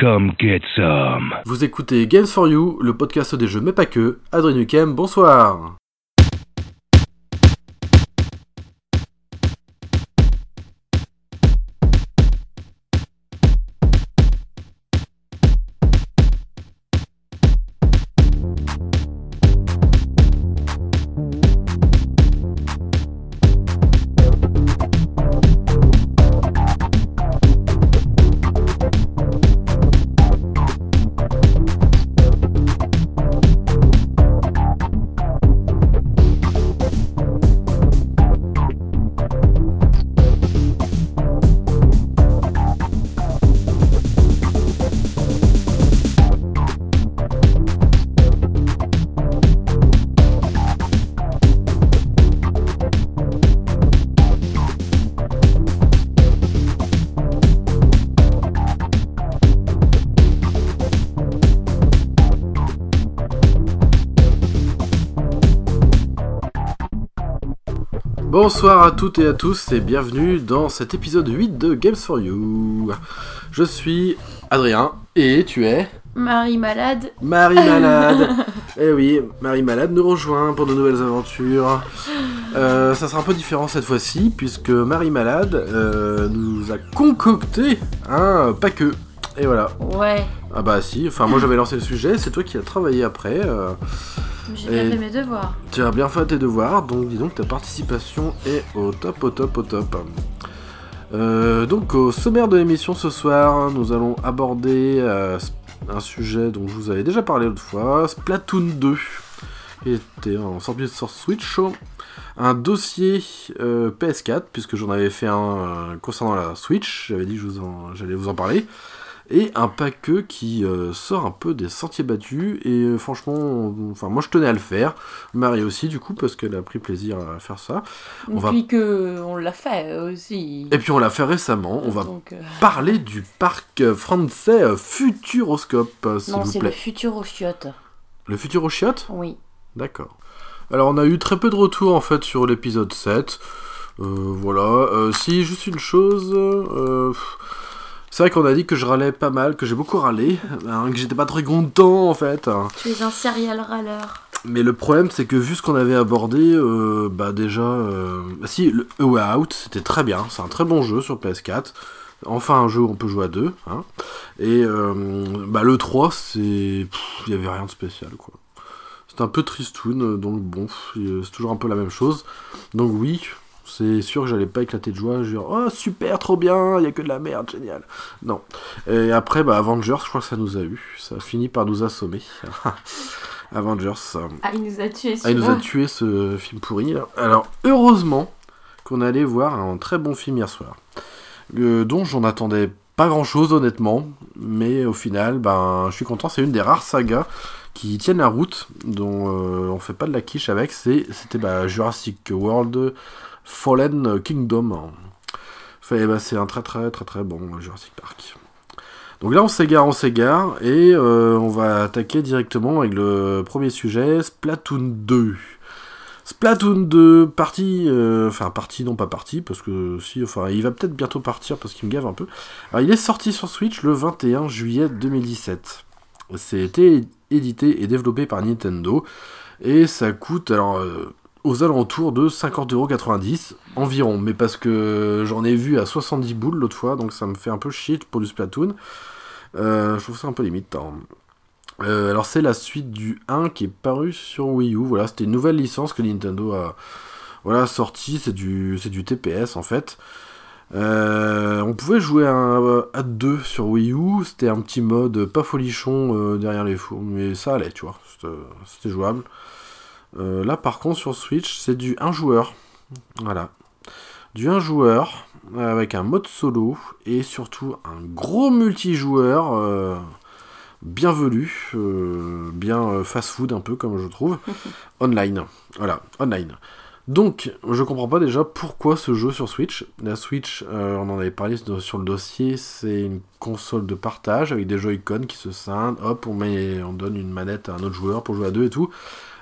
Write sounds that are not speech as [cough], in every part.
Come get some. Vous écoutez Games for You, le podcast des jeux mais pas que. Adrien Nukem, bonsoir. Bonsoir à toutes et à tous et bienvenue dans cet épisode 8 de Games for You. Je suis Adrien et tu es Marie malade. Marie Malade. [laughs] eh oui, Marie Malade nous rejoint pour de nouvelles aventures. Euh, ça sera un peu différent cette fois-ci puisque Marie Malade euh, nous a concocté un pas que. Et voilà. Ouais, Ah bah si, enfin moi j'avais lancé le sujet, c'est toi qui as travaillé après. euh, j'ai bien fait mes devoirs. Tu as bien fait tes devoirs, donc dis donc ta participation est au top, au top, au top. Euh, donc au sommaire de l'émission ce soir, nous allons aborder euh, un sujet dont je vous avais déjà parlé l'autre fois, Splatoon 2, qui était en sortie sur Switch, un dossier euh, PS4, puisque j'en avais fait un concernant la Switch, j'avais dit que j'allais vous en parler, et un paqueux qui euh, sort un peu des sentiers battus, et euh, franchement, enfin moi je tenais à le faire, Marie aussi du coup, parce qu'elle a pris plaisir à faire ça. On va- que on l'a fait aussi. Et puis on l'a fait récemment, on va Donc, euh, parler du parc français Futuroscope, s'il Non, vous c'est plaît. le futur au chiottes. Le Futurochiotte Oui. D'accord. Alors on a eu très peu de retours en fait sur l'épisode 7. Euh, voilà. Si, juste une chose. C'est vrai qu'on a dit que je râlais pas mal, que j'ai beaucoup râlé, hein, que j'étais pas très content en fait. hein. Tu es un serial râleur. Mais le problème, c'est que vu ce qu'on avait abordé, euh, bah déjà, euh, si, le A Way Out, c'était très bien, c'est un très bon jeu sur PS4. Enfin, un jeu où on peut jouer à deux. Hein. Et euh, bah, le 3, c'est. Il y avait rien de spécial, quoi. C'est un peu tristoun, donc bon, c'est toujours un peu la même chose. Donc oui, c'est sûr que j'allais pas éclater de joie, genre, oh super, trop bien, il y a que de la merde, génial. Non. Et après, bah, Avengers, je crois que ça nous a eu. Ça a fini par nous assommer. [laughs] Avengers. Ah, il nous a tués. ah, il nous a tué ce film pourri. Alors, heureusement qu'on allait voir un très bon film hier soir. Euh, dont j'en attendais pas grand chose, honnêtement. Mais au final, ben, je suis content. C'est une des rares sagas qui tiennent la route, dont euh, on fait pas de la quiche avec. C'est- C'était bah, Jurassic World Fallen Kingdom. Fait, bah, c'est un très très très très bon Jurassic Park. Donc là, on s'égare, on s'égare, et euh, on va attaquer directement avec le premier sujet, Splatoon 2. Splatoon 2, partie, euh, enfin partie, non pas partie, parce que si, enfin, il va peut-être bientôt partir parce qu'il me gave un peu. Alors, il est sorti sur Switch le 21 juillet 2017. C'était édité et développé par Nintendo, et ça coûte, alors, euh, aux alentours de 50,90€ environ, mais parce que j'en ai vu à 70 boules l'autre fois, donc ça me fait un peu chier pour du Splatoon. Euh, je trouve ça un peu limite. hein. Euh, alors c'est la suite du 1 qui est paru sur Wii U. Voilà, c'était une nouvelle licence que Nintendo a voilà, sortie. C'est du, c'est du TPS en fait. Euh, on pouvait jouer à, à deux sur Wii U. C'était un petit mode pas folichon derrière les fours, mais ça allait, tu vois. C'était jouable. Euh, là par contre sur Switch, c'est du 1 joueur. Voilà. Du 1 joueur avec un mode solo et surtout un gros multijoueur euh, bienvenu, euh, bien euh, fast-food un peu comme je trouve, [laughs] online. Voilà, online. Donc, je comprends pas déjà pourquoi ce jeu sur Switch. La Switch, euh, on en avait parlé sur sur le dossier, c'est une console de partage avec des Joy-Con qui se scindent. Hop, on, met, on donne une manette à un autre joueur pour jouer à deux et tout.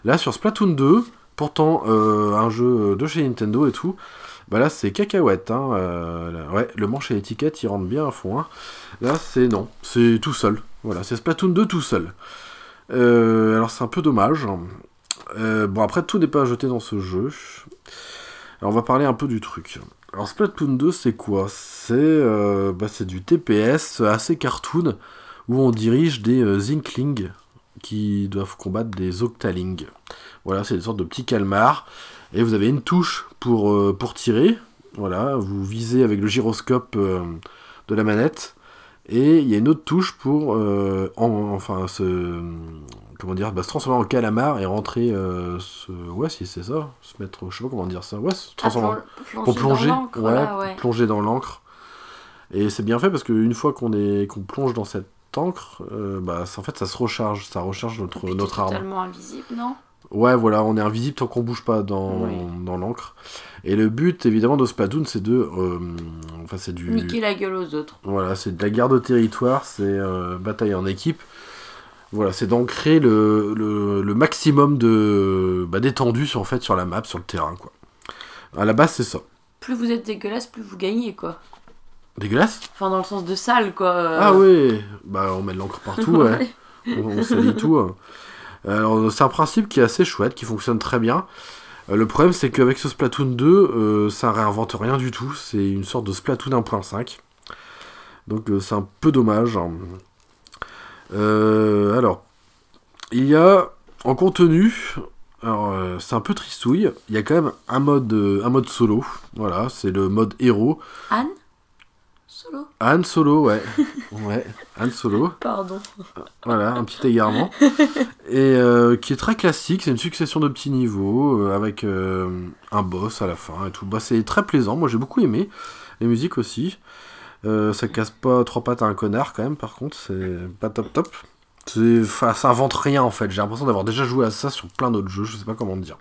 Là, sur Splatoon 2, pourtant euh, un jeu de chez Nintendo et tout. Bah là c'est cacahuète, hein. euh, ouais, le manche et l'étiquette il rentre bien à fond. hein. Là c'est non, c'est tout seul. Voilà, c'est Splatoon 2 tout seul. Euh, alors c'est un peu dommage. Euh, bon après tout n'est pas à jeter dans ce jeu. Alors on va parler un peu du truc. Alors Splatoon 2 c'est quoi? C'est euh, bah, du TPS assez cartoon où on dirige des euh, Inklings qui doivent combattre des Octalings. Voilà, c'est des sortes de petits calmars. Et vous avez une touche pour, euh, pour tirer. Voilà, vous visez avec le gyroscope euh, de la manette. Et il y a une autre touche pour euh, en- enfin se comment dire bah, se transformer en calamar et rentrer se, ouais si c'est ça se mettre je sais pas comment dire ça ouais se Ah, transformer plon- pour plonger, dans ouais, pour ouais. plonger dans l'encre. Et c'est bien fait parce qu'une fois qu'on est qu'on plonge dans cette encre, euh, bah ça- en fait ça se recharge, ça recharge notre puis, notre arme. totalement invisible, non? Ouais, voilà, on est invisible tant qu'on bouge pas dans, Oui. dans l'encre. Et le but évidemment de Splatoon, c'est de, euh, enfin c'est du, Niquer la gueule aux autres. voilà, c'est de la guerre de territoire, c'est euh, bataille en équipe. Voilà, c'est d'ancrer le, le, le maximum de bah, d'étendue sur en fait sur la map, sur le terrain quoi. À la base, c'est ça. Plus vous êtes dégueulasse, plus vous gagnez, quoi. Dégueulasse Enfin, dans le sens de sale, quoi. euh. Ah ouais, bah on met de l'encre partout, ouais. on, on salit tout. hein. Alors c'est un principe qui est assez chouette, qui fonctionne très bien. Euh, le problème c'est qu'avec ce Splatoon 2, euh, ça réinvente rien du tout. C'est une sorte de Splatoon 1.5. Donc euh, c'est un peu dommage. hein. Alors, il y a en contenu, alors c'est un peu tristouille. Il y a quand même un mode, un mode solo. Voilà, c'est le mode héros. Anne? Solo Han Solo, ouais. [laughs] ouais, Han Solo. Pardon. Voilà, un petit égarement. [laughs] Et euh, qui est très classique, c'est une succession de petits niveaux, euh, avec euh, un boss à la fin et tout. Bah, c'est très plaisant, moi j'ai beaucoup aimé. Les musiques aussi. Ça casse pas trois pattes à un connard quand même, par contre, c'est pas top top. Enfin, ça invente rien en fait, j'ai l'impression d'avoir déjà joué à ça sur plein d'autres jeux, je sais pas comment dire.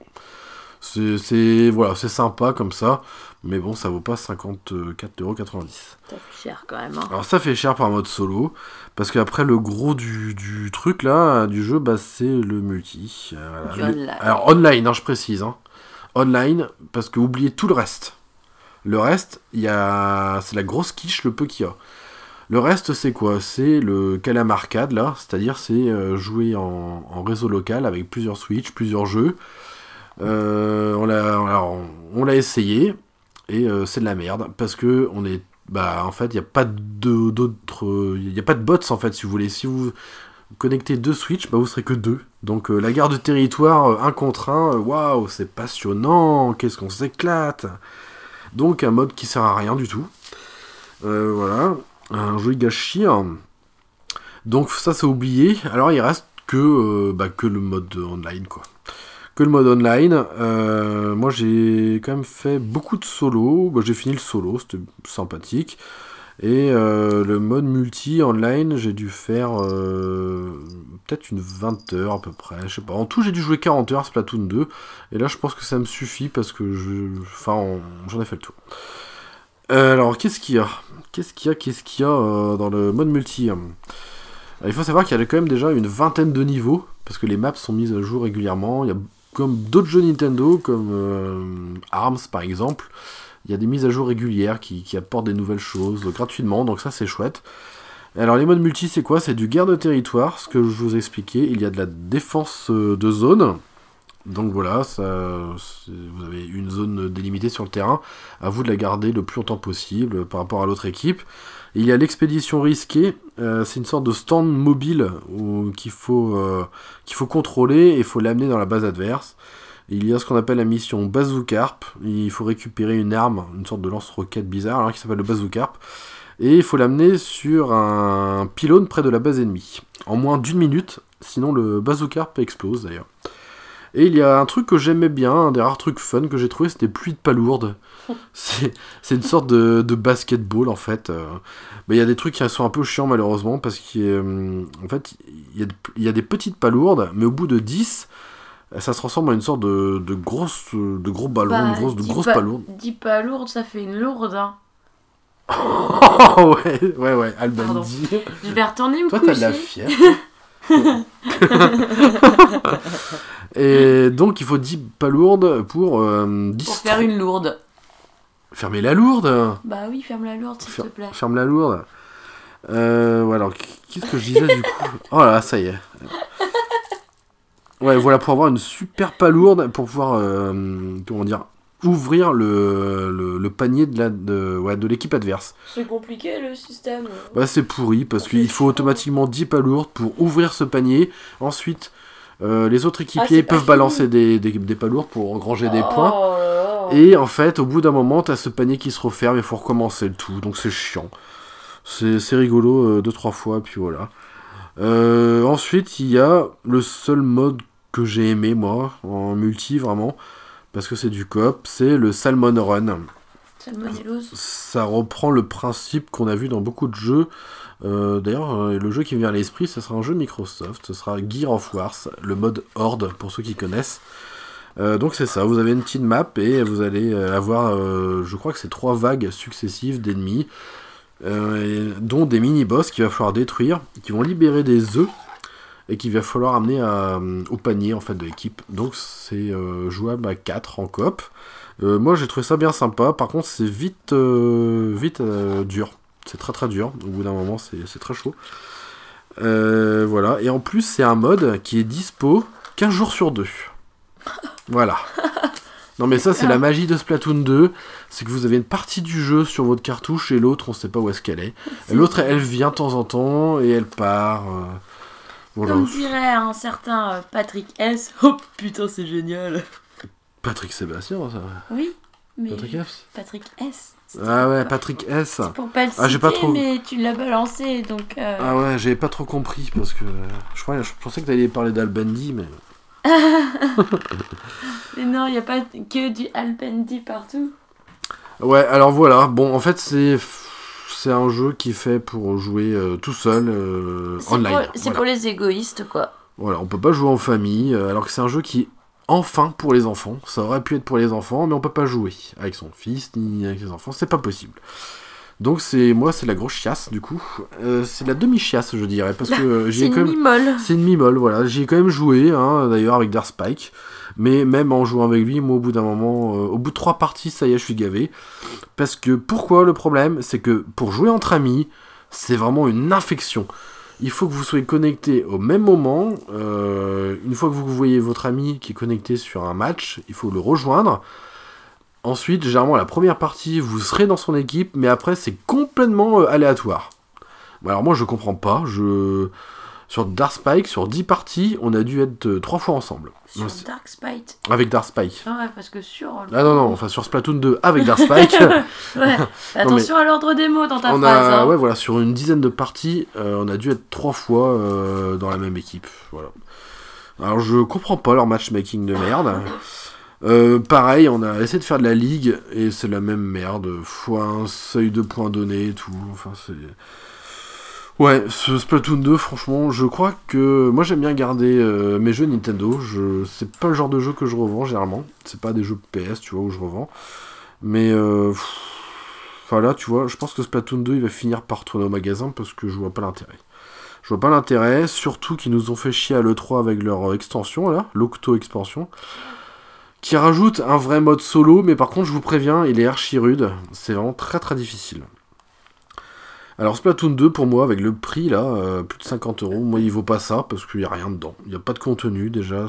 C'est, c'est, voilà, c'est sympa comme ça, mais bon, ça vaut pas 54,90€. Ça fait cher, quand même. Hein. Alors ça fait cher par mode solo, parce qu'après le gros du, du truc là, du jeu, bah, c'est le multi. Euh, Du online. Alors online, hein, je précise. hein. Online, parce que oubliez tout le reste. Le reste, il y a... c'est la grosse quiche, le peu qu'il y a. Le reste, c'est quoi? C'est le Calam Arcade, là, c'est-à-dire c'est euh, jouer en, en réseau local avec plusieurs Switch, plusieurs jeux. Euh, on l'a alors, on- on l'a essayé, et euh, c'est de la merde, parce que on est... Bah, en fait, il n'y a pas d'autres... Il n'y a pas de bots, en fait, si vous voulez. Si vous connectez deux Switch, bah, vous serez que deux. Donc, euh, la guerre de territoire, euh, un contre un, euh, waouh, c'est passionnant, qu'est-ce qu'on s'éclate Donc, un mode qui sert à rien du tout. Euh, voilà, un jeu gâchis. Donc, ça, c'est oublié. Alors, il reste que, euh, bah, que le mode online, quoi que le mode online. Euh, moi, j'ai quand même fait beaucoup de solo. Bah, j'ai fini le solo, c'était sympathique. Et euh, le mode multi online, j'ai dû faire euh, peut-être une 20 heures à peu près. Je sais pas. En tout, j'ai dû jouer 40 heures Splatoon 2. Et là, je pense que ça me suffit parce que je, enfin, j'en ai fait le tour. Alors, qu'est-ce qu'il y a? Qu'est-ce qu'il y a? Qu'est-ce qu'il y a dans le mode multi? Il faut savoir qu'il y a quand même déjà une vingtaine de niveaux parce que les maps sont mises à jour régulièrement. Il y a comme d'autres jeux Nintendo, comme euh, ARMS par exemple, il y a des mises à jour régulières qui, apportent des nouvelles choses gratuitement, donc ça c'est chouette. Alors les modes multi c'est quoi? C'est du guerre de territoire, ce que je vous ai expliqué. Il y a de la défense euh, de zone. Donc voilà, vous avez une zone délimitée sur le terrain. À vous de la garder le plus longtemps possible par rapport à l'autre équipe. Il y a l'expédition risquée. euh, c'est une sorte de stand mobile où- qu'il faut, euh, qu'il faut contrôler et il faut l'amener dans la base adverse. Il y a ce qu'on appelle la mission Bazookarp. Il faut récupérer une arme, une sorte de lance-roquette bizarre alors, qui s'appelle le Bazookarp. Et il faut l'amener sur un pylône près de la base ennemie. En moins d'une minute, sinon le Bazookarp explose d'ailleurs. Et il y a un truc que j'aimais bien, un des rares trucs fun que j'ai trouvé, c'était pluie de palourdes. [laughs] C'est une sorte de, de basketball en fait. euh. Mais il y a des trucs qui sont un peu chiants malheureusement parce qu'en fait il y, a, il y a des petites palourdes, mais au bout de 10, ça se transforme en une sorte de, de, grosse, de gros ballon, Bah, une grosse, de grosse palourde. Dis pas lourde, ça fait une lourde. Hein. Oh [laughs] ouais, ouais, ouais, Alban Pardon. dit. Je vais retourner me Toi t'as de la coucher. fièvre. [laughs] Et donc il faut 10 palourdes pour euh, 10 Pour faire une lourde. Fermez la lourde Bah oui, ferme la lourde, s'il Fer- te plaît. Ferme la lourde. Euh, ouais, alors, qu'est-ce que je disais du coup? Oh là, ça y est. Ouais, voilà, pour avoir une super palourde, pour pouvoir, euh, comment dire, ouvrir le, le, le panier de la- de, ouais, de l'équipe adverse. C'est compliqué le système. Bah, c'est pourri, parce qu'il faut automatiquement 10 palourdes pour ouvrir ce panier. Ensuite, euh, les autres équipiers Ah, peuvent balancer des, des, des palourdes pour engranger des points. Oh là. Et en fait, au bout d'un moment, t'as ce panier qui se referme et faut recommencer le tout. Donc c'est chiant. C'est c'est rigolo euh, deux, trois fois, puis voilà. Euh, ensuite, il y a le seul mode que j'ai aimé, moi, en multi, vraiment, parce que c'est du coop, c'est le Salmon Run. Salmonellose. Ça reprend le principe qu'on a vu dans beaucoup de jeux. Euh, D'ailleurs, euh, le jeu qui me vient à l'esprit, ce sera un jeu Microsoft. Ce sera Gear of Wars, le mode Horde, pour ceux qui connaissent. Euh, donc c'est ça, vous avez une petite map et vous allez avoir, je crois que c'est trois vagues successives d'ennemis, dont des mini-boss qu'il va falloir détruire, qui vont libérer des œufs et qu'il va falloir amener au panier en fait de l'équipe. Donc c'est jouable à 4 en coop. Moi j'ai trouvé ça bien sympa, par contre c'est vite, vite dur. C'est très très dur, au bout d'un moment c'est très chaud. Euh, voilà, et en plus c'est un mode qui est dispo 15 jours sur 2. [laughs] Voilà. Non mais ça c'est la magie de Splatoon 2, c'est que vous avez une partie du jeu sur votre cartouche et l'autre on sait pas où est-ce qu'elle est. L'autre elle vient de temps en temps et elle part. euh, Voilà. Comme dirait un certain euh, Patrick S. Oh putain, c'est génial. Patrick Sébastien, ça. Oui, mais Patrick F. Patrick S. Ah ouais, Patrick S. Pour pas le Ah, citer, pas trop- mais tu l'as balancé, donc... euh, Ah ouais, j'avais pas trop compris parce que je, croyais, je pensais que t'allais parler d'Albandi, mais [laughs] Mais non, il n'y a pas que du Alpendi partout. ouais. Alors voilà, bon, en fait c'est c'est un jeu qui est fait pour jouer euh, tout seul euh, online. c'est Voilà. pour les égoïstes, quoi. Voilà, on peut pas jouer en famille, euh, alors que c'est un jeu qui enfin pour les enfants. Ça aurait pu être pour les enfants, mais on peut pas jouer avec son fils ni avec ses enfants, c'est pas possible. Donc c'est moi c'est la grosse chiasse du coup. Euh, c'est la demi chiasse je dirais parce que euh, j'y C'est ai une quand même c'est une mimole voilà j'y ai quand même joué hein, d'ailleurs avec Dark Spike. Mais même en jouant avec lui, moi au bout d'un moment, euh, au bout de trois parties, ça y est, je suis gavé. Parce que pourquoi le problème? C'est que pour jouer entre amis, c'est vraiment une infection. Il faut que vous soyez connectés au même moment. Euh, une fois que vous voyez votre ami qui est connecté sur un match, il faut le rejoindre. Ensuite, généralement, la première partie, vous serez dans son équipe, mais après, c'est complètement euh, aléatoire. Alors moi, je comprends pas. Je... Sur Dark Spike, sur 10 parties, on a dû être euh, trois fois ensemble. Sur Donc, Dark Spite. Avec Dark Spike. Ah ouais, parce que sur... Ah non, non, enfin sur Splatoon 2 avec Dark [laughs] Spike. Ouais, [laughs] attention à l'ordre des mots dans ta on phrase. a, hein. ouais, voilà, sur une dizaine de parties, euh, on a dû être trois fois euh, dans la même équipe. Voilà. Alors je comprends pas leur matchmaking de merde. [laughs] Euh, pareil, on a essayé de faire de la ligue et c'est la même merde. Fois un seuil de points donné et tout. Enfin, c'est. Ouais, ce Splatoon 2, franchement, je crois que moi j'aime bien garder euh, mes jeux Nintendo. Je... C'est pas le genre de jeu que je revends généralement. C'est pas des jeux PS, tu vois, où je revends. Mais euh, Enfin là, tu vois, je pense que Splatoon 2, il va finir par retourner au magasin parce que je vois pas l'intérêt. Je vois pas l'intérêt, surtout qu'ils nous ont fait chier à l'E3 avec leur euh, extension, là, l'Octo-expansion, qui rajoute un vrai mode solo, mais par contre, je vous préviens, il est archi rude. C'est vraiment très très difficile. Alors Splatoon 2, pour moi, avec le prix, là, euh, plus de 50 euros, moi, il vaut pas ça, parce qu'il y a rien dedans. Il n'y a pas de contenu, déjà,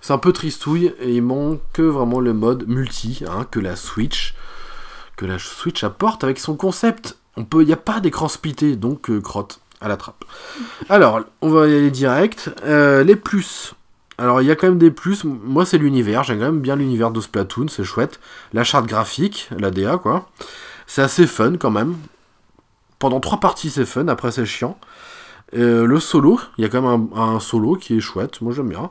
C'est un peu tristouille, et il manque vraiment le mode multi, hein, que la Switch que la Switch apporte avec son concept. On peut, il n'y a pas d'écran splitté, donc euh, crotte à la trappe. Alors, on va y aller direct. Euh, les plus. Alors, il y a quand même des plus. Moi, c'est l'univers. J'aime quand même bien l'univers de Splatoon, c'est chouette. La charte graphique, la DA, quoi. C'est assez fun quand même. Pendant trois parties, c'est fun. Après, c'est chiant. Euh, le solo, il y a quand même un, un solo qui est chouette. Moi, j'aime bien.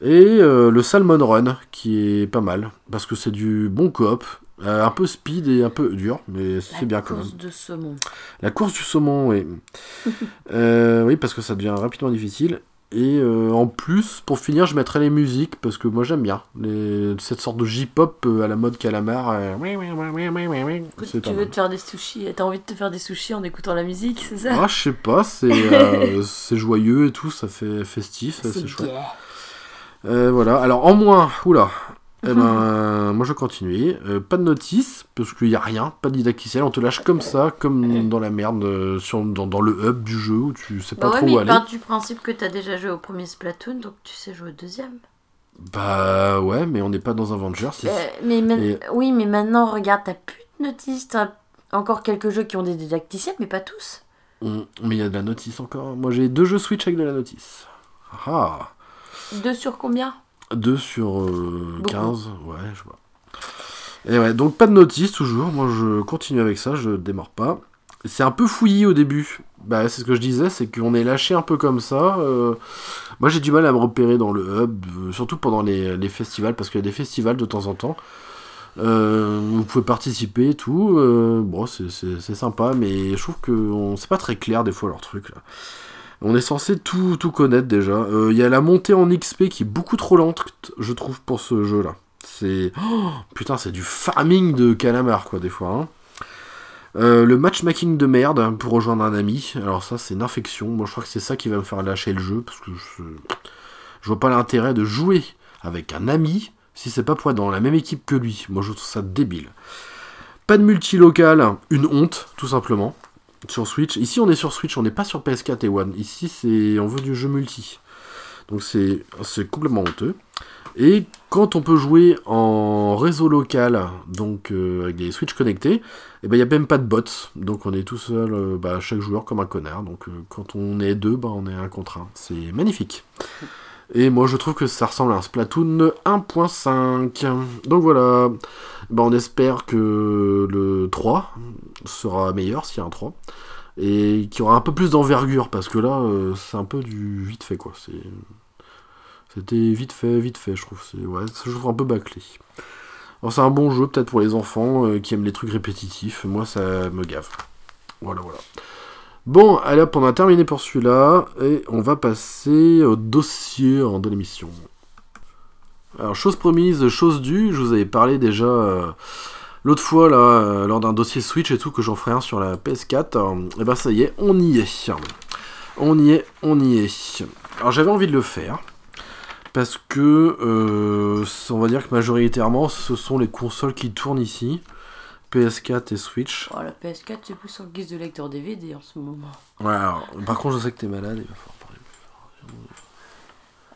Et euh, le Salmon Run, qui est pas mal. Parce que c'est du bon coop. Euh, un peu speed et un peu dur, mais c'est bien quand même. course de saumon. La course du saumon, oui. [laughs] Euh, oui, parce que ça devient rapidement difficile. Et euh, en plus, pour finir, je mettrai les musiques parce que moi j'aime bien les... cette sorte de J-pop euh, à la mode calamar. euh. Écoute, tu veux te faire des sushis T'as envie de te faire des sushis en écoutant la musique, c'est ça? Ah, je sais pas, c'est euh, [laughs] joyeux et tout, ça fait festif, c'est chouette. Euh, voilà, alors en moins, oula, eh ben, euh, moi je continuer. Euh, pas de notice, parce qu'il n'y a rien, pas de didacticiel, on te lâche comme ça, comme [laughs] dans la merde, euh, sur, dans, dans le hub du jeu où tu sais pas Bah ouais, trop mais où il aller. part du principe que t'as déjà joué au premier Splatoon, donc tu sais jouer au deuxième. Bah ouais, mais on n'est pas dans Avengers. c'est- Euh, mais man- Et- Oui, mais maintenant, regarde, t'as plus de notices. T'as encore quelques jeux qui ont des didacticiels, mais pas tous. Mm, Mais il y a de la notice encore. Moi j'ai deux jeux Switch avec de la notice. Ah Deux sur combien? Deux sur euh, Beaucoup. 15, ouais, je vois. Et ouais, donc pas de notice toujours. Moi je continue avec ça, je démarre pas. C'est un peu fouillis au début. Bah, c'est ce que je disais, c'est qu'on est lâché un peu comme ça. euh, Moi j'ai du mal à me repérer dans le hub, euh, surtout pendant les, les festivals, parce qu'il y a des festivals de temps en temps. Euh, vous pouvez participer et tout. euh, bon, c'est- sympa, mais je trouve que c'est pas très clair des fois leur truc là. On est censé tout, tout connaître déjà. Euh, Il y a la montée en XP qui est beaucoup trop lente, je trouve, pour ce jeu là. C'est. Oh, putain, c'est du farming de calamar quoi, des fois. hein. Euh, le matchmaking de merde pour rejoindre un ami. Alors, ça, c'est une infection. Moi, je crois que c'est ça qui va me faire lâcher le jeu. Parce que je, je vois pas l'intérêt de jouer avec un ami si c'est pas pour être dans la même équipe que lui. Moi, je trouve ça débile. Pas de multilocal, une honte, tout simplement. Sur Switch. Ici, on est sur Switch, on n'est pas sur PS4 et One. Ici, c'est on veut du jeu multi. Donc, c'est complètement honteux. Et quand on peut jouer en réseau local, donc euh, avec des Switch connectés, il n'y a même pas de bots. Donc on est tout seul, euh, bah, chaque joueur comme un connard. Donc euh, quand on est deux, bah, on est un contre un. C'est magnifique. Et moi je trouve que ça ressemble à un Splatoon 1.5. Donc voilà, bah, on espère que le 3 sera meilleur s'il y a un 3. Et qu'il y aura un peu plus d'envergure parce que là euh, c'est un peu du vite fait quoi. C'était vite fait, vite fait, je trouve. C'est ouais, je trouve un peu bâclé. Alors c'est un bon jeu peut-être pour les enfants euh, qui aiment les trucs répétitifs. Moi ça me gave. Voilà, voilà. Bon, allez hop, on a terminé pour celui-là et on va passer au dossier euh, de l'émission. Alors chose promise, chose due. Je vous avais parlé déjà euh, l'autre fois là, euh, lors d'un dossier Switch et tout que j'en ferai un sur la PS4. et ben ça y est, on y est. On y est, on y est. Alors j'avais envie de le faire parce que euh, on va dire que majoritairement ce sont les consoles qui tournent ici, PS4 et Switch. Oh, la PS4, c'est plus en guise de lecteur DVD en ce moment. Ouais, alors, par contre je sais que t'es malade, il va falloir parler.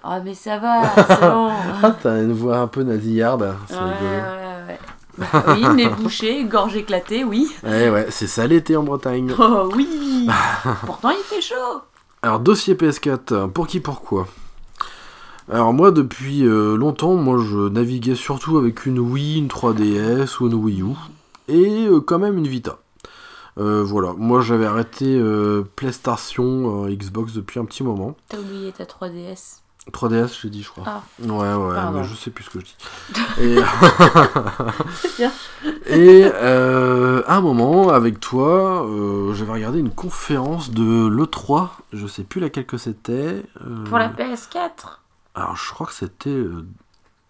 Ah, mais ça va, c'est [laughs] bon. Ah, t'as une voix un peu nasillarde, c'est Ouais, rigolo. ouais, ouais. Oui, nez bouché, gorge éclatée, oui. Ouais, ouais, c'est ça l'été en Bretagne. Oh oui [laughs] Pourtant, il fait chaud. Alors, dossier PS4, pour qui, pourquoi Alors, moi, depuis euh, longtemps, moi, je naviguais surtout avec une Wii, une 3DS ou une Wii U, et euh, quand même une Vita. Euh, voilà, moi, j'avais arrêté euh, PlayStation, euh, Xbox depuis un petit moment. T'as oublié ta 3DS. 3DS, j'ai dit, je crois. Ah. Ouais, ouais, Pardon. mais je sais plus ce que je dis. [laughs] Et, bien. [laughs] et à un moment, avec toi, j'avais regardé une conférence de l'E3, je sais plus laquelle que c'était. Pour la PS4 Alors, je crois que c'était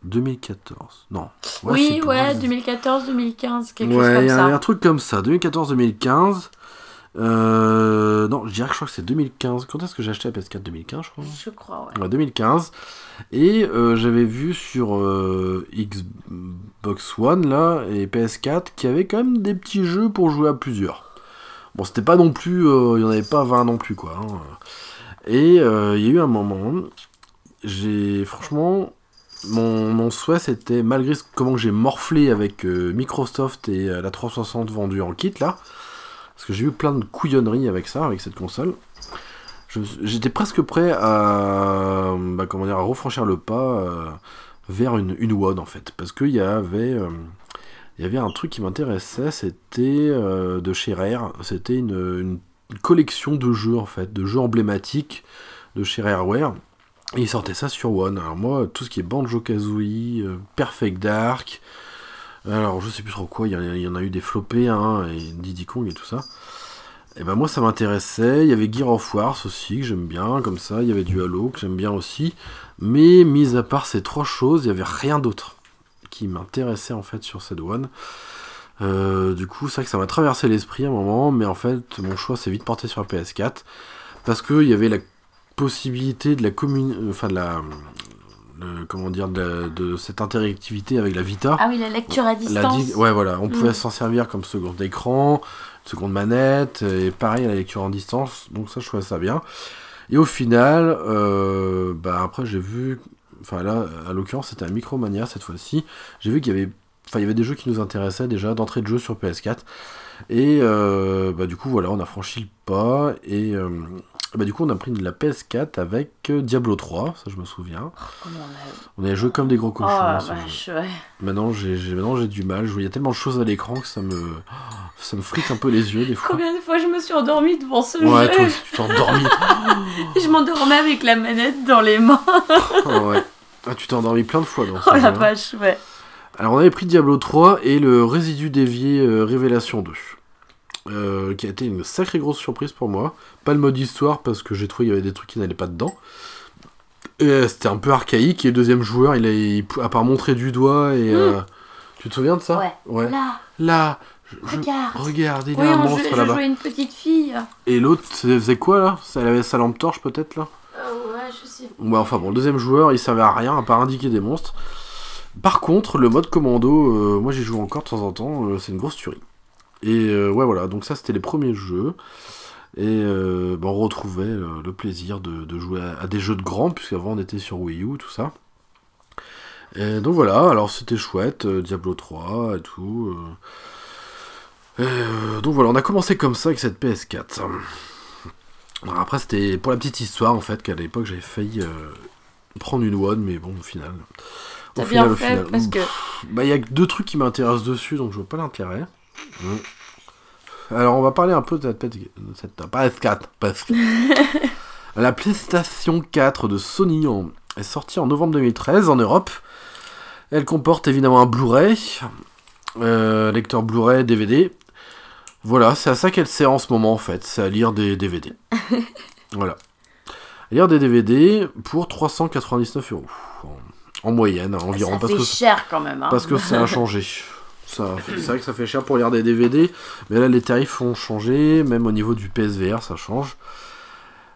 2014. Non. Ouais, Oui, ouais, pas- 2014, 2015, quelque ouais, chose comme y a ça. un truc comme ça, 2014-2015. Euh, non, je dirais que je crois que c'est 2015. Quand est-ce que j'ai acheté la PS4 2015, je crois Je crois, ouais. Ouais, 2015. Et euh, j'avais vu sur euh, Xbox One là et PS4 qu'il y avait quand même des petits jeux pour jouer à plusieurs. Bon, c'était pas non plus, il y en avait pas 20 non plus quoi. hein. Et il y a eu un moment, j'ai franchement, mon, souhait c'était malgré comment j'ai morflé avec euh, Microsoft et euh, la 360 vendue en kit là, parce que j'ai eu plein de couillonneries avec ça, avec cette console. J'étais presque prêt à, bah, comment dire, à refranchir le pas euh, vers une, une WOD en fait. Parce qu'il y avait, il y avait un truc qui m'intéressait, c'était de chez Rare, c'était une- une collection de jeux en fait, de jeux emblématiques de chez Rareware. Et ils sortaient ça sur One. Alors moi, tout ce qui est Banjo Kazooie, euh, Perfect Dark, alors je sais plus trop quoi, il y, en a- il eu des floppés, hein, et Diddy Kong et tout ça. Et ben moi ça m'intéressait. Il y avait Gear of Wars aussi que j'aime bien, comme ça. Il y avait du Halo que j'aime bien aussi. Mais mis à part ces trois choses, il y avait rien d'autre qui m'intéressait en fait sur cette one. Euh, du coup, c'est vrai que ça m'a traversé l'esprit à un moment, mais en fait, mon choix s'est vite porté sur la PS4 parce qu'il y avait la possibilité de la commune, enfin de la, le- comment dire, de, cette interactivité avec la Vita. Ah oui, la lecture à distance. di- ouais, voilà, on pouvait Mm. s'en servir comme second écran, seconde manette, et pareil à la lecture en distance, donc ça je trouvais ça bien. Et au final, euh, bah après j'ai vu, enfin là, à l'occurrence c'était un Micromania cette fois-ci, j'ai vu qu'il y avait, enfin il y avait des jeux qui nous intéressaient déjà d'entrée de jeu sur PS4, et euh, bah du coup voilà, on a franchi le pas, et euh, bah du coup on a pris de la PS4 avec euh, Diablo 3, ça je me souviens. Comment on a- On joué comme des gros Oh cochons. jeu. vache, ouais. Maintenant, j'ai maintenant, j'ai du mal. Il y a tellement de choses à l'écran que ça me, [gasps] ça me frite un peu les yeux des fois. Combien de fois je me suis endormie devant ce Ouais, jeu toi aussi, tu t'es endormi. [laughs] Je m'endormais avec la manette dans les mains. [laughs] Ah ouais. Ah, tu t'es endormi plein de fois dans ce Oh la hein. vache, ouais. Alors, on avait pris Diablo 3 et le Résidu dévié euh, Révélation 2. Euh, qui a été une sacrée grosse surprise pour moi. Pas le mode histoire parce que j'ai trouvé qu'il y avait des trucs qui n'allaient pas dedans. Et, euh, C'était un peu archaïque et le deuxième joueur, il a, il, à part montrer du doigt et. euh, tu te souviens de ça? Ouais. Là, Là, je- je- regarde. regarde, il y Oui, a un on monstre là-bas. une petite fille. Et l'autre, faisait quoi là? Elle avait sa lampe torche peut-être là? Euh, ouais, je sais. Ouais, enfin bon, le deuxième joueur, il servait à rien à part indiquer des monstres. Par contre, le mode commando, euh, moi j'y joue encore de temps en temps, euh, c'est une grosse tuerie. Et euh, ouais, voilà, donc ça c'était les premiers jeux. Et euh, bah, on retrouvait euh, le plaisir de, de jouer à, à des jeux de grands, puisqu'avant on était sur Wii U, tout ça. Et donc voilà, alors c'était chouette, euh, Diablo 3 et tout. Et, donc voilà, on a commencé comme ça avec cette PS4. Alors après, c'était pour la petite histoire en fait qu'à l'époque j'avais failli prendre une one, mais bon, au final. Au final, bien au fait final, parce que bah, il y a que deux trucs qui m'intéressent dessus, donc je vois pas l'intérêt. Mm. Alors, on va parler un peu de cette, de cette PS4. parce que- la PlayStation 4 de Sony est sortie en novembre 2013 en Europe. Elle comporte évidemment un Blu-ray, euh, lecteur Blu-ray, DVD. Voilà, c'est à ça qu'elle sert en ce moment en fait, c'est à lire des DVD. [laughs] voilà. Lire des DVD pour 399 euros. En, en moyenne, environ. ça parce fait que cher quand même. Hein. parce que ça a changé. [laughs] Ça, c'est vrai que ça fait cher pour lire des DVD, mais là les tarifs ont changé, même au niveau du PSVR ça change.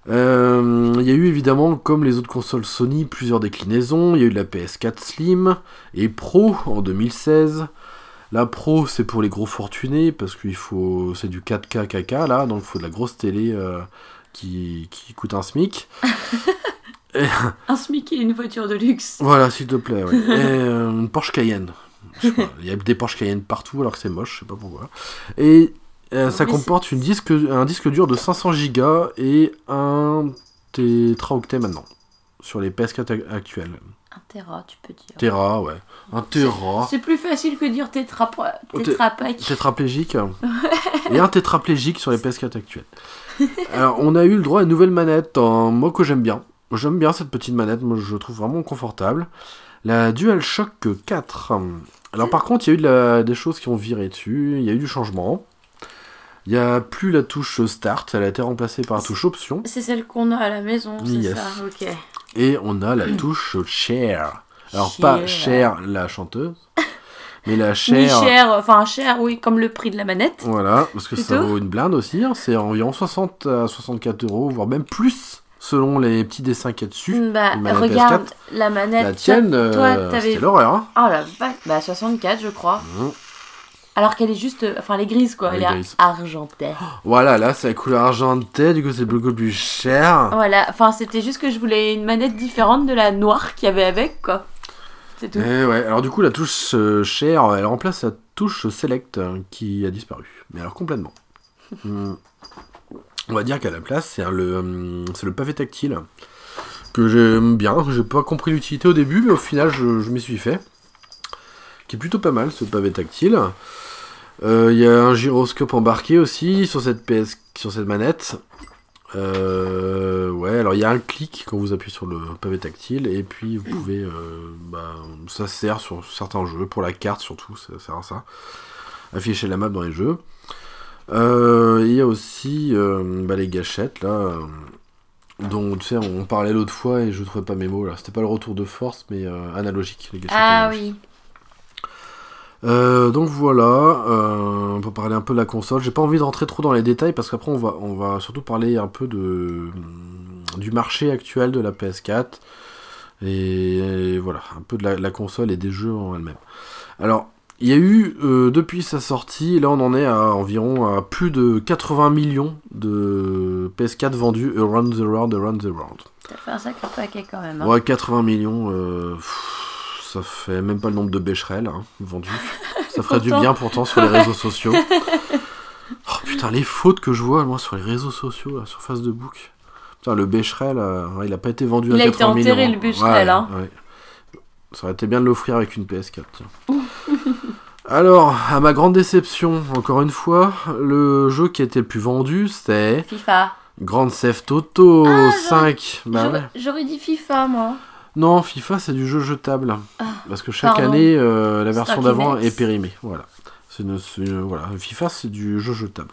Euh, Il y a eu évidemment, comme les autres consoles Sony, plusieurs déclinaisons. Il y a eu de la PS4 Slim et Pro en 2016. La Pro c'est pour les gros fortunés parce qu'il faut, c'est du 4K KK là, donc il faut de la grosse télé euh, qui, qui coûte un SMIC. [laughs] Un SMIC et une voiture de luxe. Voilà, s'il te plaît. ouais. Et euh, une Porsche Cayenne. Il y a des Porsche Cayenne partout alors que c'est moche, je sais pas pourquoi. Et euh, ça Mais comporte une disque, un disque dur de 500 Go et un tétraoctet maintenant. Sur les PS4 ac- actuels. Un Tera, tu peux dire. Tera, ouais. Un Tera. C'est plus facile que dire tétra... Tétraplégique. [laughs] et un tétraplégique sur les PS4 actuels. Alors, on a eu le droit à une nouvelle manette, moi que j'aime bien. J'aime bien cette petite manette, moi je trouve vraiment confortable. La DualShock 4. Alors, par contre, il y a eu de la- des choses qui ont viré dessus, il y a eu du changement. Il n'y a plus la touche Start, elle a été remplacée par la touche Option. C'est celle qu'on a à la maison, c'est Yes. ça, ok. Et on a la touche Share. Alors, pas. Cher la chanteuse, mais la Share. cher, enfin cher, oui, comme le prix de la manette. Voilà, parce que ça vaut une blinde aussi. hein. C'est environ 60 à 64 euros, voire même plus, selon les petits dessins qu'il y a dessus. Bah, une manette regarde, PS4. la manette. La tienne, toi, euh, t'avais. c'était l'horreur. Hein. Oh la vache, bah 64, je crois. Mhm. Alors qu'elle est juste. euh, Enfin, elle est grise, quoi. Elle Elle, est grise. argentée. Voilà, là, c'est la couleur argentée, du coup, c'est beaucoup plus cher. Voilà, enfin, c'était juste que je voulais une manette différente de la noire qu'il y avait avec, quoi. C'est tout. Et ouais, alors du coup, la touche euh, Share, elle remplace la touche Select euh, qui a disparu. Mais alors, complètement. Hmm. [laughs] On va dire qu'à la place, c'est le, hum, le pavé tactile que j'aime bien. J'ai pas compris l'utilité au début, mais au final, je, je m'y suis fait. Qui est plutôt pas mal, ce pavé tactile. Euh, Il y a un gyroscope embarqué aussi sur cette PS, sur cette manette. Euh, ouais, alors il y a un clic quand vous appuyez sur le pavé tactile, et puis vous pouvez. euh, bah, ça sert sur certains jeux, pour la carte surtout, ça sert à ça. Afficher la map dans les jeux. Euh, Il y a aussi euh, bah, les gâchettes, là, euh, dont tu sais, on parlait l'autre fois et je trouvais pas mes mots là. C'était pas le retour de force, mais analogique, les gâchettes. Ah analogiques. oui. Euh, donc voilà, euh, on peut parler un peu de la console. J'ai pas envie de rentrer trop dans les détails parce qu'après on va, on va surtout parler un peu de, du marché actuel de la PS4 et, et voilà, un peu de la, la console et des jeux en elle-même. Alors, il y a eu euh, depuis sa sortie, là on en est à environ à plus de 80 millions de PS4 vendus around the world, around the world. Ça fait un sacré paquet quand même. hein. Ouais, 80 millions, euh, pff, ça fait même pas le nombre de Becherel hein, vendus. [laughs] Ça ferait du bien pourtant sur les réseaux sociaux. [laughs] Oh putain, les fautes que je vois moi sur les réseaux sociaux, là, sur Facebook. Putain, le euh, ouais, il a pas été vendu Il à a été 80 millions. enterré, le Becherel, Ouais, hein. ouais. Ça aurait été bien de l'offrir avec une PS4. tiens. [laughs] Alors, à ma grande déception, encore une fois, le jeu qui était le plus vendu, c'était FIFA. Grand Theft Auto Ah, 5. Bah J'aurais- ouais. J'aurais dit FIFA, moi. Non, FIFA c'est du jeu jetable. Ah, Parce que chaque pardon. année, euh, la version d'avant est périmée. Voilà. C'est une- c'est une- voilà. FIFA c'est du jeu jetable.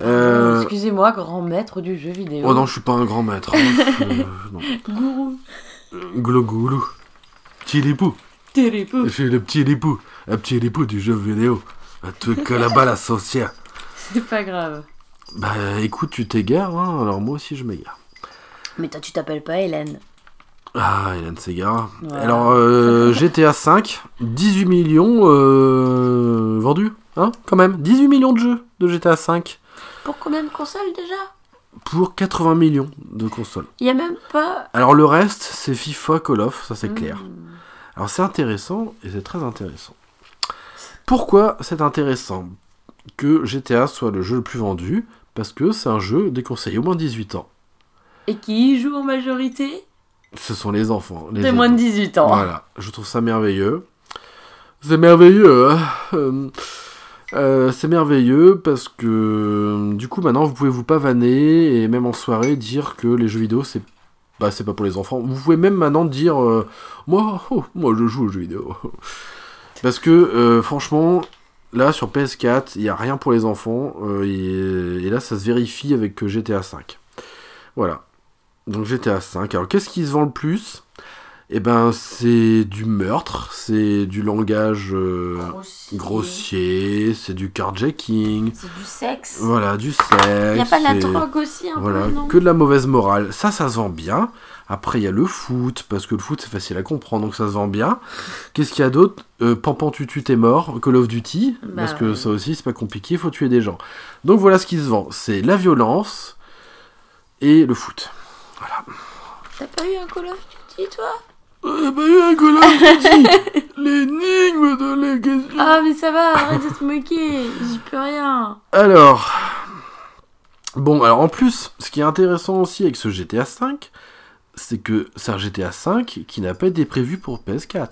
Euh, Excusez-moi, grand maître du jeu vidéo. Oh non, je suis pas un grand maître. hein. Je- [laughs] non. Gourou. Petit. Télépou. Je suis le petit lipou. Un petit lipou du jeu vidéo. Un truc que la balle associée. C'est pas grave. Bah écoute, tu t'égares, hein, alors moi aussi je m'égare. Mais toi, tu t'appelles pas Hélène. Ah, Hélène. Voilà. Alors, euh, GTA 5, 18 millions euh, vendus, hein, quand même. 18 millions de jeux de GTA 5 Pour combien de consoles déjà? Pour 80 millions de consoles. Il y a même pas. Alors le reste, c'est FIFA, Call of, ça c'est clair. Hmm. Alors c'est intéressant, et c'est très intéressant. Pourquoi c'est intéressant que GTA soit le jeu le plus vendu? Parce que c'est un jeu déconseillé au moins de 18 ans. Et qui y joue en majorité? Ce sont les enfants. Les moins de ados. 18 ans. Voilà, je trouve ça merveilleux. C'est merveilleux. hein. Euh, euh, c'est merveilleux parce que euh, du coup maintenant vous pouvez vous pavaner et même en soirée dire que les jeux vidéo c'est bah c'est pas pour les enfants. Vous pouvez même maintenant dire euh, moi [laughs] oh, moi je joue aux jeux vidéo. [laughs] Parce que franchement là sur PS4 il y a rien pour les enfants et, et là ça se vérifie avec GTA 5. Voilà. Donc GTA 5. Alors qu'est-ce qui se vend le plus? Eh ben, c'est du meurtre, c'est du langage euh, Grossier. grossier, c'est du carjacking, C'est du sexe. voilà, du sexe. Il n'y a pas de la drogue aussi un Voilà, peu, non que de la mauvaise morale. Ça, ça se vend bien. Après, il y a le foot, parce que le foot, c'est facile à comprendre, donc ça se vend bien. Qu'est-ce qu'il y a d'autre? Euh, Pampan tutu, t'es mort. Call of Duty, Bah parce que ouais. ça aussi, c'est pas compliqué, il faut tuer des gens. Donc voilà ce qui se vend. C'est la violence et le foot. T'as pas eu un Call of Duty, toi? Call of Duty L'énigme de la question Ah, mais ça va, arrête de te moquer. J'y peux rien. Alors, bon, alors en plus, ce qui est intéressant aussi avec ce GTA V, c'est que c'est un GTA V qui n'a pas été prévu pour PS4.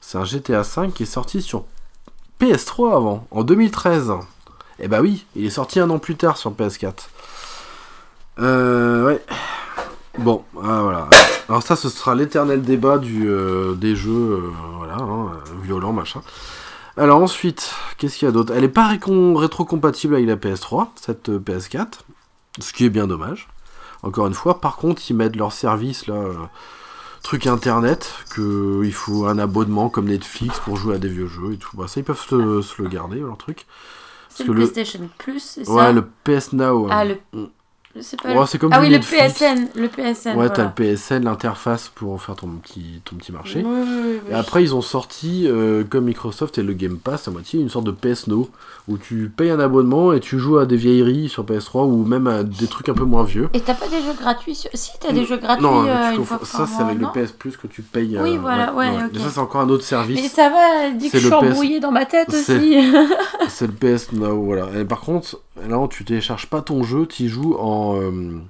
C'est un GTA V qui est sorti sur PS3 avant, en 2013. Eh bah oui, il est sorti un an plus tard sur PS4. Euh, ouais. Bon, ah, voilà. Alors ça, ce sera l'éternel débat du, euh, des jeux, euh, voilà, hein, violents, machin. Alors ensuite, qu'est-ce qu'il y a d'autre? Elle est pas rétro-compatible avec la PS3, cette euh, PS4, ce qui est bien dommage. Encore une fois, par contre, ils mettent leur service là, euh, truc internet, que il faut un abonnement comme Netflix pour jouer à des vieux jeux et tout. Bah, ça, ils peuvent se, se le garder leur truc. C'est le PlayStation Plus, c'est ça? Ouais, le PS Now. Ah, euh, le. C'est pas Ouais, le- comme Ah oui, le. PSN. Le PSN. Ouais, voilà. t'as le PSN, l'interface pour faire ton petit, ton petit marché. Oui, oui, oui, oui. Et après, ils ont sorti, euh, comme Microsoft et le Game Pass à moitié, une sorte de PS Now, où tu payes un abonnement et tu joues à des vieilleries sur PS3 ou même à des trucs un peu moins vieux. Et t'as pas des jeux gratuits sur... Si, t'as des jeux gratuits non, euh, une fois ça c'est avec le PS Plus que tu payes. Oui, voilà, ouais, ok. Mais ça, c'est encore un autre Mais service. ça va, dit que je suis le PS embrouillée dans ma tête aussi. [laughs] C'est le PS Now, voilà. Et par contre, là, tu télécharges pas ton jeu, tu joues en. Euh,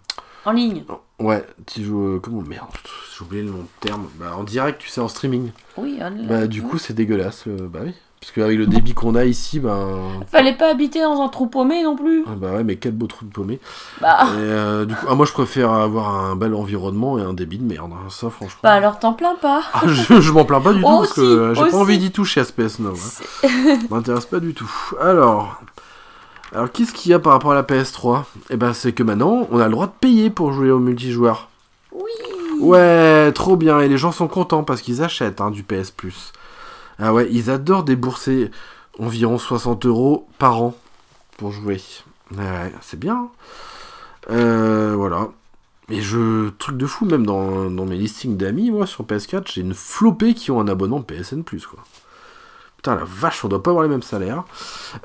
en ligne. Ouais, tu joues. euh, comment Merde, j'ai oublié le nom de terme. Bah, en direct, tu sais, en streaming. Oui, online. Bah, du coup, c'est dégueulasse. euh, bah oui. Parce qu'avec le débit qu'on a ici, ben. Fallait pas habiter dans un trou paumé non plus. ah, Bah ouais, mais quel beau trou de paumé. Bah, Et euh, du coup, ah, moi je préfère avoir un bel environnement et un débit de merde. hein. Ça, franchement. bah alors t'en plains pas. Ah, je je m'en plains pas du tout [laughs] Oh, parce que j'ai aussi. pas envie d'y toucher à Space Now. Hein. [laughs] M'intéresse pas du tout. Alors, Alors, qu'est-ce qu'il y a par rapport à la PS3 Eh ben, c'est que maintenant, on a le droit de payer pour jouer au multijoueur. Oui. Ouais, trop bien. Et les gens sont contents parce qu'ils achètent hein, du PS Plus. Ah ouais, ils adorent débourser environ 60 euros par an pour jouer. Ouais, c'est bien. Euh, voilà. Et je. Truc de fou, même dans, dans mes listings d'amis, moi, sur PS4, j'ai une flopée qui ont un abonnement PSN, quoi. Putain, la vache, on doit pas avoir les mêmes salaires.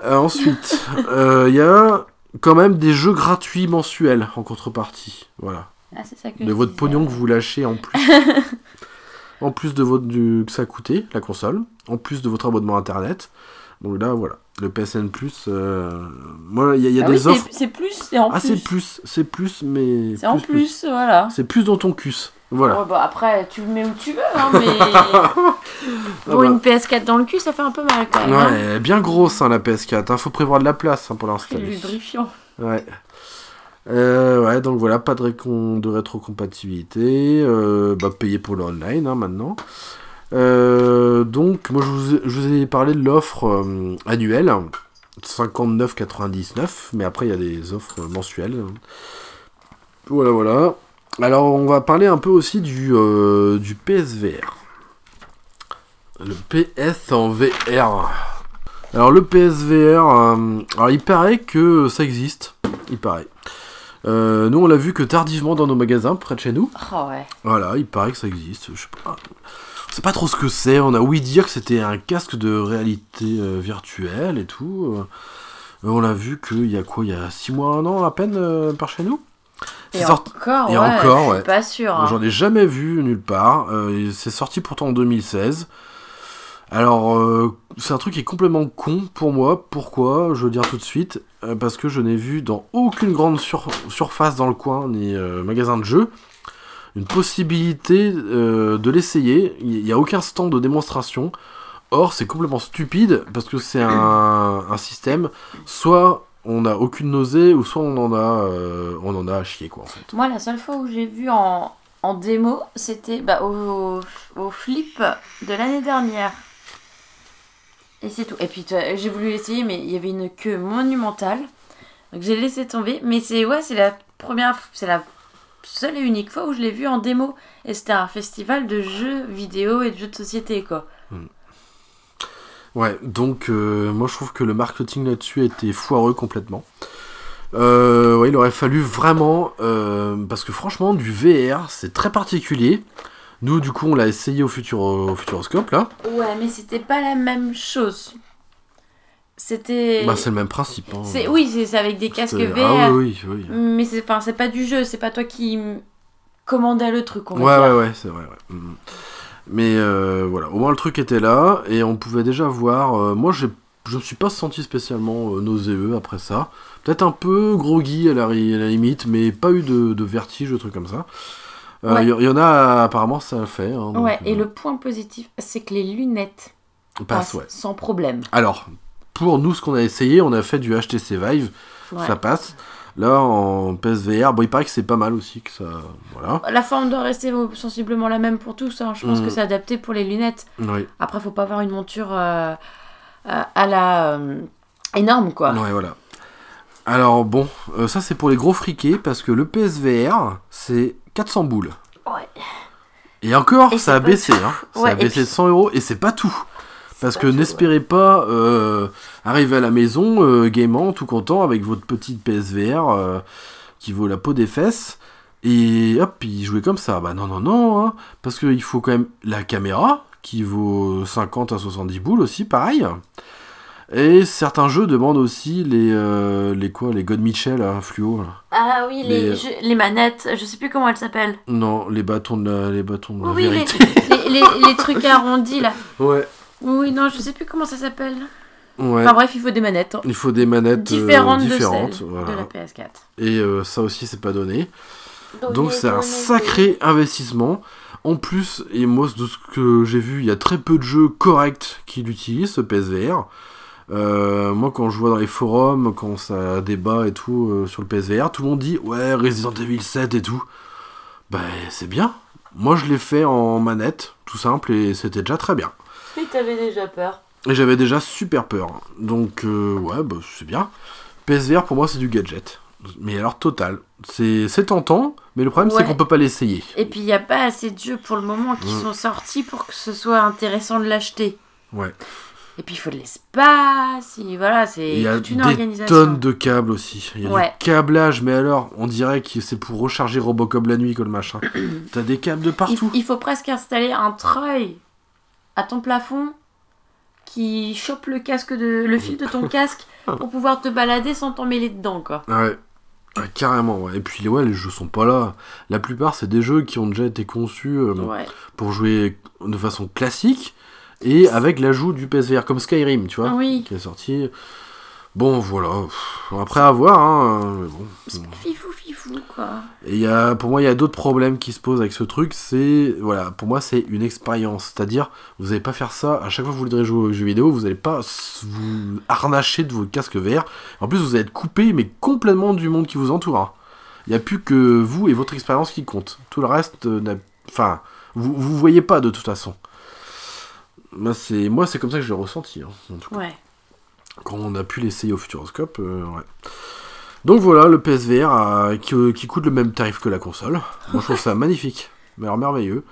Euh, ensuite, [laughs] euh, il y a quand même des jeux gratuits mensuels en contrepartie. Voilà. Ah, c'est ça que De votre disais. pognon que vous lâchez en plus. [laughs] en plus de votre du, que ça a coûté, la console. En plus de votre abonnement internet. Donc là, voilà. Le PSN Plus. euh, Moi, il y a, y Ah des c'est- offres. C'est plus, c'est en Ah, c'est plus. plus. C'est plus, mais. C'est en plus, voilà. C'est plus dans ton cus. Voilà. Ouais, bah après, tu le mets où tu veux, hein, mais. [laughs] Pour bah. une PS4 dans le cul, ça fait un peu mal quand même. hein. Ouais, elle est bien grosse hein, la PS4. Hein. Faut prévoir de la place hein, pour C'est l'installer. lubrifiant. Ouais. Euh, ouais, donc voilà, pas de, récon- de rétrocompatibilité. Euh, bah, payé pour le online hein, maintenant. Euh, donc, moi je vous ai, je vous ai parlé de l'offre euh, annuelle, 59,99, mais après il y a des offres mensuelles. Voilà, voilà. Alors, on va parler un peu aussi du, euh, du PSVR. Le PS en VR. Alors, le PSVR, euh, alors il paraît que ça existe. Il paraît. Euh, nous, on l'a vu que tardivement dans nos magasins, près de chez nous. Oh ouais. Voilà, il paraît que ça existe. Je sais pas. On sait pas trop ce que c'est. On a ouï dire que c'était un casque de réalité virtuelle et tout. On l'a vu qu'il y a quoi? Il y a 6 mois, un an à peine par chez nous? Et sorti- encore, et ouais, encore, je suis ouais. pas sûr. hein. J'en ai jamais vu nulle part. Euh, c'est sorti pourtant en 2016. Alors, euh, c'est un truc qui est complètement con pour moi. Pourquoi? Je veux dire tout de suite. Euh, parce que je n'ai vu dans aucune grande sur- surface dans le coin, ni euh, magasin de jeux, une possibilité de l'essayer. Il n'y a aucun stand de démonstration. Or, c'est complètement stupide parce que c'est un, un système. Soit on n'a aucune nausée, ou soit on en a, euh, on en a à chier, quoi, en fait. Moi, la seule fois où j'ai vu en, en démo, c'était bah, au, au flip de l'année dernière. Et c'est tout. Et puis j'ai voulu l'essayer, mais il y avait une queue monumentale. Donc j'ai laissé tomber. Mais c'est ouais, c'est la première, c'est la seule et unique fois où je l'ai vu en démo. Et c'était un festival de jeux vidéo et de jeux de société, quoi. Ouais, donc euh, moi je trouve que le marketing là-dessus a été foireux complètement. Euh, ouais, il aurait fallu vraiment, euh, parce que franchement, du VR, c'est très particulier. Nous, du coup, on l'a essayé au, Futuro- au Futuroscope, là. Ouais, mais c'était pas la même chose. C'était. Bah, c'est le même principe. hein. c'est oui, c'est avec des casques VR. Ah oui, oui, oui. Mais c'est enfin, c'est pas du jeu, c'est pas toi qui commandais le truc, on va Ouais, ouais, ouais, c'est vrai, ouais. Mais euh, voilà, au moins le truc était là, et on pouvait déjà voir... euh, moi, j'ai- je me suis pas senti spécialement euh, nauséeux après ça. Peut-être un peu groggy à la, à la limite, mais pas eu de, de vertige, de trucs comme ça. Il Ouais. y, y en a, apparemment, ça a fait. hein, donc, Ouais, et euh, le point positif, c'est que les lunettes passe, passent ouais. sans problème. Alors, pour nous, ce qu'on a essayé, on a fait du HTC Vive, Ouais. ça passe. Là, en PSVR, bon, il paraît que c'est pas mal aussi, que ça... Voilà. La forme doit rester sensiblement la même pour tous. hein. Je pense Mm. que c'est adapté pour les lunettes. Oui, Après, faut pas avoir une monture euh, euh, à la euh, énorme, quoi. ouais, voilà. Alors, bon, ça, c'est pour les gros friqués, parce que le PSVR, c'est 400 boules. Ouais. Et encore, Et ça a baissé, hein. Ça Ouais, a et baissé de puis- 100 euros, et c'est pas tout. Parce que tout, n'espérez pas euh, arriver à la maison euh, gaiement, tout content, avec votre petite PSVR euh, qui vaut la peau des fesses, et hop, y jouer comme ça. Bah non, non, non, hein, parce qu'il faut quand même la caméra, qui vaut 50 à 70 boules aussi, pareil. Et certains jeux demandent aussi les, euh, les quoi, les God Mitchell à fluo. là. Ah oui, les, Les- jeux- les manettes, je sais plus comment elles s'appellent. Non, les bâtons de la, les bâtons de la Oui, vérité. les, les- les trucs arrondis là. Ouais. Oui, non, je sais plus comment ça s'appelle. Ouais. Enfin bref, il faut des manettes. Il faut des manettes euh, Différentes, différentes, de celles voilà. de la PS4. Et euh, ça aussi, c'est pas donné. Donc c'est un sacré investissement. En plus, et moi de ce que j'ai vu, il y a très peu de jeux corrects qui l'utilisent, ce PSVR. Euh, moi quand je vois dans les forums, quand ça débat et tout euh, sur le PSVR, tout le monde dit ouais Resident Evil 7 et tout. Ben c'est bien. Moi je l'ai fait en manette, tout simple, et c'était déjà très bien. Oui, t'avais déjà peur. Et j'avais déjà super peur. Donc, euh, ouais, bah, c'est bien. PSVR pour moi c'est du gadget. Mais alors total. C'est tentant, mais le problème c'est qu'on peut pas l'essayer. Et puis il n'y a pas assez de jeux pour le moment qui sont sortis pour que ce soit intéressant de l'acheter. Ouais. Et puis il faut de l'espace, et voilà, c'est Il y a toute une des organisation. tonnes de câbles aussi. Il y a Ouais. du câblage, mais alors on dirait que c'est pour recharger Robocop la nuit que le machin. [clears throat] T'as des câbles de il, partout. il faut presque installer un treuil à ton plafond qui chope le casque de le fil de ton [laughs] casque pour pouvoir te balader sans t'emmêler dedans quoi. Ouais. Ouais, carrément, ouais. Et puis, ouais, les jeux sont pas là. La plupart, c'est des jeux qui ont déjà été conçus euh, Ouais. pour jouer de façon classique et avec l'ajout du PSVR, comme Skyrim, tu vois, oui. qui est sorti. Bon, voilà. Après, à voir, hein. mais bon. Quoi. Et y a, pour moi, il y a d'autres problèmes qui se posent avec ce truc. C'est, voilà, pour moi, c'est une expérience. C'est-à-dire, vous n'allez pas faire ça à chaque fois que vous voudrez jouer aux jeux vidéo. Vous n'allez pas vous harnacher de vos casques VR. En plus, vous allez être coupé, mais complètement du monde qui vous entoure. hein. Il n'y a plus que vous et votre expérience qui compte. Tout le reste, euh, enfin, vous, vous voyez pas de toute façon. Moi, c'est, moi, c'est comme ça que je l'ai ressenti. hein, en tout cas Ouais. quand on a pu l'essayer au Futuroscope. euh, ouais. Donc voilà, le PSVR euh, qui, qui coûte le même tarif que la console. Moi je trouve ça [laughs] magnifique, mais alors merveilleux.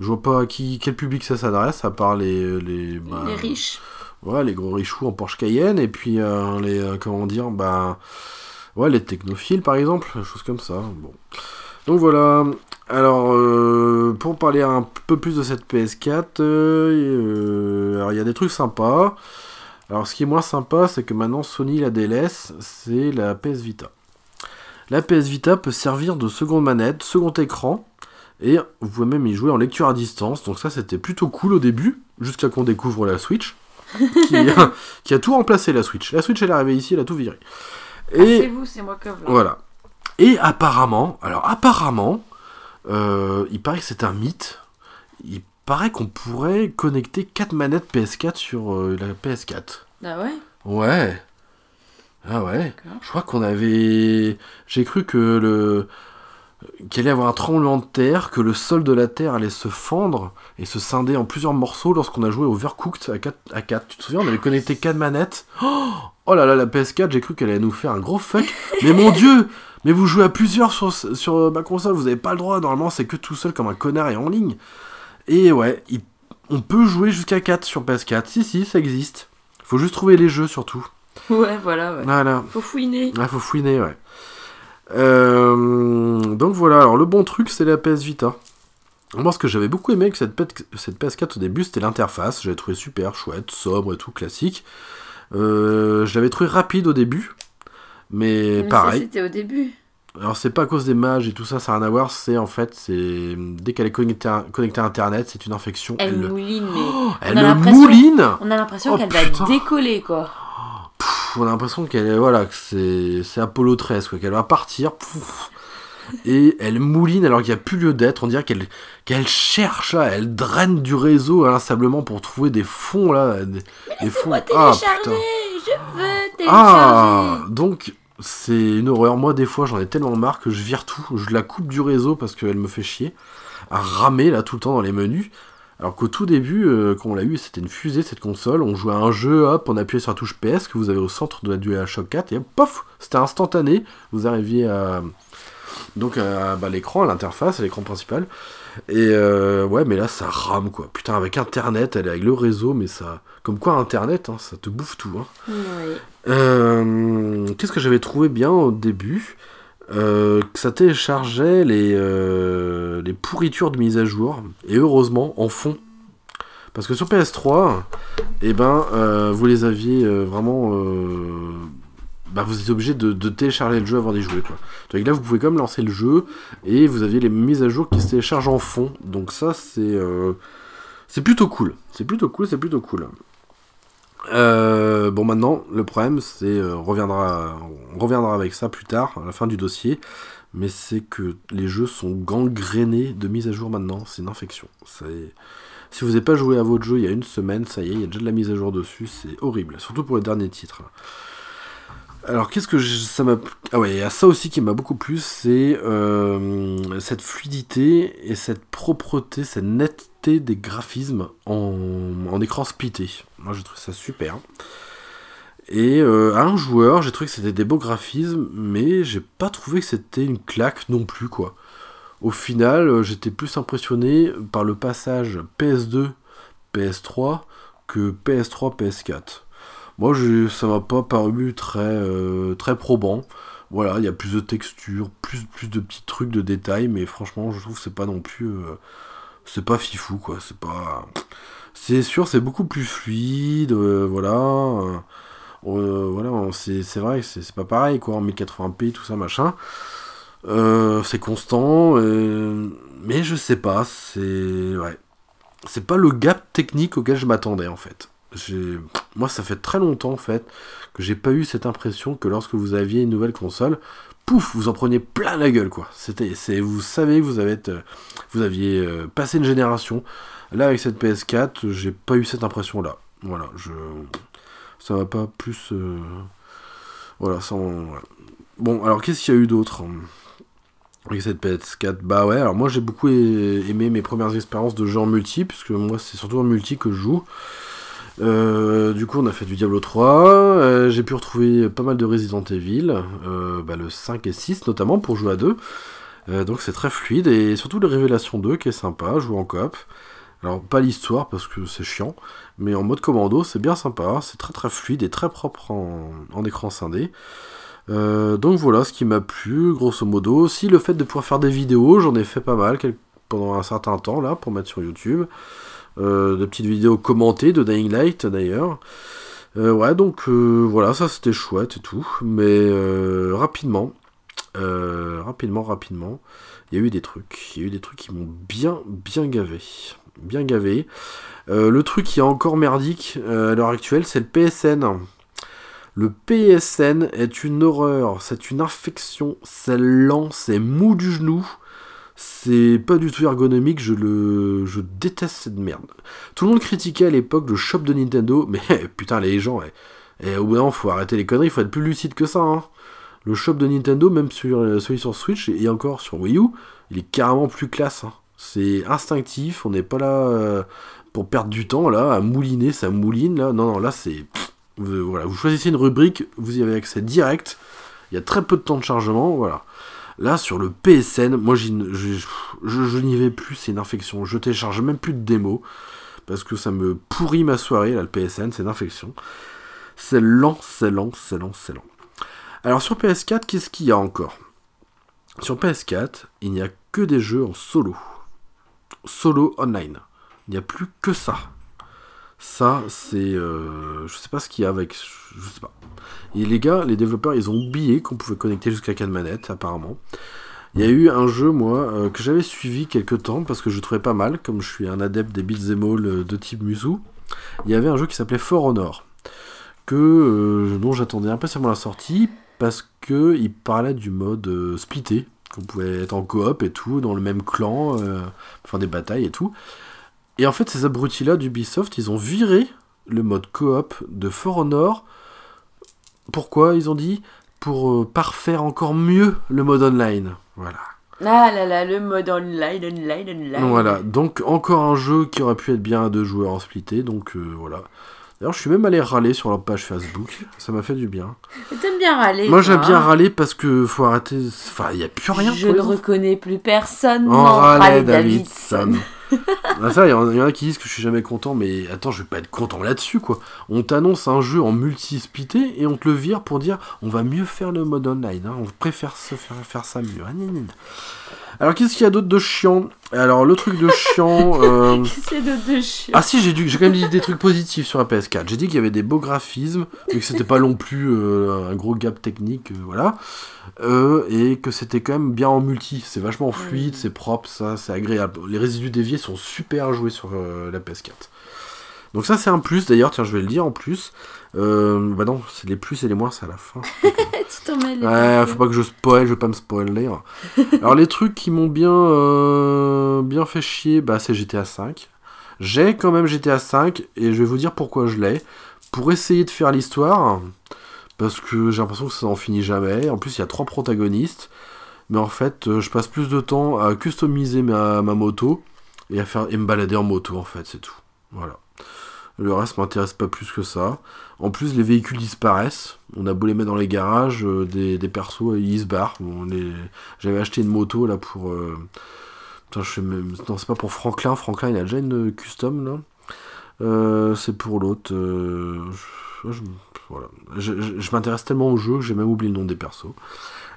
Je vois pas à qui, quel public ça s'adresse, à part les, les, bah, Les riches. ouais, les gros richoux en Porsche Cayenne, et puis euh, les, euh, comment dire, bah, ouais, les technophiles par exemple, choses comme ça. Bon. Donc voilà. Alors, euh, pour parler un peu plus de cette PS4, euh, euh, alors il y a des trucs sympas. Alors, ce qui est moins sympa, c'est que maintenant Sony la délaisse, c'est la PS Vita. La PS Vita peut servir de seconde manette, second écran, et vous pouvez même y jouer en lecture à distance. Donc ça, c'était plutôt cool au début, jusqu'à qu'on découvre la Switch, [laughs] qui, qui a tout remplacé la Switch. La Switch, elle est arrivée ici, elle a tout viré. Ah, Et c'est vous, c'est moi que vous. voilà. Et apparemment, alors apparemment, euh, il paraît que c'est un mythe. Il paraît qu'on pourrait connecter 4 manettes PS4 sur euh, la PS4. Ah ouais? Ouais. Ah ouais. Je crois qu'on avait. J'ai cru que le. Qu'il allait y avoir un tremblement de terre, que le sol de la terre allait se fendre et se scinder en plusieurs morceaux lorsqu'on a joué au Overcooked à 4, à 4. Tu te souviens, on avait connecté 4 manettes? Oh, oh là là, la PS4, j'ai cru qu'elle allait nous faire un gros fuck. [laughs] Mais mon dieu Mais vous jouez à plusieurs sur, sur ma console, vous avez pas le droit. Normalement, c'est que tout seul comme un connard et en ligne. Et ouais, il- on peut jouer jusqu'à 4 sur PS4. Si, si, ça existe. Faut juste trouver les jeux surtout. Ouais, voilà, ouais. Voilà. Faut fouiner. Ah, faut fouiner, ouais. Euh, donc voilà, alors le bon truc, c'est la PS Vita. Moi, ce que j'avais beaucoup aimé avec cette, PS cette PS4 au début, c'était l'interface. J'avais trouvé super chouette, sobre et tout, classique. Euh, je l'avais trouvé rapide au début, mais, pareil. C'était au début. Alors, c'est pas à cause des mages et tout ça, ça n'a rien à voir. C'est en fait, c'est dès qu'elle est connectée à, connectée à Internet, c'est une infection. Elle le- mouline, mais. Oh, on elle a l'impression- mouline On a l'impression Oh, qu'elle va décoller, quoi. Pff, on a l'impression qu'elle est voilà que c'est c'est Apollo 13 quoi qu'elle va partir et elle mouline alors qu'il n'y a plus lieu d'être on dirait qu'elle qu'elle cherche là elle draine du réseau inlassablement pour trouver des fonds là des, des fonds ah putain Je veux télécharger ah donc c'est une horreur moi des fois j'en ai tellement marre que je vire tout je la coupe du réseau parce qu'elle me fait chier à ramer là tout le temps dans les menus alors qu'au tout début, euh, quand on l'a eu, c'était une fusée cette console. On jouait à un jeu, hop, on appuyait sur la touche PS que vous avez au centre de la DualShock 4 et hop, pof, c'était instantané. Vous arriviez à donc à bah, l'écran, à l'interface, à l'écran principal. Et euh, ouais, mais là ça rame quoi. Putain, avec Internet, elle est avec le réseau, mais ça, comme quoi Internet, hein, ça te bouffe tout. Hein. Oui. Euh, Qu'est-ce que j'avais trouvé bien au début? Euh, Que ça téléchargeait les, euh, les pourritures de mise à jour, et heureusement en fond. Parce que sur PS3, eh ben, euh, vous les aviez euh, vraiment. Bah, vous étiez obligé de, télécharger le jeu avant d'y jouer. Quoi. Donc là, vous pouvez quand même lancer le jeu, et vous aviez les mises à jour qui se téléchargent en fond. Donc ça, c'est. euh, c'est plutôt cool. C'est plutôt cool, c'est plutôt cool. Euh, bon maintenant le problème c'est euh, reviendra on reviendra avec ça plus tard à la fin du dossier mais c'est que les jeux sont gangrénés de mise à jour maintenant c'est une infection si vous n'avez pas joué à votre jeu il y a une semaine ça y est il y a déjà de la mise à jour dessus c'est horrible surtout pour les derniers titres alors qu'est-ce que ça m'a ah ouais il y a ça aussi qui m'a beaucoup plu c'est euh, cette fluidité et cette propreté cette netteté des graphismes en, écran splitté moi je trouve ça super Et euh, à un joueur, j'ai trouvé que c'était des beaux graphismes, mais j'ai pas trouvé que c'était une claque non plus, quoi. Au final, euh, j'étais plus impressionné par le passage PS2, PS3 que PS3, PS4. Moi, j'ai- ça m'a pas paru très, euh, très probant. Voilà, il y a plus de textures, plus, plus de petits trucs de détails, mais franchement, je trouve que c'est pas non plus. euh, c'est pas fifou, quoi. C'est pas. C'est sûr, c'est beaucoup plus fluide, euh, voilà. voilà, c'est vrai que c'est pas pareil, quoi, en 1080p, tout ça, machin. C'est constant, mais je sais pas, c'est. Ouais. C'est pas le gap technique auquel je m'attendais, en fait. Moi, ça fait très longtemps, en fait, que j'ai pas eu cette impression que lorsque vous aviez une nouvelle console, pouf, vous en preniez plein la gueule, quoi. C'était, vous savez vous avez, été- vous aviez euh, passé une génération. Là, avec cette PS4, j'ai pas eu cette impression-là. Voilà, je, ça va pas plus, euh, voilà, ouais. Bon, alors qu'est-ce qu'il y a eu d'autre hein, avec cette PS4 Bah ouais, alors moi j'ai beaucoup aimé mes premières expériences de jeu en multi, puisque moi c'est surtout en multi que je joue. Euh, du coup, on a fait du Diablo 3. euh, j'ai pu retrouver pas mal de Resident Evil, euh, bah, le 5 et 6 notamment pour jouer à deux. Donc c'est très fluide et surtout le Révélation 2 qui est sympa, jouer en coop. Alors pas l'histoire parce que c'est chiant, mais en mode commando c'est bien sympa, c'est très très fluide et très propre en, en écran scindé. Donc voilà ce qui m'a plu, grosso modo. Aussi le fait de pouvoir faire des vidéos, j'en ai fait pas mal pendant un certain temps là pour mettre sur YouTube. Euh, de petites vidéos commentées de Dying Light d'ailleurs. Euh, ouais, donc euh, voilà, ça c'était chouette et tout. Mais rapidement, rapidement, rapidement, il y a eu des trucs. Il y a eu des trucs qui m'ont bien, bien gavé. Bien gavé. Le truc qui est encore merdique à l'heure actuelle, c'est le PSN. Le PSN est une horreur, c'est une infection, c'est lent, c'est mou du genou. C'est pas du tout ergonomique, je le. Je déteste cette merde. Tout le monde critiquait à l'époque le shop de Nintendo, [laughs] mais putain les gens, eh, eh, au bout d'un moment faut arrêter les conneries, faut être plus lucide que ça. hein. Le shop de Nintendo, même sur euh, celui sur Switch et encore sur Wii U, il est carrément plus classe. hein. C'est instinctif, on n'est pas là euh, pour perdre du temps là, à mouliner, ça mouline là. Non, non, là c'est. voilà, vous choisissez une rubrique, vous y avez accès direct. Il y a très peu de temps de chargement, voilà. Là, sur le PSN, moi, je, n'y vais plus, c'est une infection. Je télécharge même plus de démo, parce que ça me pourrit ma soirée, là, le PSN, c'est une infection. C'est lent, c'est lent, c'est lent, c'est lent. Alors, sur PS4, qu'est-ce qu'il y a encore? Sur PS4, il n'y a que des jeux en solo. Solo online. Il n'y a plus que ça. Ça, c'est... euh, je sais pas ce qu'il y a avec... Je sais pas. Et les gars, les développeurs, ils ont oublié qu'on pouvait connecter jusqu'à 4 manettes, apparemment. Il y a eu un jeu, moi, euh, que j'avais suivi quelques temps, parce que je trouvais pas mal, comme je suis un adepte des beat'em all euh, de type Musu. Il y avait un jeu qui s'appelait For Honor, que, euh, dont j'attendais impatiemment la sortie, parce que il parlait du mode euh, splitté, qu'on pouvait être en coop et tout, dans le même clan, euh, faire des batailles et tout. Et en fait, ces abrutis-là d'Ubisoft, ils ont viré le mode coop de For Honor. Pourquoi Ils ont dit? Pour euh, parfaire encore mieux le mode online. Voilà. Ah là là, le mode online, online, online. Voilà. Donc encore un jeu qui aurait pu être bien à deux joueurs en splitté. Donc euh, voilà. D'ailleurs, je suis même allé râler sur leur page Facebook. Ça m'a fait du bien. T'aimes bien râler. Moi, j'aime bien hein. râler parce que faut arrêter. Enfin, il n'y a plus rien. Je pour ne reconnais plus personne. En râlait Davidson. [laughs] Ah, ça, il y, en a qui disent que je suis jamais content, mais attends, je vais pas être content là-dessus, quoi. On t'annonce un jeu en multi-splitté et on te le vire pour dire on va mieux faire le mode online, hein, on préfère faire, faire ça mieux. Ah. Alors, qu'est-ce qu'il y a d'autre de chiant? Alors, le truc de chiant. [laughs] euh, C'est de, de chiant. Ah si, j'ai dû- j'ai quand même dit des trucs positifs sur la PS4. J'ai dit qu'il y avait des beaux graphismes, et que c'était pas non plus euh, un gros gap technique, euh, voilà. Et que c'était quand même bien en multi. C'est vachement fluide, c'est propre, ça, c'est agréable. Les résidus déviés sont super joués sur la PS4. Donc ça c'est un plus, d'ailleurs, tiens je vais le dire en plus. Euh, bah non, c'est les plus et les moins, c'est à la fin. [laughs] tu t'en mêles. les Ouais, faut pas que je spoil, je vais pas me spoiler. [laughs] Alors les trucs qui m'ont bien euh, bien fait chier, bah c'est GTA 5. J'ai quand même GTA 5 et je vais vous dire pourquoi je l'ai. Pour essayer de faire l'histoire, parce que j'ai l'impression que ça n'en finit jamais. En plus il y a trois protagonistes, mais en fait euh, je passe plus de temps à customiser ma, ma moto et à faire et me balader en moto en fait, c'est tout. Voilà. Le reste m'intéresse pas plus que ça. En plus, les véhicules disparaissent. On a beau les mettre dans les garages, euh, des, des persos, ils se barrent. J'avais acheté une moto là pour. euh, je sais même. Non, c'est pas pour Franklin. Franklin, il a déjà une custom là. Euh, c'est pour l'autre. Voilà. Je, m'intéresse tellement au jeu que j'ai même oublié le nom des persos.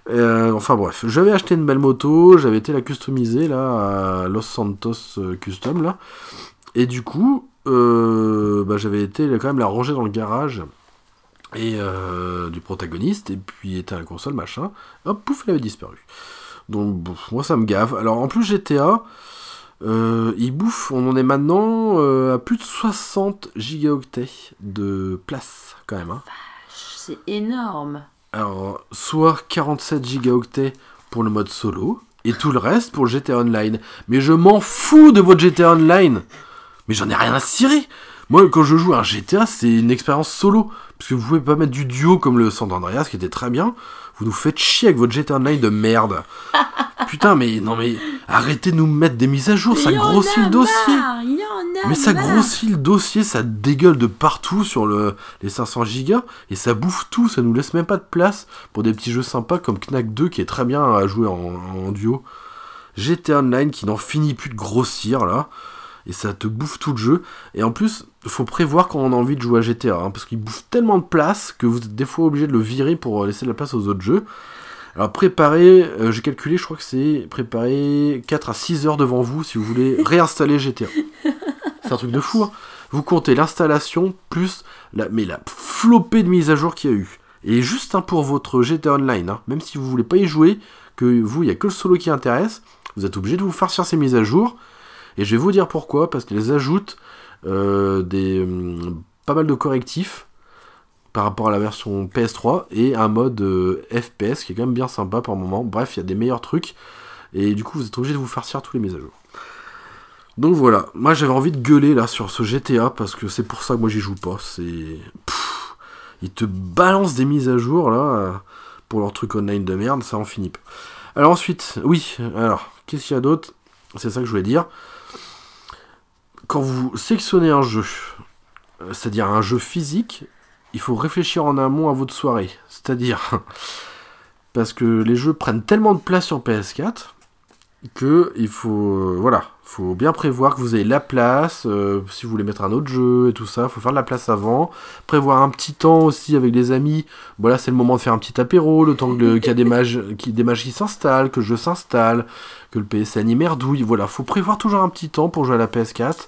Enfin bref, j'avais acheté une belle moto, j'avais été la customiser là à Los Santos Custom là. Et du coup, euh, bah, j'avais été quand même la ranger dans le garage et euh, du protagoniste, et puis était à la console, machin. Hop, pouf, elle avait disparu. Donc, bon, moi ça me gave. Alors en plus, GTA, euh, il bouffe, on en est maintenant euh, à plus de 60 gigaoctets de place, quand même. Hein. C'est énorme. Alors, soit 47 gigaoctets pour le mode solo, et tout le reste pour le GTA Online. Mais je m'en fous de votre GTA Online Mais j'en ai rien à cirer Moi, quand je joue à un GTA, c'est une expérience solo. Parce que vous pouvez pas mettre du duo comme le San Andreas, qui était très bien. Vous nous faites chier avec votre GTA Online de merde. [laughs] Putain, mais non, mais arrêtez de nous mettre des mises à jour, ça grossit le dossier. Mais ça grossit le dossier, ça dégueule de partout sur le, les 500 gigas et ça bouffe tout, ça nous laisse même pas de place pour des petits jeux sympas comme Knack 2 qui est très bien à jouer en, en duo. GTA Online qui n'en finit plus de grossir là et ça te bouffe tout le jeu. Et en plus, faut prévoir quand on a envie de jouer à GTA hein, parce qu'il bouffe tellement de place que vous êtes des fois obligé de le virer pour laisser de la place aux autres jeux. Alors préparez, euh, j'ai calculé, je crois que c'est préparer 4 à 6 heures devant vous si vous voulez [laughs] réinstaller GTA. C'est un truc de fou. hein. Vous comptez l'installation plus la, mais la flopée de mises à jour qu'il y a eu. Et juste un pour votre GTA Online, hein. même si vous voulez pas y jouer, que vous, il y a que le solo qui intéresse, vous êtes obligé de vous farcir ces mises à jour. Et je vais vous dire pourquoi, parce qu'elles ajoutent euh, des, hum, pas mal de correctifs par rapport à la version PS3 et un mode euh, FPS qui est quand même bien sympa par moment. Bref, il y a des meilleurs trucs. Et du coup, vous êtes obligé de vous farcir tous les mises à jour. Donc voilà, moi j'avais envie de gueuler là sur ce GTA parce que c'est pour ça que moi j'y joue pas. C'est. Ils te balancent des mises à jour là pour leur truc online de merde, ça en finit pas. Alors ensuite, oui, alors, qu'est-ce qu'il y a d'autre? C'est ça que je voulais dire. Quand vous sélectionnez un jeu, euh, c'est-à-dire un jeu physique, il faut réfléchir en amont à votre soirée. C'est-à-dire. [laughs] Parce que les jeux prennent tellement de place sur PS4 que il faut euh, voilà faut bien prévoir que vous avez la place euh, si vous voulez mettre un autre jeu et tout ça faut faire de la place avant. Prévoir un petit temps aussi avec des amis. Voilà c'est le moment de faire un petit apéro le temps qu'il y a des mages qui des mages qui s'installent que le jeu s'installe que le PSN y merdouille voilà faut prévoir toujours un petit temps pour jouer à la PS4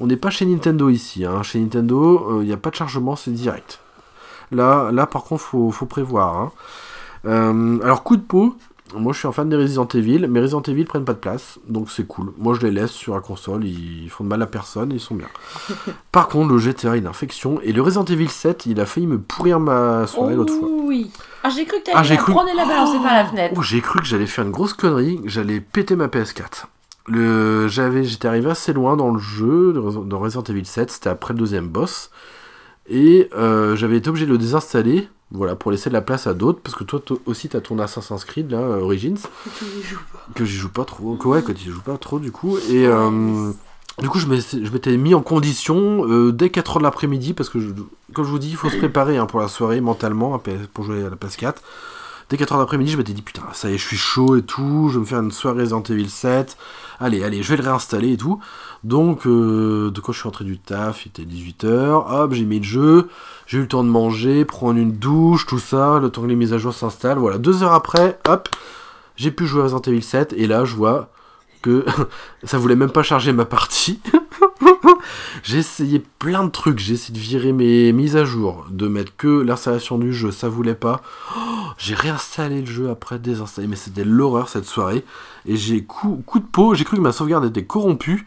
on n'est pas chez Nintendo ici hein. chez Nintendo euh, il n'y a pas de chargement c'est direct. Là là par contre faut, faut prévoir hein. Alors coup de peau moi, je suis un fan des Resident Evil, mais Resident Evil prennent pas de place, donc c'est cool. Moi, je les laisse sur la console, ils font de mal à personne, ils sont bien. [laughs] Par contre, le GTA a une infection, et le Resident Evil 7, il a failli me pourrir ma soirée l'autre fois. Oui. Ah, j'ai cru que Ah, t'allais j'ai la cru- prendre et la balancer par la fenêtre. Oh, j'ai cru que j'allais faire une grosse connerie, que j'allais péter ma PS4. Le, j'avais, j'étais arrivé assez loin dans le jeu, dans Resident Evil 7, c'était après le deuxième boss, et euh, j'avais été obligé de le désinstaller, voilà, pour laisser de la place à d'autres, parce que toi aussi t'as ton Assassin's Creed, là, euh, Origins, que j'y joue pas trop, que ouais, que tu joues pas trop du coup, et euh, du coup je m'étais mis en condition euh, dès 4h de l'après-midi, parce que je- comme je vous dis, il faut se préparer hein, pour la soirée mentalement, PS pour jouer à la PS4. Dès 4h d'après-midi, je m'étais dit putain, ça y est, je suis chaud et tout, je vais me faire une soirée Resident Evil 7. Allez, allez, je vais le réinstaller et tout. Donc, euh, de quand je suis rentré du taf, il était 18h, hop, j'ai mis le jeu, j'ai eu le temps de manger, prendre une douche, tout ça, le temps que les mises à jour s'installent. Voilà, deux heures après, hop, j'ai pu jouer à Resident Evil 7 et là, je vois que [laughs] ça voulait même pas charger ma partie. [laughs] j'ai essayé plein de trucs, j'ai essayé de virer mes mises à jour, de mettre que l'installation du jeu, ça voulait pas. J'ai réinstallé le jeu après, désinstallé, mais c'était l'horreur cette soirée. Et j'ai coup de peau, j'ai cru que ma sauvegarde était corrompue.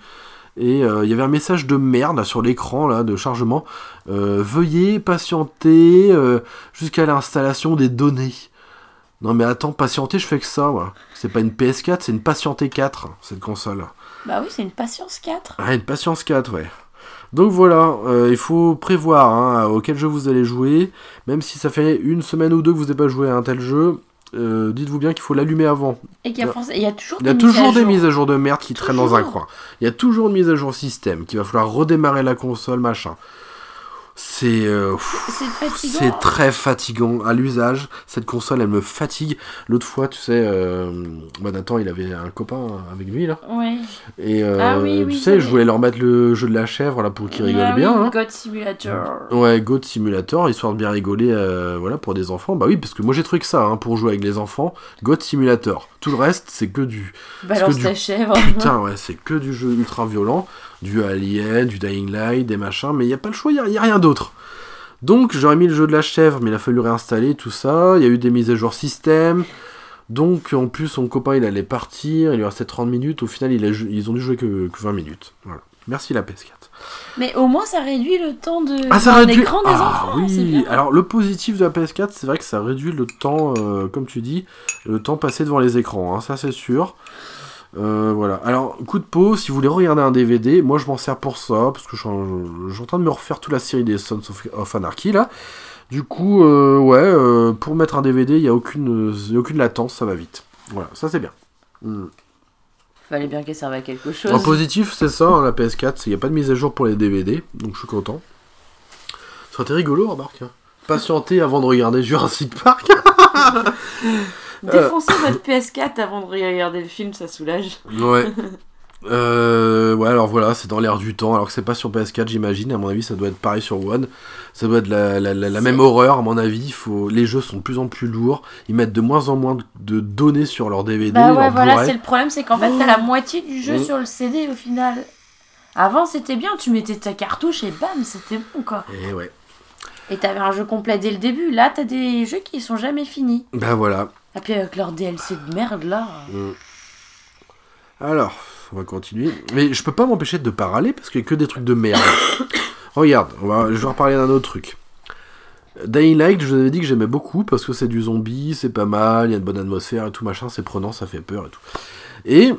Et euh, il y avait un message de merde là, sur l'écran là de chargement. Euh, veuillez patienter euh, jusqu'à l'installation des données. Non mais attends, patienter, je fais que ça. moi. C'est pas une PS4, c'est une patienté 4 cette console. Bah oui, c'est une patience 4. Ah, une patience 4, ouais. Donc voilà, euh, il faut prévoir hein, auquel jeu vous allez jouer. Même si ça fait une semaine ou deux que vous n'avez pas joué à un tel jeu, euh, dites-vous bien qu'il faut l'allumer avant. Et qu'il y a, il y a toujours Il y a des toujours mises à des jour. mises à jour de merde qui traînent dans un coin. Il y a toujours une mise à jour système, qu'il va falloir redémarrer la console, machin. C'est euh, C'est très fatigant à l'usage. Cette console, elle me fatigue. L'autre fois, tu sais, euh, bah, Nathan, il avait un copain avec lui là, Ouais. et euh, Ah oui, oui, tu sais, je voulais leur mettre le jeu de la chèvre là pour qu'ils rigolent Ah bien. oui, hein. God Simulator. Ouais, Goat Simulator, histoire de bien rigoler, euh, voilà, pour des enfants. Bah oui, parce que moi j'ai que ça, hein, pour jouer avec les enfants, Goat Simulator. Tout le reste, c'est que du... Balance du- ta chèvre. Putain, ouais, c'est que du jeu ultra violent, du Alien, du Dying Light, des machins, mais il n'y a pas le choix, il n'y a, rien d'autre. Donc j'aurais mis le jeu de la chèvre, mais il a fallu réinstaller tout ça, il y a eu des mises à jour système, donc en plus son copain il allait partir, il lui restait 30 minutes, au final il a jou- ils ont dû jouer que, que 20 minutes. Voilà. Merci la PS4. Mais au moins, ça réduit le temps de Ah, ça réduit. écran des ah, enfants. c'est oui. Alors le positif de la PS4, c'est vrai que ça réduit le temps, euh, comme tu dis, le temps passé devant les écrans. hein, ça c'est sûr. Euh, voilà. Alors coup de peau, si vous voulez regarder un DVD, moi je m'en sers pour ça parce que je suis en, je suis en train de me refaire toute la série des Sons of, of Anarchy là. Du coup, euh, ouais, euh, pour mettre un DVD, il y a aucune, il y a aucune latence, ça va vite. Voilà, ça c'est bien. Hmm. Fallait bien qu'elle serve à quelque chose. En positif, c'est ça, hein, la PS4, il n'y a pas de mise à jour pour les DVD, donc je suis content. Ça aurait été rigolo, remarque. hein. Patienter avant de regarder Jurassic Park. [laughs] Défoncez votre PS4 avant de regarder le film, ça soulage. ouais. [laughs] Euh, ouais, alors voilà, c'est dans l'air du temps, alors que c'est pas sur PS4, j'imagine. À mon avis, ça doit être pareil sur One. Ça doit être la, la- la- la C'est- même horreur, à mon avis. Faut... Les jeux sont de plus en plus lourds. Ils mettent de moins en moins de- données sur leur DVD. Bah ouais, leur voilà, c'est le problème, c'est qu'en fait, t'as la moitié du jeu Mm. sur le CD au final. Avant, c'était bien, tu mettais ta cartouche et bam, c'était bon quoi. Et ouais. Et t'avais un jeu complet dès le début. Là, t'as des jeux qui sont jamais finis. Bah voilà. Et puis avec leur DLC de merde là. Mm. Alors, on va continuer. Mais je peux pas m'empêcher de pas râler parce qu'il y a que des trucs de merde. [coughs] Regarde, on va, je vais reparler d'un autre truc. Dying Light, je vous avais dit que j'aimais beaucoup parce que c'est du zombie, c'est pas mal, il y a une bonne atmosphère et tout machin, c'est prenant, ça fait peur et tout. Et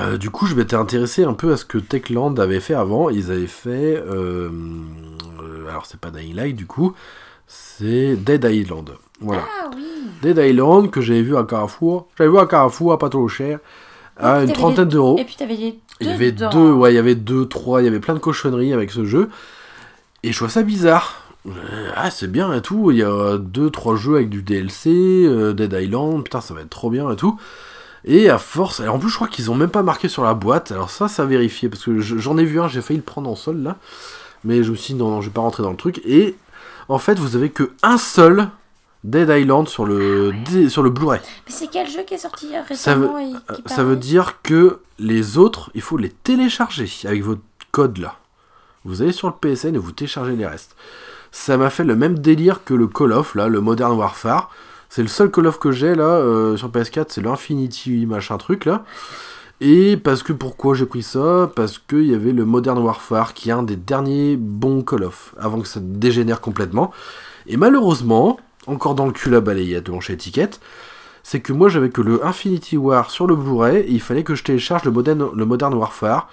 euh, du coup, je m'étais intéressé un peu à ce que Techland avait fait avant. Ils avaient fait. euh, euh, alors, c'est pas Dying Light du coup, c'est Dead Island. Voilà. Ah oui. Dead Island que j'avais vu à Carrefour. J'avais vu à Carrefour à pas trop cher. À une trentaine d'euros. Et puis t'avais les deux. Il y avait dedans. deux, ouais, il y avait deux, trois, il y avait plein de cochonneries avec ce jeu. Et je trouve ça bizarre. Ah, c'est bien et tout. Il y a deux, trois jeux avec du DLC, Dead Island, putain, ça va être trop bien et tout. Et à force, alors en plus, je crois qu'ils ont même pas marqué sur la boîte. Alors ça, ça vérifié parce que je- j'en ai vu un, j'ai failli le prendre en sol là. Mais je me suis dit, non, non, je vais pas rentrer dans le truc. Et en fait, vous avez que un seul Dead Island sur le, sur le Blu-ray. Mais c'est quel jeu qui est sorti euh, Ça veut- récemment et Euh, qui Ça veut dire que les autres, il faut les télécharger avec votre code là. Vous allez sur le PSN et vous téléchargez les restes. Ça m'a fait le même délire que le Call of là, le Modern Warfare. C'est le seul Call of que j'ai là euh, sur PS4, c'est l'Infinity machin truc là. Et parce que pourquoi j'ai pris ça? Parce qu'il y avait le Modern Warfare qui est un des derniers bons Call of avant que ça dégénère complètement. Et malheureusement, encore dans le cul à balayette de chez étiquette, c'est que moi j'avais que le Infinity War sur le Blu-ray et il fallait que je télécharge le Modern, le Warfare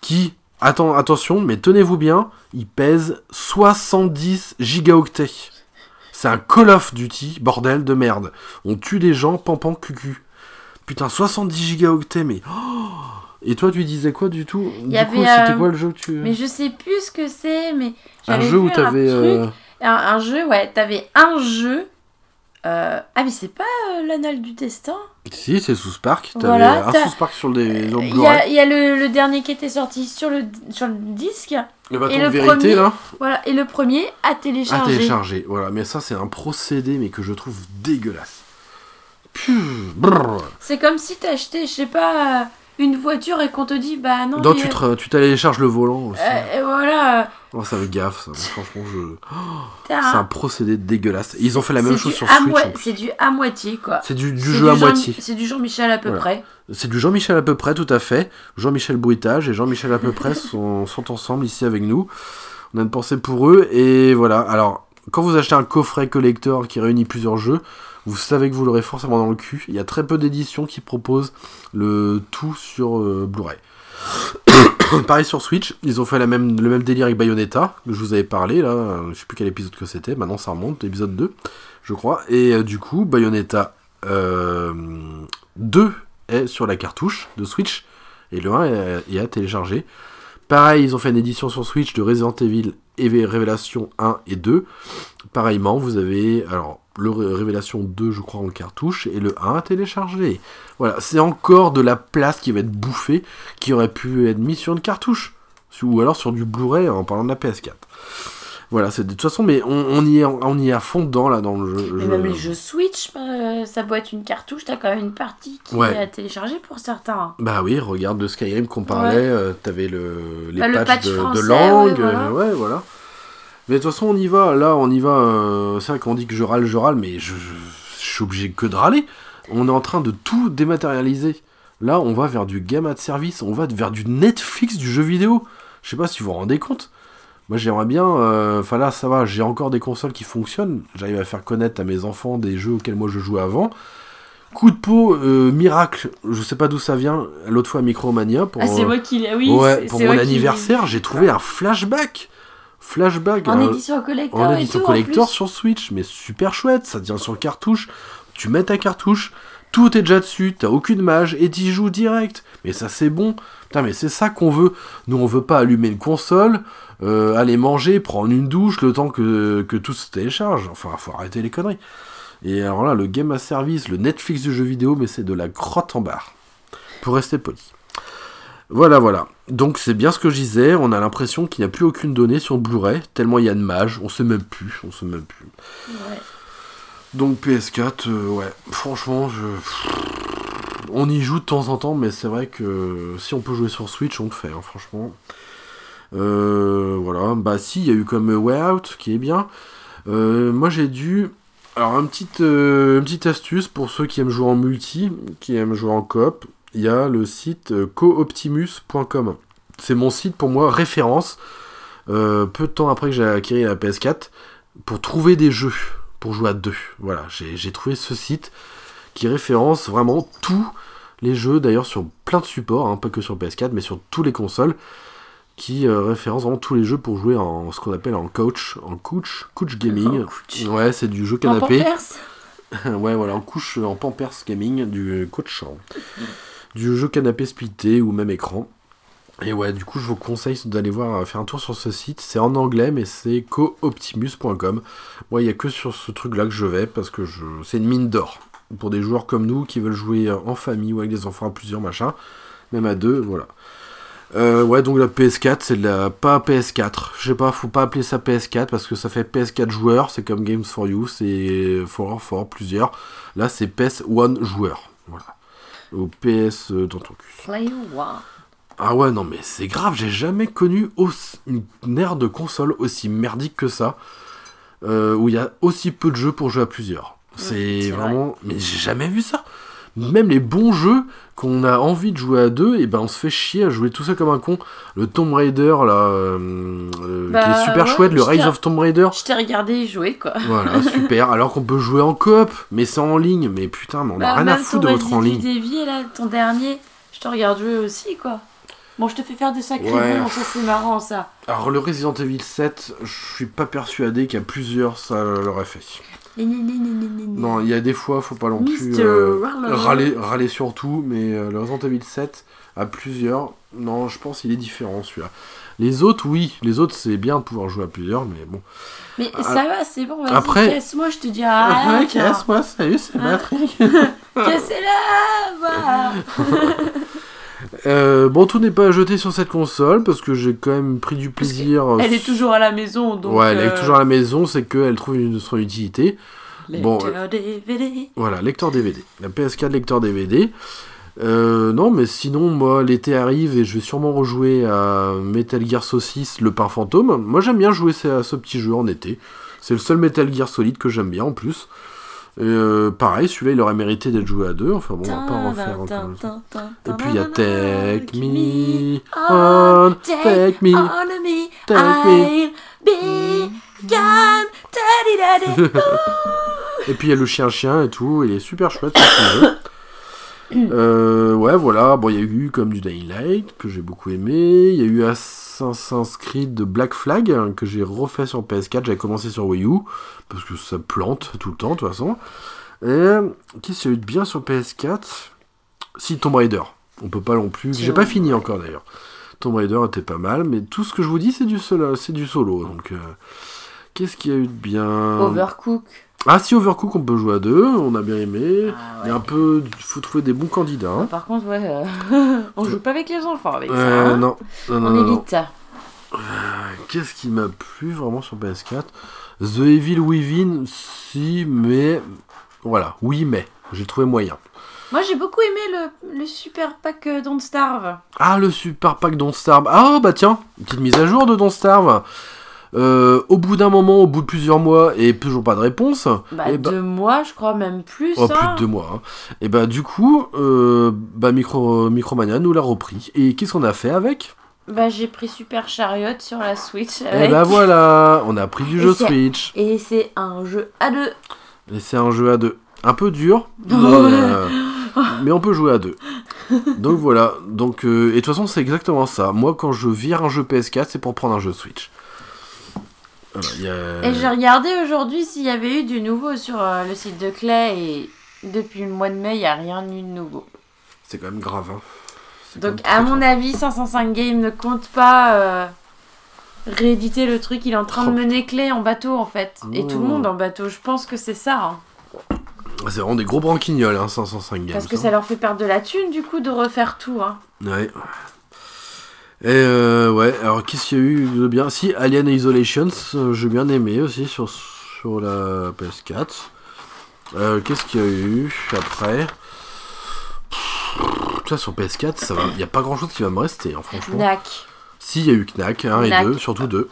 qui, attends, attention, mais tenez-vous bien, il pèse 70 gigaoctets. C'est un Call of Duty, bordel de merde. On tue des gens, pampan, cucu. Putain, 70 gigaoctets, mais... oh et toi, tu disais quoi du tout Du coup, c'était euh, quoi le jeu que tu... Mais je sais plus ce que c'est, mais Un jeu où t'avais... euh, un jeu, ouais, t'avais un jeu. Euh, Ah mais c'est pas euh, l'anal du destin? Si, c'est sous Spark. T'avais Voilà, un t'as- sous Spark sur le Il y Blu-ray. a, il y a le, le dernier qui était sorti sur le, sur le disque, Le bâton et de le vérité, premier- là voilà, et le premier à à télécharger. télécharger. Voilà, mais ça, c'est un procédé, mais que je trouve dégueulasse. C'est comme si t'achetais, je sais pas, euh, une voiture et qu'on te dit, bah non, Non, mais, tu, te- tu télécharges le volant aussi. euh, et voilà, euh, Oh, ça me gaffe, ça. Franchement, je... [gasps] c'est un procédé dégueulasse. Ils ont fait la même chose sur Switch. moi-. C'est du à moitié, quoi. C'est du, jeu à Jean- moitié. C'est du Jean-Michel à peu Voilà. près. C'est du Jean-Michel à peu près, tout à fait. Jean-Michel Bruitage et Jean-Michel à peu près [laughs] sont, sont ensemble ici avec nous. On a une pensée pour eux. Et voilà. Alors, quand vous achetez un coffret collector qui réunit plusieurs jeux, vous savez que vous l'aurez forcément dans le cul. Il y a très peu d'éditions qui proposent le tout sur euh, Blu-ray. [coughs] Pareil sur Switch, ils ont fait le même délire avec Bayonetta, je vous avais parlé là, euh, je sais plus quel épisode que c'était, maintenant ça remonte, épisode 2, je crois. Et euh, du coup, Bayonetta euh, 2 est sur la cartouche de Switch et le 1 est, est à télécharger. Pareil, ils ont fait une édition sur Switch de Resident Evil et Révélation 1 et 2. Pareillement, vous avez alors le Ré- Révélation 2, je crois, en cartouche et le 1 à télécharger. Voilà, c'est encore de la place qui va être bouffée, qui aurait pu être mise sur une cartouche. Ou alors sur du Blu-ray en parlant de la PS4. Voilà, c'est de toute façon, mais on, on y est, on y est à fond dedans là dans le jeu. Mais Je- même les jeux Switch, euh, ça peut être une cartouche, t'as quand même une partie qui Ouais. est à télécharger pour certains. Bah oui, regarde de Skyrim qu'on parlait, Ouais. euh, t'avais le, les Bah, le patchs patch de, de français, langue, ouais, voilà. euh, ouais, voilà. Mais de toute façon, on y va, là, on y va, euh, c'est vrai qu'on dit que je râle, je râle, mais je, je- je suis obligé que de râler. On est en train de tout dématérialiser. Là, on va vers du gamma de service, on va vers du Netflix du jeu vidéo. Je sais pas si vous vous rendez compte. Moi, j'aimerais bien, euh, enfin là, ça va, j'ai encore des consoles qui fonctionnent. J'arrive à faire connaître à mes enfants des jeux auxquels moi je jouais avant. Coup de peau, euh, miracle, je sais pas d'où ça vient, l'autre fois Micromania. Pour, Ah, c'est moi qui l'ai. Oui, ouais, pour mon anniversaire, j'ai trouvé un flashback. Flashback. En euh, édition collector. en et édition tout, en collector plus. sur Switch, mais super chouette, ça tient sur cartouche. Tu mets ta cartouche, tout est déjà dessus, t'as aucune mage et t'y joues direct. Mais ça c'est bon. Putain, mais c'est ça qu'on veut. Nous on veut pas allumer une console, euh, aller manger, prendre une douche le temps que, que tout se télécharge. Enfin, faut arrêter les conneries. Et alors là, le game à service, le Netflix du jeu vidéo, mais c'est de la grotte en barre. Pour rester poli. Voilà, voilà. Donc c'est bien ce que je disais, on a l'impression qu'il n'y a plus aucune donnée sur Blu-ray, tellement il y a de mages, on sait même plus, on sait même plus. Ouais. Donc PS4, euh, ouais, franchement, je... on y joue de temps en temps, mais c'est vrai que si on peut jouer sur Switch, on le fait, hein, franchement. Euh, voilà, bah si, il y a eu comme Way Out, qui est bien. Euh, moi j'ai dû... Alors, un petit, euh, une petite astuce pour ceux qui aiment jouer en multi, qui aiment jouer en coop, il y a le site euh, cooptimus.com. C'est mon site pour moi référence, euh, peu de temps après que j'ai acquis la PS4, pour trouver des jeux, pour jouer à deux. Voilà, j'ai trouvé ce site qui référence vraiment tous les jeux, d'ailleurs sur plein de supports, hein, pas que sur PS4, mais sur tous les consoles, qui euh, référence vraiment tous les jeux pour jouer en ce qu'on appelle en coach, en couch, couch gaming. Ouais, c'est du jeu En canapé. Pampers [laughs] ouais, voilà, en couche, en Pampers Gaming, du coach hein. Du jeu canapé splitté ou même écran. Et ouais, du coup, je vous conseille d'aller voir, euh, faire un tour sur ce site. C'est en anglais, mais c'est cooptimus.com. Moi, il n'y a que sur ce truc-là que je vais parce que c'est une mine d'or pour des joueurs comme nous qui veulent jouer euh, en famille ou avec des enfants à plusieurs machins, même à deux, voilà. Euh, ouais, donc la PS4, c'est la pas PS4. Je sais pas, faut pas appeler ça PS4 parce que ça fait PS4 joueurs, c'est comme Games for You, c'est fort, fort, plusieurs. Là, c'est PS1 joueur. Voilà. Au PS dans ton cul. Play One. Ah ouais, non, mais c'est grave, j'ai jamais connu aussi- une ère de console aussi merdique que ça, euh, où il y a aussi peu de jeux pour jouer à plusieurs. C'est c'est vraiment. Mais j'ai jamais vu ça. Même les bons jeux qu'on a envie de jouer à deux, et ben on se fait chier à jouer tout ça comme un con. Le Tomb Raider, là, euh, euh, qui Bah, est super ouais, chouette, le Rise of Tomb Raider. Je t'ai regardé jouer quoi. Voilà, [laughs] super. Alors qu'on peut jouer en coop, mais c'est en ligne. Mais putain, mais on a Bah, rien à foutre de votre en ligne. Evil, là, ton dernier, je te regarde jouer aussi quoi. Bon, je te fais faire des sacrés Ouais. bons, ça c'est marrant ça. Alors le Resident Evil 7, je suis pas persuadé a plusieurs, ça l'aurait fait. Non, il y a des fois, faut pas non plus euh, râler, râler sur tout, mais euh, le Resident Evil 7 à plusieurs, non, je pense qu'il est différent celui-là. Les autres, oui, les autres c'est bien de pouvoir jouer à plusieurs, mais bon. Mais Ah, ça va, c'est bon, vas-y, après- casse-moi, je te dis ah, ok, moi salut, c'est Ah. Patrick. [laughs] Cassez-la. [laughs] Euh, bon, tout n'est pas à jeter sur cette console parce que j'ai quand même pris du plaisir. euh, Elle est toujours à la maison, donc... ouais, elle est euh, toujours à la maison, c'est qu'elle trouve une, son utilité. bon, lecteur DVD. Voilà, lecteur DVD. La PS4 lecteur DVD. Euh, non, mais sinon, moi, l'été arrive et je vais sûrement rejouer à Metal Gear Saucisse, le pain fantôme. Moi, j'aime bien jouer à ce petit jeu en été. C'est le seul Metal Gear solide que j'aime bien en plus. Et, euh, pareil, celui-là, il aurait mérité d'être joué à deux. Enfin bon, on va pas en refaire encore. Et puis il y a Take Me On, Take Me, me, Take be gone. Ta-di-da-di. [laughs] Et puis il y a le chien-chien et tout, il est super chouette ce petit jeu. [coughs] Euh, ouais, voilà, bon, il y a eu comme du Daylight que j'ai beaucoup aimé. Il y a eu Assassin's Creed de Black Flag hein, que j'ai refait sur PS4. J'avais commencé sur Wii U parce que ça plante tout le temps, de toute façon. Et qu'est-ce qu'il y a eu de bien sur PS4 Si, Tomb Raider. On peut pas non plus. J'ai pas fini encore d'ailleurs. Tomb Raider était pas mal, mais tout ce que je vous dis, c'est du solo. C'est du solo donc, euh, qu'est-ce qu'il y a eu de bien? Overcook. Ah, si Overcook, on peut jouer à deux. On a bien aimé. Ah, Il y a un peu, faut trouver des bons candidats. hein. Par contre, ouais, euh, [laughs] on joue pas avec les enfants avec ça. Euh, hein. non, non, non, on non, évite ça. Qu'est-ce qui m'a plu vraiment sur PS4 The Evil Within, si, mais voilà, oui, mais j'ai trouvé moyen. Moi, j'ai beaucoup aimé le, le super pack euh, Don't Starve. Ah, le super pack Don't Starve. Ah, bah tiens, une petite mise à jour de Don't Starve. Euh, au bout d'un moment, au bout de plusieurs mois, et toujours pas de réponse. Bah, et bah- deux mois, je crois, même plus. Oh, hein. plus de deux mois. hein. Et bah, du coup, euh, bah, Micro, Micromania nous l'a repris. Et qu'est-ce qu'on a fait avec? Bah, j'ai pris Super Chariot sur la Switch. Et avec- bah voilà, on a pris du Et jeu Switch. Et c'est un jeu à deux. Et c'est un jeu à deux. Un peu dur, [laughs] mais, euh, on peut jouer à deux. Donc voilà. Donc, euh, et de toute façon, c'est exactement ça. Moi, quand je vire un jeu PS4, c'est pour prendre un jeu Switch. Voilà, a- Et j'ai regardé aujourd'hui s'il y avait eu du nouveau sur euh, le site de Clay et depuis le mois de mai, il n'y a rien eu de nouveau. C'est quand même grave. hein. Donc, à mon grave. avis, 505 Games ne compte pas euh, rééditer le truc. Il est en train de mener Clay en bateau en fait. Et tout le Oh. monde en bateau. Je pense que c'est ça. hein. C'est vraiment des gros branquignoles, hein, 505 games. Parce que ça leur fait perdre de la thune du coup de refaire tout. Hein. Ouais. Et euh, ouais, alors qu'est-ce qu'il y a eu de bien? Si, Alien Isolation, euh, j'ai bien aimé aussi sur, sur la PS4. Euh, qu'est-ce qu'il y a eu après? Ça, sur PS4, il n'y a pas grand chose qui va me rester, hein, franchement. Knack. Si, il y a eu Knack, 1 et Knack. 2, surtout 2.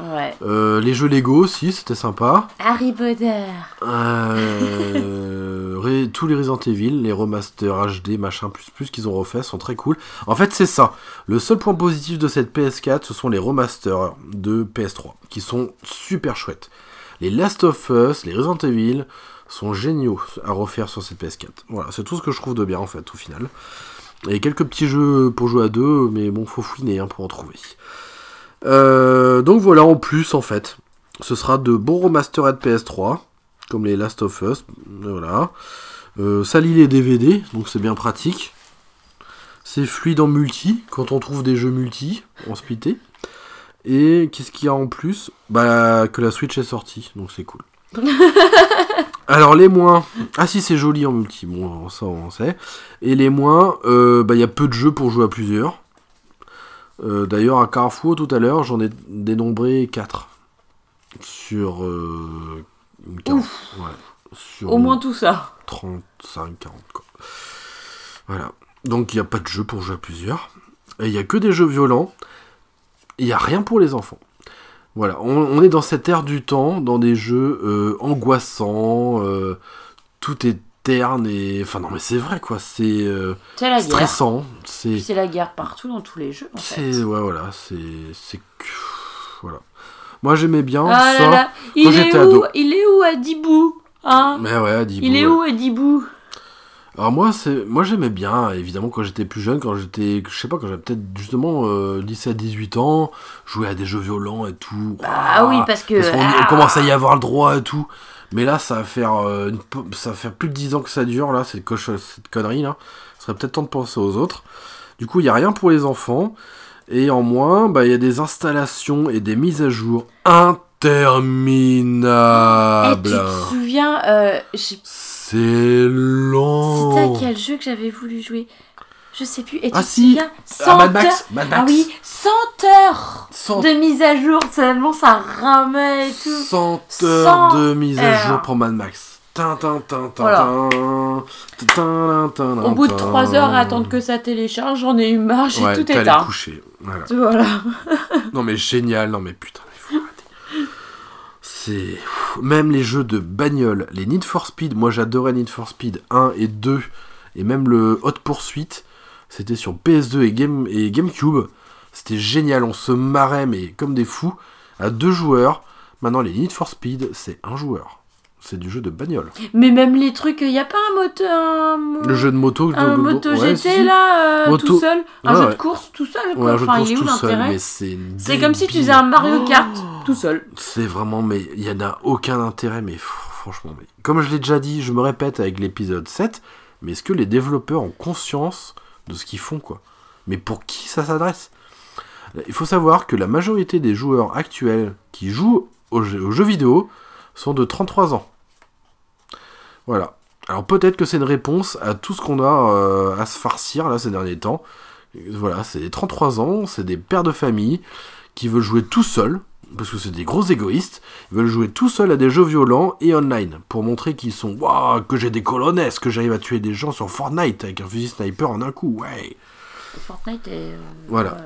Ouais. Euh, les jeux Lego aussi, c'était sympa. Harry Potter. Euh, ré- tous les Resident Evil, les remasters HD, machin, plus plus qu'ils ont refait sont très cool. En fait, c'est ça. Le seul point positif de cette PS4, ce sont les remasters de PS3, qui sont super chouettes. Les Last of Us, les Resident Evil sont géniaux à refaire sur cette PS4. Voilà, c'est tout ce que je trouve de bien en fait, au final. Et quelques petits jeux pour jouer à deux, mais bon, faut fouiner hein, pour en trouver. Euh, donc voilà, en plus, en fait, ce sera de bons remastered PS3 comme les Last of Us, voilà. Euh, ça lit les DVD, donc c'est bien pratique. C'est fluide en multi, quand on trouve des jeux multi, en splitté. Et qu'est-ce qu'il y a en plus? Bah que la Switch est sortie, donc c'est cool. [laughs] Alors les moins, ah si c'est joli en multi, bon ça on sait. Et les moins, euh, bah il y a peu de jeux pour jouer à plusieurs. Euh, D'ailleurs à Carrefour tout à l'heure j'en ai dénombré 4 sur euh, une quarante- ouais, sur Au moins tout ça. 35, 40 quoi. Voilà. Donc il n'y a pas de jeu pour jouer à plusieurs. Et il n'y a que des jeux violents. Il n'y a rien pour les enfants. Voilà, on, on est dans cette ère du temps, dans des jeux euh, angoissants, euh, tout est terne et... Enfin non mais c'est vrai quoi, c'est euh, C'est la guerre. stressant, c'est... C'est la guerre partout dans tous les jeux en fait. C'est... Ouais voilà, c'est... c'est... Voilà. Moi j'aimais bien Ah ça. là là, il est où ado. Il est où Adibou Hein? Mais ouais, Adibou, Il est ouais. où Adibou? Alors moi, c'est, moi j'aimais bien, évidemment, quand j'étais plus jeune, quand j'étais, je sais pas, quand j'avais peut-être justement euh, 17 18 ans, jouer à des jeux violents et tout. Ah oui, parce que. qu'on ah, on commence à y avoir le droit et tout. Mais là, ça va faire, euh, une ça va faire plus de 10 ans que ça dure, là, cette, coche, cette connerie, là. Ce serait peut-être temps de penser aux autres. Du coup, il n'y a rien pour les enfants. Et en moins, bah, il y a des installations et des mises à jour Eh, interminables. tu te souviens, euh, j'ai- C'est long. c'était à quel jeu que j'avais voulu jouer? Je sais plus. Et tu Oh. Ah te si. souviens? Ah, 100 Mad Max, Mad Max. Ah oui, 100 heures 100 de mise à jour, tellement ça ramait et tout. 100 heures 100 de mise à jour pour Mad Max. Tin, tin, tin, tin, Voilà. tin. Tin, tin, tin, Au bout de tin. 3 heures à attendre que ça télécharge, j'en ai eu marre, j'ai Ouais, tout éteint. te coucher. Voilà. Voilà. Non mais génial, non mais putain. Même les jeux de bagnole, les Need for Speed, moi j'adorais Need for Speed 1 et 2, et même le Hot Pursuit, c'était sur PS2 et, Game... et GameCube. C'était génial, on se marrait mais comme des fous, à deux joueurs. Maintenant les Need for Speed, c'est un joueur. C'est du jeu de bagnole. Mais même les trucs, il y a pas un moteur. Un, mo- Le jeu de moto. un moto GT si. là, euh, Moto- tout seul. Un Ouais, jeu ouais. de course tout seul. Quoi. un jeu de enfin, il est où l'intérêt c'est. C'est comme si tu faisais un Mario Oh Kart tout seul. C'est vraiment, mais il y en a aucun intérêt, mais fr- franchement, mais comme je l'ai déjà dit, je me répète avec l'épisode 7, mais est-ce que les développeurs ont conscience de ce qu'ils font, quoi? Mais pour qui ça s'adresse? Il faut savoir que la majorité des joueurs actuels qui jouent aux jeux, aux jeux vidéo sont de 33 ans. Voilà. Alors peut-être que c'est une réponse à tout ce qu'on a euh, à se farcir là ces derniers temps. Voilà, c'est des 33 ans, c'est des pères de famille qui veulent jouer tout seuls, parce que c'est des gros égoïstes, ils veulent jouer tout seuls à des jeux violents et online, pour montrer qu'ils sont Waouh, que j'ai des colonnesses, que j'arrive à tuer des gens sur Fortnite avec un fusil sniper en un coup, ouais. Fortnite est. euh, Voilà. ouais.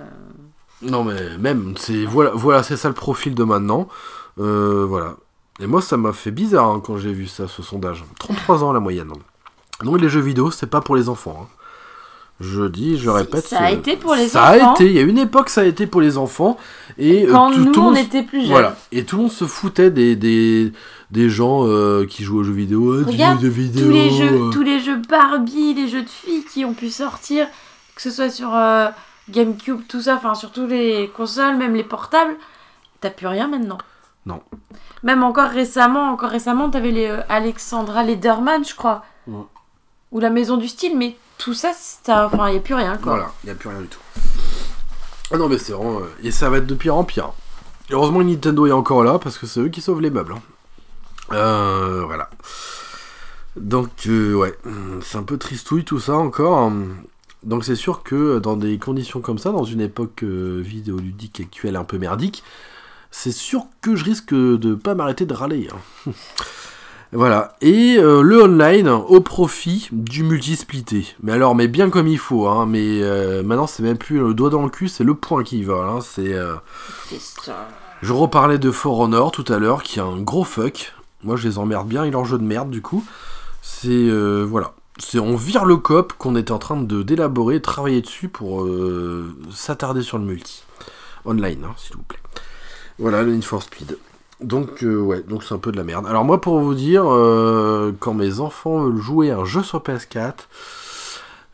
Non mais même, c'est voilà, voilà c'est ça le profil de maintenant. Euh, voilà. Et moi ça m'a fait bizarre hein, quand j'ai vu ça, ce sondage. 33 ans la moyenne. Donc les jeux vidéo, c'est pas pour les enfants. hein. Je dis, je répète. ça a c'est- été pour les ça enfants. a été, il y a une époque ça a été pour les enfants. Et euh, Quand tout, nous tout le on monde- était plus jeunes. Voilà. Et tout le monde se foutait des, des, des gens euh, qui jouent aux jeux vidéo. Ah, tu Regarde, joues aux jeux vidéo. tous les jeux, euh. tous les jeux Barbie, les jeux de filles qui ont pu sortir, que ce soit sur euh, GameCube, tout ça, enfin sur tous les consoles, même les portables, t'as plus rien maintenant. Non. Même encore récemment, encore récemment, t'avais les euh, Alexandra Lederman, je crois, Ouais. ou la Maison du Style, mais tout ça, enfin, y a plus rien, quoi. Voilà, il n'y a plus rien du tout. Ah non, mais c'est vraiment. euh, Et ça va être de pire en pire. Heureusement Nintendo est encore là, parce que c'est eux qui sauvent les meubles. hein. Euh, voilà. Donc, euh, ouais, hum, c'est un peu tristouille tout ça encore. hum. Donc, c'est sûr que dans des conditions comme ça, dans une époque euh, vidéoludique actuelle un peu merdique, c'est sûr que je risque de pas m'arrêter de râler. hein. [laughs] Voilà, et euh, le online au profit du multisplité. Mais alors, mais bien comme il faut, hein, mais euh, maintenant c'est même plus le doigt dans le cul, c'est le point qui va. Hein, c'est, euh. Je reparlais de For Honor tout à l'heure, qui est un gros fuck. Moi je les emmerde bien, il leur jeu de merde du coup. C'est, voilà, c'est on vire le cop qu'on était en train de d'élaborer, de travailler dessus pour s'attarder sur le multi. Online, hein, s'il vous plaît. Voilà, le Need for Speed. Donc, euh, ouais, donc c'est un peu de la merde. Alors, moi, pour vous dire, euh, quand mes enfants veulent jouer à un jeu sur PS4,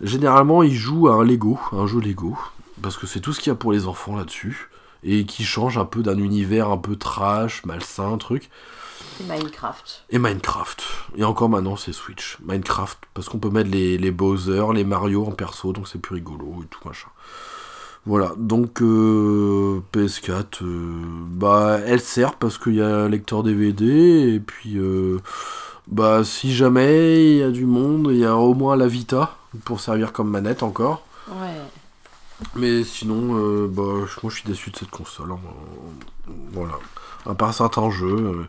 généralement, ils jouent à un Lego, un jeu Lego, parce que c'est tout ce qu'il y a pour les enfants là-dessus, et qui change un peu d'un univers un peu trash, malsain, truc. C'est Minecraft. Et Minecraft. Et encore maintenant, c'est Switch. Minecraft, parce qu'on peut mettre les, les Bowser, les Mario en perso, donc c'est plus rigolo et tout machin. Voilà, donc euh, PS4, euh, bah elle sert parce qu'il y a un lecteur DVD, et puis euh, bah si jamais il y a du monde, il y a au moins la Vita pour servir comme manette encore. Ouais. Mais sinon, euh, bah, je- moi je suis déçu de cette console. hein, euh, voilà. À part certains jeux.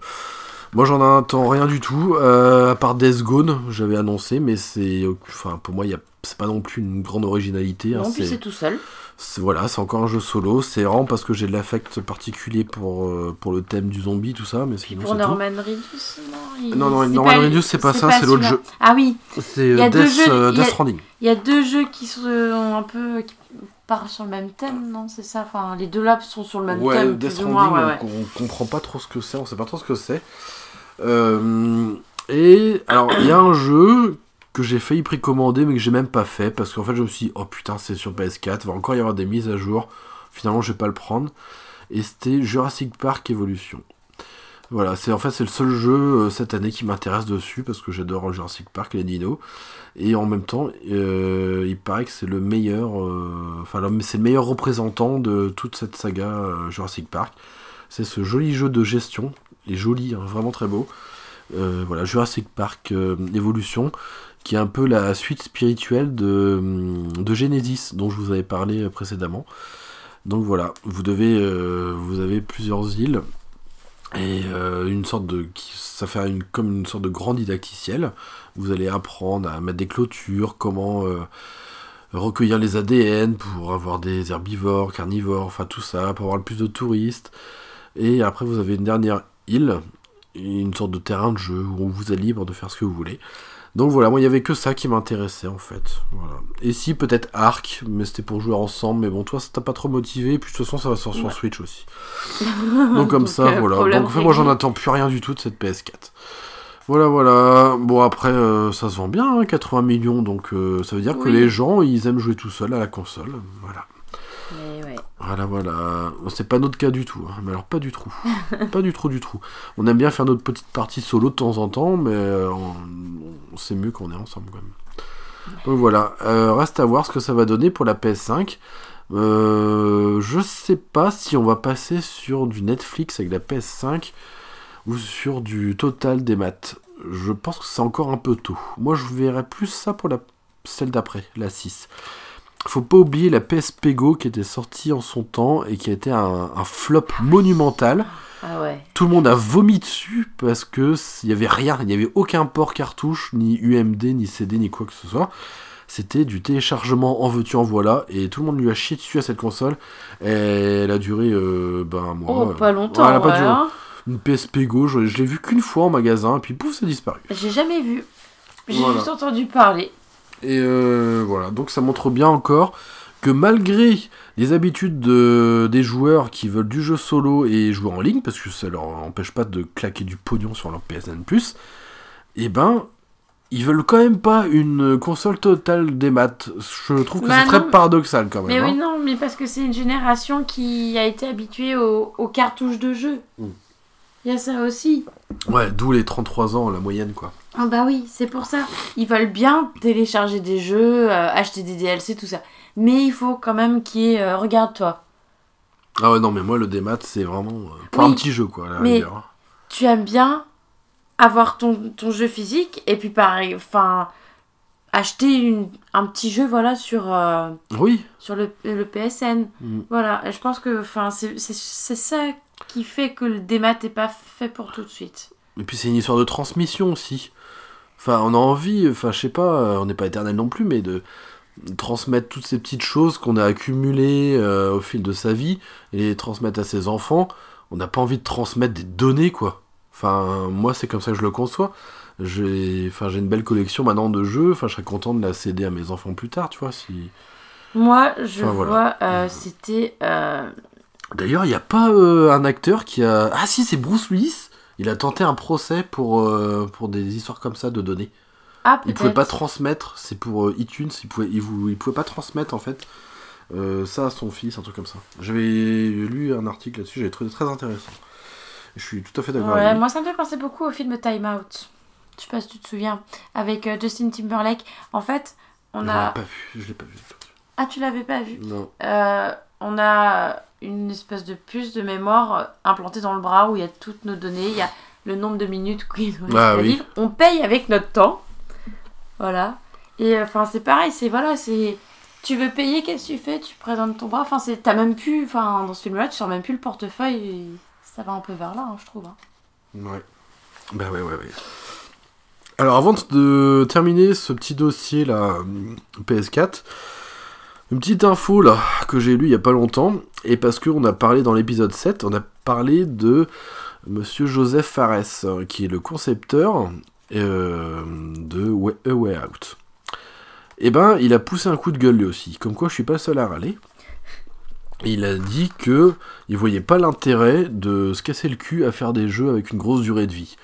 Moi j'en attends rien du tout. euh, à part Death Gone, j'avais annoncé, mais c'est. Enfin, pour moi, il y a- c'est pas non plus une grande originalité. hein, non, puis c'est- c'est tout seul. c'est- voilà, c'est encore un jeu solo. C'est vraiment parce que j'ai de l'affect particulier pour, euh, pour le thème du zombie, tout ça. Mais sinon, pour c'est tout. Norman Reedus, non il- Non, non, c'est Norman pas- Reedus, c'est pas ça, c'est l'autre celui-là. jeu. Ah oui, C'est Il y a euh, deux Death, jeux, euh, il y a- Death Stranding. il y a deux jeux qui sont un peu qui partent sur le même thème, non C'est ça? Enfin, les deux là sont sur le même Ouais, thème, Death plus ou Stranding, moins. Ouais, ouais. on, on comprend pas trop ce que c'est, on sait pas trop ce que c'est. Euh, et alors, il y a un jeu que j'ai failli précommander, mais que j'ai même pas fait, parce qu'en fait, je me suis dit, oh putain, c'est sur PS4, il va encore y avoir des mises à jour. Finalement, je vais pas le prendre. Et c'était Jurassic Park Evolution. Voilà, c'est en fait c'est le seul jeu euh, cette année qui m'intéresse dessus parce que j'adore Jurassic Park les dinos et en même temps euh, il paraît que c'est le meilleur euh, c'est le meilleur représentant de toute cette saga Jurassic Park c'est ce joli jeu de gestion et joli hein, vraiment très beau. Euh, voilà Jurassic Park euh, Evolution qui est un peu la suite spirituelle de, hum, Genesis dont je vous avais parlé euh, précédemment. Donc voilà vous devez vous avez plusieurs îles et une sorte de ça fait comme une sorte de grand didacticiel. Vous allez apprendre à mettre des clôtures comment recueillir les ADN pour avoir des herbivores carnivores enfin tout ça pour avoir le plus de touristes. Et après vous avez une dernière île une sorte de terrain de jeu où on vous est libre de faire ce que vous voulez donc voilà, moi il y avait que ça qui m'intéressait en fait. Voilà. Et si peut-être Arc, mais c'était pour jouer ensemble, mais bon toi ça t'a pas trop motivé, puis de toute façon ça va sortir sur. Switch aussi. [laughs] Donc comme Donc, ça, euh, voilà. Donc en fait, moi j'en attends plus rien du tout de cette PS4. Voilà, voilà. Bon, après, euh, ça se vend bien, hein, 80 millions, donc euh, ça veut dire que les gens, ils aiment jouer tout seuls à la console. Voilà. Mais ouais. Voilà, voilà. C'est pas notre cas du tout. hein. Mais alors, pas du tout. [laughs] pas du tout, du tout. On aime bien faire notre petite partie solo de temps en temps, mais euh, on, on sait mieux qu'on est ensemble quand même. Donc voilà. Euh, reste à voir ce que ça va donner pour la PS5. Euh, je sais pas si on va passer sur du Netflix avec la PS5 ou sur du total des maths. Je pense que c'est encore un peu tôt. Moi, je verrais plus ça pour la celle d'après, la 6. Faut pas oublier la PSP Go qui était sortie en son temps et qui a été un, un flop monumental. Ah ouais. Tout le monde a vomi dessus parce que il y avait rien, il y avait aucun port cartouche, ni UMD, ni CD, ni quoi que ce soit. C'était du téléchargement en veux-tu en voilà et tout le monde lui a chié dessus à cette console. Et elle a duré euh, ben un mois. Oh, pas longtemps. elle a pas ouais, duré. hein. Une PSP Go, je, je l'ai vu qu'une fois en magasin, et puis pouf, ça a disparu. J'ai jamais vu. J'ai Voilà. juste entendu parler. Et euh, voilà, donc ça montre bien encore que malgré les habitudes de- des joueurs qui veulent du jeu solo et jouer en ligne, parce que ça leur empêche pas de claquer du pognon sur leur PSN+, et ben, ils veulent quand même pas une console totale des maths. Je trouve que Bah c'est très paradoxal quand même. Mais hein. oui, non, mais parce que c'est une génération qui a été habituée aux, aux cartouches de jeu. Mm. Il y a ça aussi. Ouais, d'où les 33 ans, la moyenne, quoi. Ah bah oui, c'est pour ça. Ils veulent bien télécharger des jeux, euh, acheter des DLC, tout ça. Mais il faut quand même qu'il y ait... euh, Regarde-toi. Ah ouais, non, mais moi, le démat, c'est vraiment euh, pour Oui. un petit jeu, quoi, à la Mais- rigueur. Tu aimes bien avoir ton, ton jeu physique et puis pareil, enfin... Acheter une, un petit jeu, voilà, sur, Oui. sur le, le PSN. Mm. Voilà, et je pense que enfin, c'est c'est- c'est ça qui fait que le démat n'est pas fait pour tout de suite. Et puis c'est une histoire de transmission aussi. Enfin, on a envie, enfin, je sais pas, euh, on n'est pas éternel non plus, mais de transmettre toutes ces petites choses qu'on a accumulées euh, au fil de sa vie et les transmettre à ses enfants. On n'a pas envie de transmettre des données, quoi. Enfin, moi, c'est comme ça que je le conçois. J'ai enfin, j'ai une belle collection maintenant de jeux. Enfin, je serais content de la céder à mes enfants plus tard, tu vois. Si... Moi, je Enfin, voilà. vois, euh, c'était. euh, D'ailleurs, il n'y a pas un acteur qui a. Ah, si, c'est Bruce Willis. Il a tenté un procès pour, euh, pour des histoires comme ça de données. Ah, Il pouvait pas transmettre, c'est pour euh, iTunes, il pouvait, il, il pouvait pas transmettre en fait euh, ça à son fils, un truc comme ça. J'avais lu un article là-dessus, j'avais trouvé très intéressant. Je suis tout à fait d'accord Ouais, moi, ça me fait penser beaucoup au film Time Out. Je sais pas si tu te souviens. Avec Justin Timberlake. En fait, on Je a. pas vu, je l'ai pas vu. Ah, tu l'avais pas vu? Non. On a une espèce de puce de mémoire euh, implantée dans le bras où il y a toutes nos données. Il y a le nombre de minutes [laughs] qu'il nous Ah à oui. vivre. On paye avec notre temps. Voilà. Et euh, enfin, c'est pareil, c'est voilà, c'est. Tu veux payer, qu'est-ce que tu fais? Tu présentes ton bras. Enfin, c'est. T'as même plus. Enfin, dans ce film-là, tu sors même plus le portefeuille. et Ça va un peu vers là, hein, je trouve. hein. Ouais. Bah ouais, ouais, ouais. Alors avant de terminer ce petit dossier là, hum, PS4, une petite info là que j'ai lu il y a pas longtemps, et parce qu'on a parlé dans l'épisode 7, on a parlé de Monsieur Joseph Fares, euh, qui est le concepteur euh, de Way- A Way Out. Et ben, il a poussé un coup de gueule lui aussi, comme quoi je suis pas le seul à râler. Il a dit que il voyait pas l'intérêt de se casser le cul à faire des jeux avec une grosse durée de vie.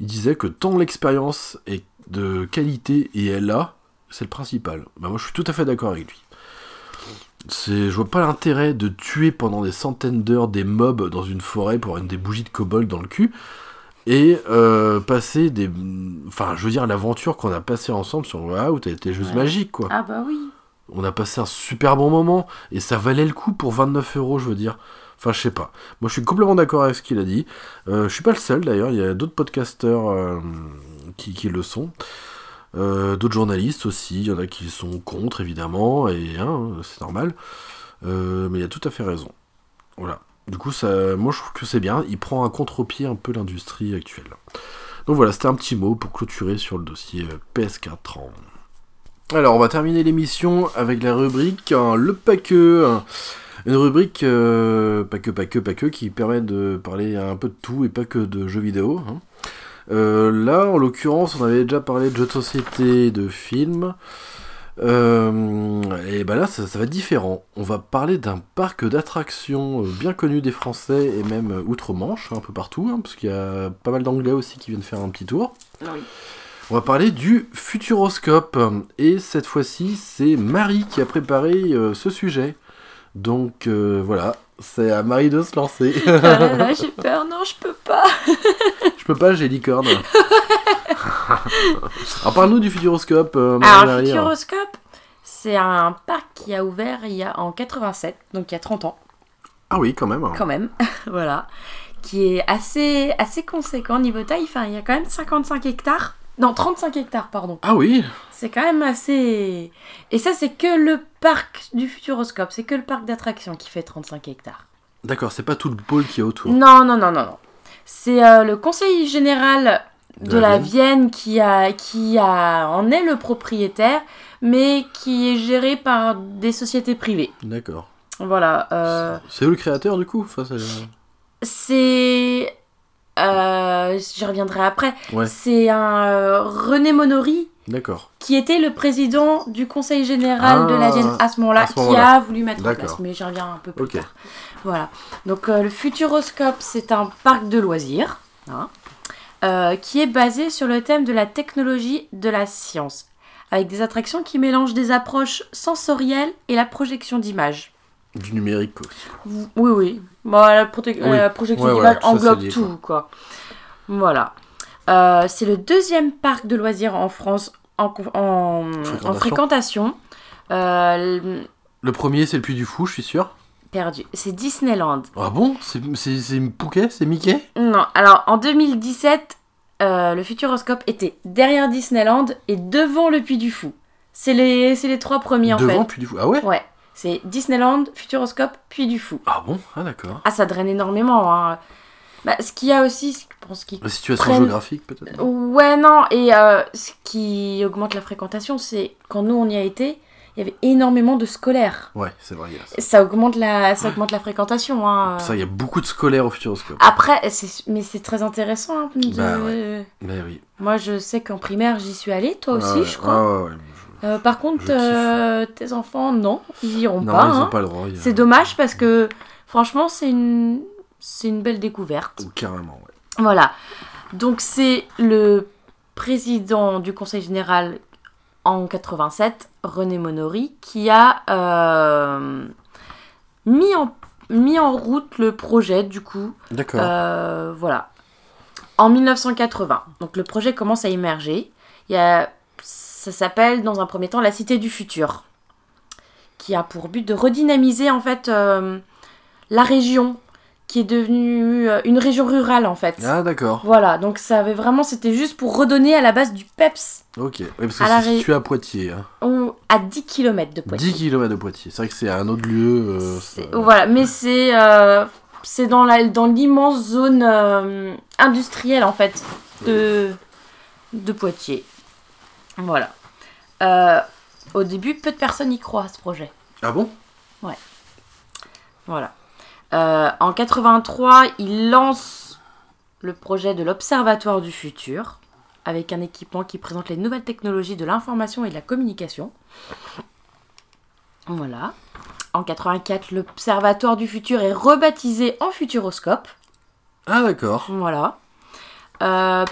Il disait que tant l'expérience est de qualité et est là, c'est le principal. Bah moi je suis tout à fait d'accord avec lui. C'est, je vois pas l'intérêt de tuer pendant des centaines d'heures des mobs dans une forêt pour avoir des bougies de kobold dans le cul et euh, passer des, enfin je veux dire l'aventure qu'on a passée ensemble sur Out a été juste Ouais. magique quoi. Ah bah oui. On a passé un super bon moment et ça valait le coup pour 29 euros, je veux dire. Enfin, je sais pas. Moi, je suis complètement d'accord avec ce qu'il a dit. Euh, je suis pas le seul d'ailleurs. Il y a d'autres podcasteurs euh, qui, qui le sont. Euh, d'autres journalistes aussi. Il y en a qui sont contre, évidemment. Et hein, c'est normal. Euh, mais il a tout à fait raison. Voilà. Du coup, ça, moi, je trouve que c'est bien. Il prend un contre-pied un peu l'industrie actuelle. Donc voilà, c'était un petit mot pour clôturer sur le dossier euh, PS4 en alors, on va terminer l'émission avec la rubrique hein, Le Paqueux. Une rubrique euh, pas que, qui permet de parler un peu de tout et pas que de jeux vidéo. hein. Euh, là, en l'occurrence, on avait déjà parlé de jeux de société, de films. Euh, et ben là, ça, ça va être différent. On va parler d'un parc d'attractions euh, bien connu des Français et même outre-Manche, un peu partout, hein, parce qu'il y a pas mal d'Anglais aussi qui viennent faire un petit tour. Oui. On va parler du Futuroscope. Et cette fois-ci, c'est Marie qui a préparé euh, ce sujet. Donc euh, voilà, c'est à Marie de se lancer. [laughs] Ah là là, j'ai peur, non, je peux pas. [laughs] Je peux pas, j'ai licorne. [laughs] Alors parle-nous du Futuroscope. euh, Alors, Marie-Marie. Futuroscope, c'est un parc qui a ouvert il y a en 87, donc il y a 30 ans, Ah oui, quand même. quand même. voilà. Qui est assez, assez conséquent niveau taille. Enfin, il y a quand même 55 hectares. Non, 35 hectares, pardon. Ah oui, C'est quand même assez. Et ça, c'est que le parc du Futuroscope. C'est que le parc d'attractions qui fait 35 hectares. d'accord, c'est pas tout le pôle qui est autour. Non, non, non, non, non. C'est euh, le conseil général de, De la Vienne qui, a, qui a, en est le propriétaire, mais qui est géré par des sociétés privées. D'accord. Voilà. euh, C'est le créateur du coup Enfin, c'est. Euh, J'y reviendrai après. Ouais, C'est un euh, René Monori d'accord. qui était le président du conseil général de la Ah, Vienne à ce moment-là, qui a voulu mettre en place. Mais j'y reviens un peu plus tard. Voilà. Donc euh, le Futuroscope, c'est un parc de loisirs hein, euh, qui est basé sur le thème de la technologie de la science, avec des attractions qui mélangent des approches sensorielles et la projection d'images. Du numérique aussi. Oui, oui. Bon, la, prote- Oui. la projection Ouais, ça, englobe tout, quoi. Voilà. Euh, c'est le deuxième parc de loisirs en France en, en, Fréquentation. en fréquentation. Euh, Le premier, c'est le Puy du Fou, je suis sûr. perdu. C'est Disneyland. Ah bon? C'est Pouquet? C'est Mickey? Non, alors en 2017, euh, le Futuroscope était derrière Disneyland et devant le Puy du Fou. C'est les, les trois premiers en Devant fait. Puy du Fou. Ah ouais? Ouais, c'est Disneyland, Futuroscope, Puy du Fou. Ah bon? Ah d'accord. Ah, ça draine énormément. Hein. Bah, ce qu'il y a aussi, je pense qu'il La situation Prennent- géographique peut-être? Ouais, non, et euh, ce qui augmente la fréquentation, c'est quand nous on y a été, il y avait énormément de scolaires. Ouais, c'est vrai. ça. Augmente la, ça augmente la fréquentation. Hein. Ça, il y a beaucoup de scolaires au Futuroscope. Après, mais c'est très intéressant. hein, de- Bah Mais oui. Moi, je sais qu'en primaire, j'y suis allée, toi aussi, Ah ouais, je crois. ah ouais, ouais. Euh, par contre, euh, tes enfants, non, ils iront Non, pas. ils hein. ont pas le droit. C'est dommage parce que, franchement, c'est une, c'est une belle découverte. Oh, Carrément, ouais. Voilà. Donc c'est le président du Conseil général en 87, René Monori, qui a euh, mis, en, mis en route le projet du coup. D'accord. Voilà. En 1980. Donc le projet commence à émerger. Il y a, ça s'appelle dans un premier temps la Cité du Futur, qui a pour but de redynamiser en fait euh, la région, qui est devenue euh, une région rurale en fait. Ah d'accord. Voilà, donc ça avait vraiment, c'était juste pour redonner à la base du PEPS Ok. Oui, parce que c'est situé à Poitiers. hein. on- à 10 km de Poitiers. 10 km de Poitiers. C'est vrai que c'est un autre lieu. euh, ça- Voilà, mais c'est euh, c'est dans la dans l'immense zone euh, industrielle en fait de de Poitiers. Voilà. Euh, au début, peu de personnes y croient à ce projet. Ah bon? Voilà. Euh, en 83, il lance le projet de l'Observatoire du futur, avec un équipement qui présente les nouvelles technologies de l'information et de la communication. Voilà. En 84, l'Observatoire du futur est rebaptisé en Futuroscope. Ah d'accord. Voilà. Euh,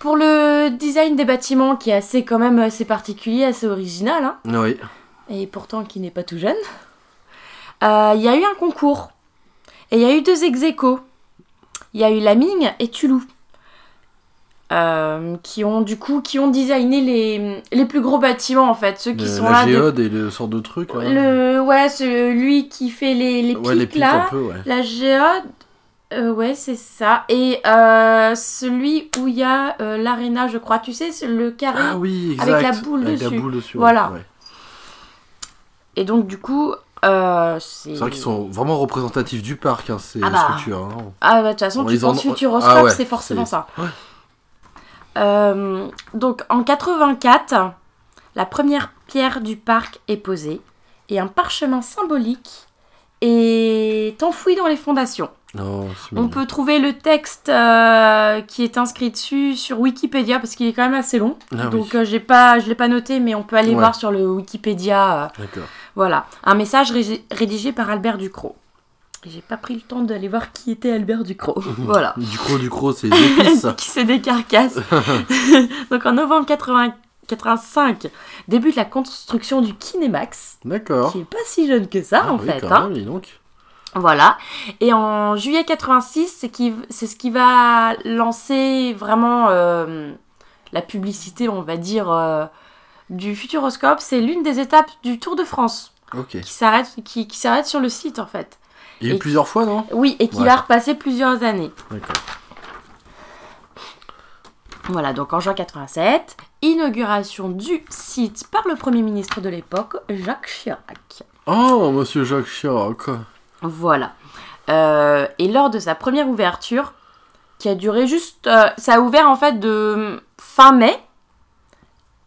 pour le design des bâtiments, qui est assez quand même assez particulier, assez original, hein, Oui. et pourtant qui n'est pas tout jeune, euh, il y a eu un concours. Et il y a eu deux ex aequo. Il y a eu Laming et Tulou. euh, qui ont du coup qui ont designé les, les plus gros bâtiments en fait ceux qui Le- sont la là de- géode et le sort de truc. Là. le ouais celui qui fait les, les ouais, les pics pics là un peu, ouais. la géode euh, ouais c'est ça et euh, celui où il y a euh, l'aréna je crois tu sais c'est le carré Ah oui, exact. Avec la boule Avec dessus. la boule dessus. Voilà. ouais. et donc du coup euh, c'est C'est vrai qu'ils sont vraiment représentatifs du parc, hein, ces Ah bah. structures. hein. Ah bah de toute façon, Bon, tu en penses ont- Futuroscope, Ah ouais, c'est forcément ça. ouais. Euh, donc en 84, la première pierre du parc est posée et un parchemin symbolique et t'enfouis dans les fondations. Oh, c'est On peut trouver le texte euh, qui est inscrit dessus sur Wikipédia parce qu'il est quand même assez long. Ah oui. Donc euh, j'ai pas, je l'ai pas noté, mais on peut aller Ouais. voir sur le Wikipédia. euh, D'accord. voilà, un message ré- rédigé par Albert Ducrot. J'ai pas pris le temps d'aller voir qui était Albert Ducrot. [laughs] voilà. Du croc, du croc, c'est des qui décarcasse. [laughs] Donc en novembre 80 85 débute la construction du Kinemax, D'accord. qui est pas si jeune que ça Ah en oui, fait. quand hein. même, donc. Voilà. Et en juillet 86, c'est qui- c'est ce qui va lancer vraiment euh, la publicité, on va dire, euh, du Futuroscope. C'est l'une des étapes du Tour de France Ok. qui s'arrête qui, qui s'arrête sur le site en fait. Il y a eu Et- plusieurs fois, non? Oui, et qui Ouais. va repasser plusieurs années. D'accord. Voilà, donc en juin 87, inauguration du site par le Premier ministre de l'époque, Jacques Chirac. Oh, monsieur Jacques Chirac. Voilà. Euh, et lors de sa première ouverture, qui a duré juste... euh, ça a ouvert en fait de fin mai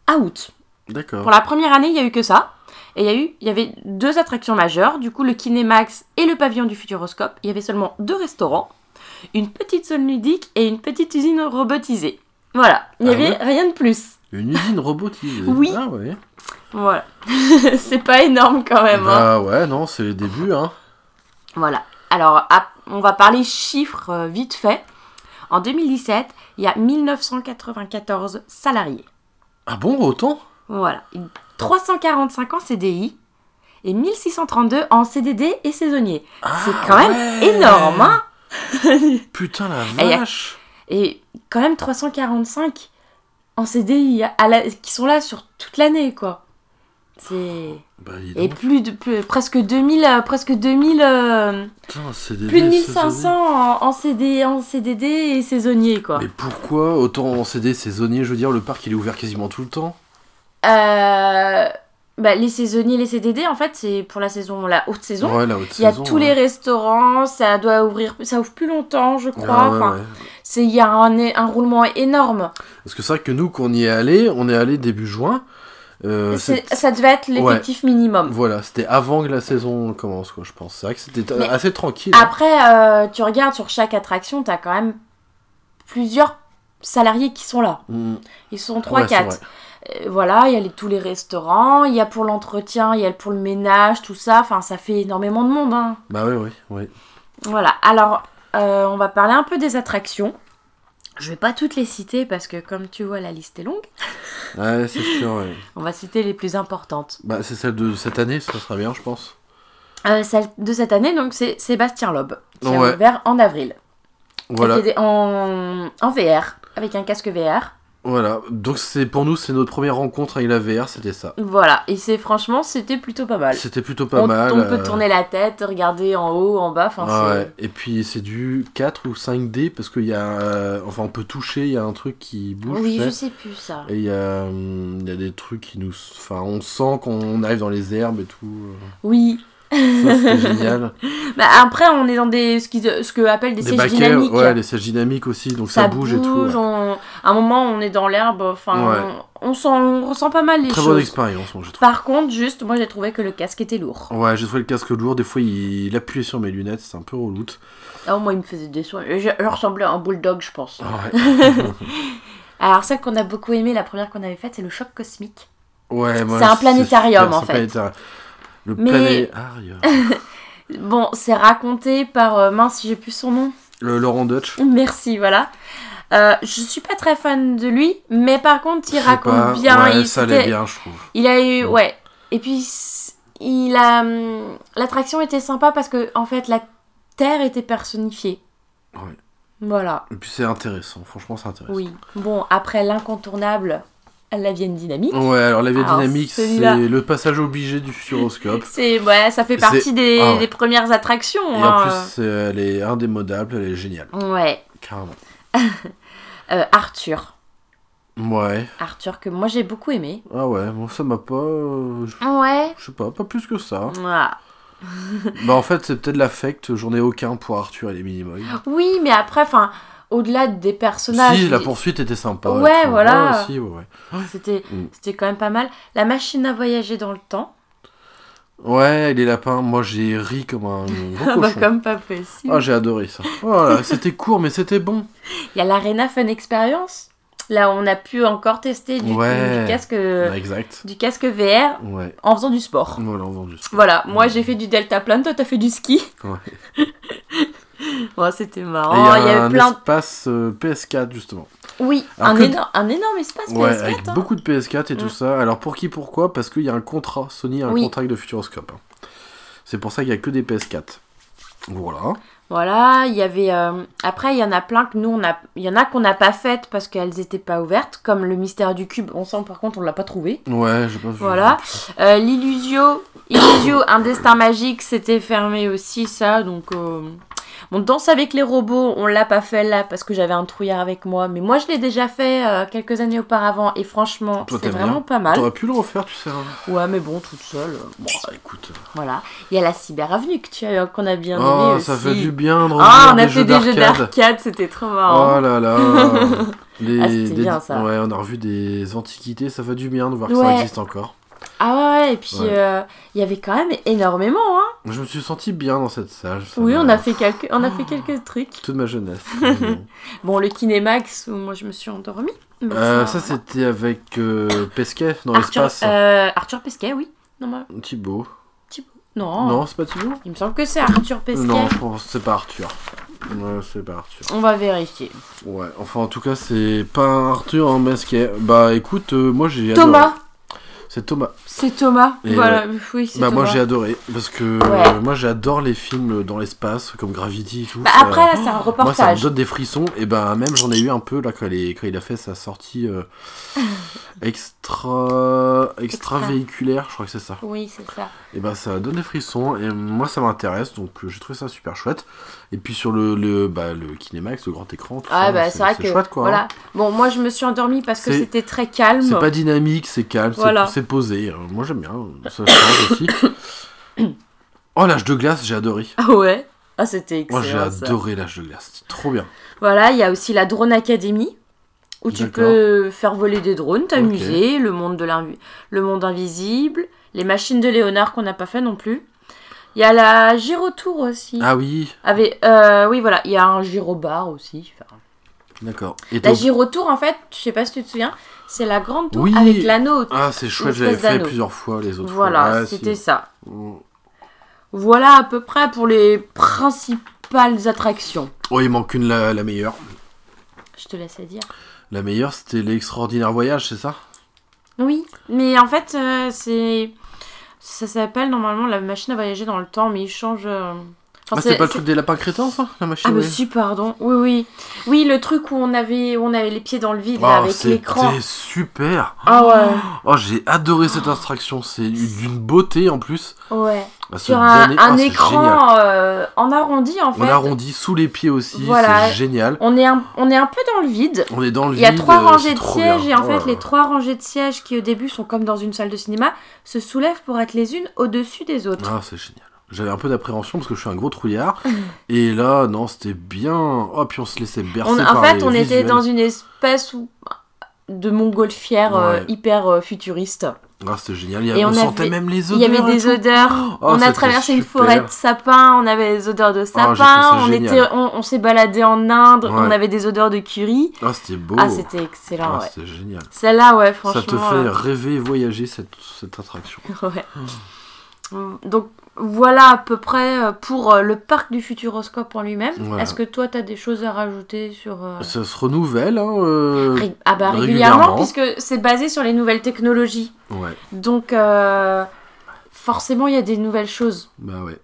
à août. D'accord. Pour la première année, il y a eu que ça. Et il y, a eu, il y avait deux attractions majeures, du coup le Kinémax et le pavillon du Futuroscope. Il y avait seulement deux restaurants, une petite zone ludique et une petite usine robotisée. Voilà, il n'y Ah avait ouais rien de plus. Une usine robotisée. [laughs] Oui. Ah ouais. Voilà. [laughs] c'est pas énorme quand même. hein. Bah ouais, non, c'est les débuts, hein. Voilà. Alors, on va parler chiffres euh, vite fait. En 2017, il y a 1994 salariés. Ah bon, autant? Voilà. 345 en CDI et 1632 en CDD et saisonniers. C'est Ah quand même énorme, hein [laughs] Putain la Et vache Et quand même 345 en CDI à la- qui sont là sur toute l'année, quoi. C'est... Bah Et plus de plus- presque 2000, euh, presque 2000, euh, putain, CDD, plus de saisonnier. 1500 en, en, CD, en CDD et saisonniers, quoi. Mais pourquoi autant en CD saisonnier? Je veux dire, le parc il est ouvert quasiment tout le temps. Euh, bah, les saisonniers, les CDD, en fait, c'est pour la saison, la haute saison. Ouais, la haute Il y a saison, tous ouais. les restaurants, ça doit ouvrir, ça ouvre plus longtemps, je crois. Ah ouais, enfin, ouais. c'est il y a un, un roulement énorme. Parce que c'est vrai que nous, qu'on y est allé, on est allé début juin. Euh, ça devait être l'effectif minimum. Voilà, c'était avant que la saison commence, quoi, je pense. C'est vrai que c'était Mais assez tranquille. hein. Après, euh, tu regardes sur chaque attraction, t'as quand même plusieurs salariés qui sont là. Mm. Ils sont Ouais, c'est 3-4. vrai. Euh, voilà, il y a les- tous les restaurants, il y a pour l'entretien, il y a pour le ménage, tout ça. Enfin, ça fait énormément de monde. Hein. Bah oui, oui, oui. Voilà, alors on va parler un peu des attractions. Je vais pas toutes les citer parce que comme tu vois la liste est longue. Ouais, c'est sûr, ouais. [laughs] On va citer les plus importantes. Bah, c'est celle de cette année, ça sera bien, je pense. Euh, celle de cette année, donc c'est Sébastien Loeb qui Ouais. a ouvert en avril. Voilà, en, en VR, avec un casque VR. Voilà. Donc, c'est pour nous, c'est notre première rencontre avec la VR, c'était ça. Voilà, et c'est franchement, c'était plutôt pas mal. C'était plutôt pas on, mal. on peut euh, tourner la tête, regarder en haut, en bas. Enfin, ah ouais. Et puis, c'est du 4 ou 5D, parce qu'il y a. euh, Enfin, on peut toucher, il y a un truc qui bouge. Oui, je sais plus ça. Et il y, a, hum, il y a des trucs qui nous. Enfin, on sent qu'on arrive dans les herbes et tout. euh. Oui. Ça, c'était génial. [laughs] Bah, après, on est dans des ce, qu'ils- ce que appellent des, Des sièges dynamiques. ouais, les sièges dynamiques aussi, donc ça, bouge, et tout. ouais. on- À un moment, on est dans l'herbe. Enfin, Ouais. on, on sent, on ressent pas mal les Très bonne choses. expérience, moi, j'ai trouvé. Par contre, juste, moi, j'ai trouvé que le casque était lourd. Ouais, j'ai trouvé le casque lourd. Des fois, il, il appuyait sur mes lunettes, c'est un peu reloute. Ah, moi, il me faisait des soins. Je, je ressemblais à un bulldog, je pense. Ouais, [laughs] Alors, celle qu'on a beaucoup aimé, la première qu'on avait faite, c'est le choc cosmique. ouais C'est un planétarium, super, en fait. planétarium. Le Mais- planétarium. [laughs] Bon, c'est raconté par. euh, mince, j'ai plus son nom. Le Laurent Dutch. Merci, voilà. Euh, je suis pas très fan de lui, mais par contre, il raconte pas, bien. Ouais, il, ça allait bien, je trouve. il a eu. Ouais. Et puis, il a. hum, L'attraction était sympa parce que, en fait, la Terre était personnifiée. Ouais. Voilà. Et puis c'est intéressant, franchement, c'est intéressant. Oui. Bon, après l'incontournable, la Vienne dynamique. Ouais, alors la vie Alors, dynamique, c'est le passage obligé du futuroscope. C'est ouais, ça fait partie des, ah ouais. des premières attractions. Et hein. en plus, c'est- elle est indémodable, elle est géniale. Ouais. Carrément. [laughs] Euh, Arthur. Ouais. Arthur que moi j'ai beaucoup aimé. Ah ouais, bon, ça m'a pas. euh, Ouais. Je sais pas, pas plus que ça. Voilà. bah en fait, c'est peut-être l'affect, j'en ai aucun pour Arthur et les Minimoys. Oui, mais après, enfin, au-delà des personnages, Si, la poursuite était sympa. Ouais, voilà. Ouais, si, ouais, ouais. c'était, Mm. c'était quand même pas mal. La machine à voyager dans le temps. Ouais, les lapins, moi j'ai ri comme un gros [laughs] Ah bah comme pas possible. Ah, j'ai adoré ça. Voilà, [laughs] c'était court, mais c'était bon. Il y a l'Arena Fun Experience. Là, on a pu encore tester du, Ouais. du casque, Ouais, exact. du casque VR Ouais. en faisant du sport. Voilà, on vend du Voilà, moi j'ai fait du deltaplane, toi t'as fait du ski. Ouais. [laughs] [laughs] Ouais, c'était marrant. il y Oh, Il y a un avait plein. espace euh, PS4 justement. Oui, un, que- énorme, un énorme espace Ouais, PS4. avec hein. beaucoup de PS4 et tout Mm. ça. Alors pour qui, pourquoi? Parce qu'il y a un contrat. Sony a un Oui. contrat avec de Futuroscope. hein. C'est pour ça qu'il y a que des PS4. Voilà. Voilà, il y avait. euh, Après, il y en a plein que nous, on a. Il y en a qu'on n'a pas faites parce qu'elles étaient pas ouvertes, comme le mystère du cube. On sent par contre, on l'a pas trouvé. Ouais, pas vu. Voilà. Euh, L'illusio, Illusio, un destin magique, c'était fermé aussi, ça. Donc, euh, bon, danse avec les robots, on l'a pas fait là parce que j'avais un trouillard avec moi. Mais moi, je l'ai déjà fait euh, quelques années auparavant et franchement, c'est vraiment bien. pas mal. T'aurais pu le refaire, tu sais. hein. Ouais, mais bon, toute seule. euh, bon, Bah, écoute. voilà. Il y a la cyber avenue que tu as, qu'on a bien Oh, aimé ça aussi. fait du bien de Ah, on a des fait jeux des jeux d'arcade. c'était trop marrant. Oh là là. [laughs] Les- Ah, des- bien, ça. Ouais, on a revu des antiquités, ça fait du bien de voir que ça existe encore. Ah ouais, ouais, et puis Ouais. euh, il y avait quand même énormément, hein. Je me suis senti bien dans cette salle. Oui, on a fait quelques, on a fait quelques trucs. Toute ma jeunesse. [laughs] Bon, le Kinémax, où moi je me suis endormie. mais Euh, ça, c'était avec euh, Pesquet dans Arthur, l'espace. Arthur Pesquet, oui. Non, moi- Thibaut. non. Non, c'est pas Thibaut? Il me semble que c'est Arthur Pesquet. Non, je pense que c'est pas Arthur. Ouais, c'est pas Arthur. On va vérifier. Ouais, enfin en tout cas, c'est pas Arthur en Pesquet. Bah écoute, euh, moi j'ai adoré. C'est Thomas. c'est Thomas. Et voilà, oui, c'est Bah Thomas. moi j'ai adoré parce que Ouais. euh, moi j'adore les films dans l'espace comme Gravity et tout. Bah, ça- après, là, c'est un Moi ça me reportage. donne des frissons et bah même j'en ai eu un peu là quand, il est- quand il a fait sa sortie euh, [laughs] extra extra véhiculaire, je crois que c'est ça. Oui, c'est ça. Et bah ça donne des frissons et moi ça m'intéresse donc euh, j'ai trouvé ça super chouette. Et puis sur le le bah le Kinemax, le grand écran, tout Ah, ça, bah, c'est vrai que. chouette quoi. Voilà. hein. Bon, moi, je me suis endormie parce que c'était très calme. C'est pas dynamique, c'est calme, c'est- Voilà. c'est posé. Euh, Moi j'aime bien, ça change aussi. [coughs] Oh l'âge de glace, j'ai adoré. Ah ouais? Ah, c'était Moi excellent. j'ai ça. adoré l'âge de glace, c'était trop bien. Voilà, il y a aussi la Drone Academy où tu peux faire voler des drones, t'amuser, le monde de le monde invisible, les machines de Léonard qu'on n'a pas fait non plus. Il y a la Gyrotour aussi. Ah oui, Avec, euh, oui, voilà, il y a un gyrobar aussi. Enfin, d'accord. La Gyrotour, en fait, je sais pas si tu te souviens, c'est la grande tour Oui. avec l'anneau. Ah c'est chouette, j'avais fait plusieurs fois les autres Voilà, fois. C'était ça. Mm. Voilà à peu près pour les principales attractions. Oh il manque une la, la meilleure. Je te laisse à dire. La meilleure c'était l'extraordinaire voyage, c'est ça? Oui, mais en fait, euh, c'est. Ça s'appelle normalement la machine à voyager dans le temps, mais il change. euh, enfin, Ah c'est pas le truc des lapins crétins ça La machine Ah, mais si, pardon. Oui, oui. Oui, le truc où on avait, où on avait les pieds dans le vide, là, avec l'écran. c'était super Ah ouais, Oh j'ai adoré cette abstraction, c'est d'une beauté en plus. ouais. Ah, Sur un, dernier- un ah, écran euh, en arrondi, en fait. On arrondit sous les pieds aussi, Voilà. c'est génial. On est, un, on est un peu dans le vide. On est dans le Il y a vide, trois euh, rangées de sièges et en Oh fait les trois rangées de sièges qui au début sont comme dans une salle de cinéma se soulèvent pour être les unes au-dessus des autres. Ah, c'est génial. J'avais un peu d'appréhension parce que je suis un gros trouillard. [laughs] et là, non, c'était bien. Oh, puis on se laissait bercer On- par en fait, les on était dans une espèce où- de montgolfière euh, hyper euh, futuriste. Ah, c'était génial. Il y Et avait- on, on sentait avait- même les Il y odeurs. avait des odeurs. Oh, on a traversé une forêt de sapins. On avait des odeurs de sapins. ça on était, on, on s'est baladé en Inde. Ouais. On avait des odeurs de curry. Ah, c'était beau. Ah, c'était excellent. Ah, ouais. c'était génial. Celle-là, ouais, franchement. Ça te fait euh, rêver et voyager cette, cette attraction. [laughs] Ouais. Donc voilà à peu près euh, pour euh, le parc du Futuroscope en lui-même. Voilà. Est-ce que toi tu as des choses à rajouter sur euh, Ça se renouvelle, hein. euh, ré- ah bah, régulièrement. régulièrement, puisque c'est basé sur les nouvelles technologies. Ouais, Donc euh, forcément il y a des nouvelles choses. bah ouais.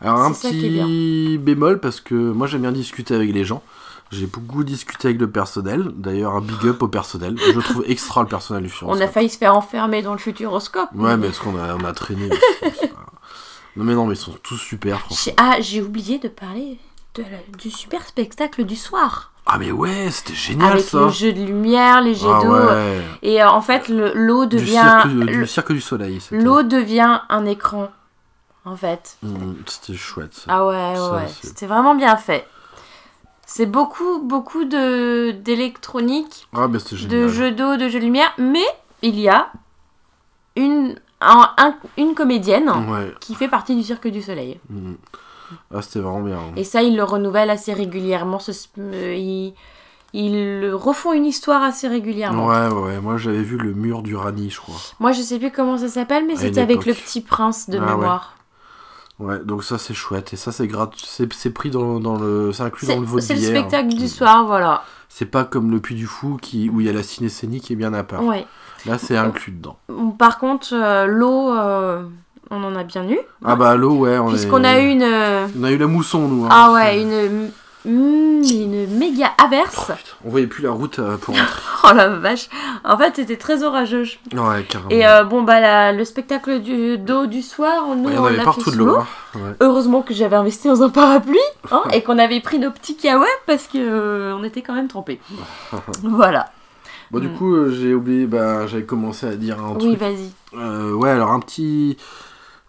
Alors, un C'est petit bémol parce que moi j'aime bien discuter avec les gens. J'ai beaucoup discuté avec le personnel. D'ailleurs, un big up au personnel. Je trouve [laughs] extra le personnel du On Futuroscope. a failli se faire enfermer dans le Futuroscope. Ouais, mais est-ce qu'on a, on a traîné aussi, [laughs] Non, mais non, mais ils sont tous super, franchement. Ah j'ai oublié de parler de la- du super spectacle du soir. Ah, mais ouais, c'était génial avec ça. le jeu de lumière, les jets Ah, d'eau. ouais. Et euh, en fait le- l'eau Du devient... cirque, du le- cirque du soleil. c'était- L'eau devient un écran, en fait. Mm, C'était chouette. Ça. Ah ouais, Ça, ouais, c'est- c'était vraiment bien fait. C'est beaucoup, beaucoup de d'électronique, Ah, bah c'était de génial. jeux d'eau, de jeux de lumière, mais il y a une, un- un- une comédienne Ouais. qui fait partie du Cirque du Soleil. Mhm. Ah, c'était vraiment bien. Et ça, ils le renouvellent assez régulièrement. ce euh, ils, ils refont une histoire assez régulièrement. Ouais, ouais. Moi, j'avais vu le mur du Rani, je crois. Moi, je sais plus comment ça s'appelle, mais c'était avec le petit prince de Ah mémoire. Ouais, donc ça, c'est chouette. Et ça, c'est gratuit. C'est pris dans, dans le. C'est inclus dans le vote c'est le spectacle du soir, voilà. C'est pas comme le Puy du Fou qui, où il y a la ciné-scénique qui est bien à part. Ouais. Là, c'est inclus dedans. Par contre, euh, l'eau, euh, on en a bien eu. Ah bah, l'eau, ouais. On Puisqu'on est- a eu une. euh, On a eu la mousson, nous. hein. Ah ouais, une. mm, une méga Oh, averse. putain, on voyait plus la route euh, pour rentrer. [laughs] Oh la vache. En fait, c'était très orageux. ouais, carrément. Et euh, bon, bah, la- le spectacle du, d'eau du soir, nous, Ouais, on avait partout fait de l'eau. l'eau. hein. Ouais. Heureusement que j'avais investi dans un parapluie hein, [laughs] et qu'on avait pris nos petits kawaii parce que euh, on était quand même trempés. [laughs] voilà. Bon, du Mm. coup, euh, j'ai oublié, bah, j'avais commencé à dire un Oui, truc. vas-y. Euh, ouais, alors un petit.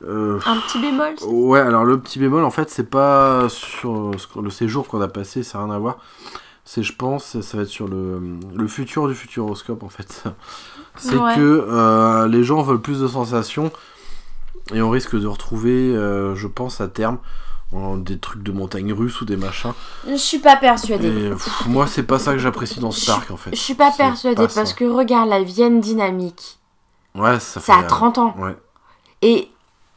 euh, Un petit bémol Ouais, alors le petit bémol, en fait, c'est pas sur le séjour qu'on a passé, ça n'a rien à voir. C'est, je pense, ça va être sur le, le futur du futuroscope, en fait. [laughs] C'est Ouais. que euh, les gens veulent plus de sensations et on risque de retrouver, euh, je pense, à terme, des trucs de montagne russe ou des machins. Je suis pas persuadée. Pff, moi, c'est pas ça que j'apprécie dans parc, en fait. Je suis pas persuadée pas parce que regarde la Vienne dynamique. Ouais, ça fait. Ça a 30 ans. Ouais, Et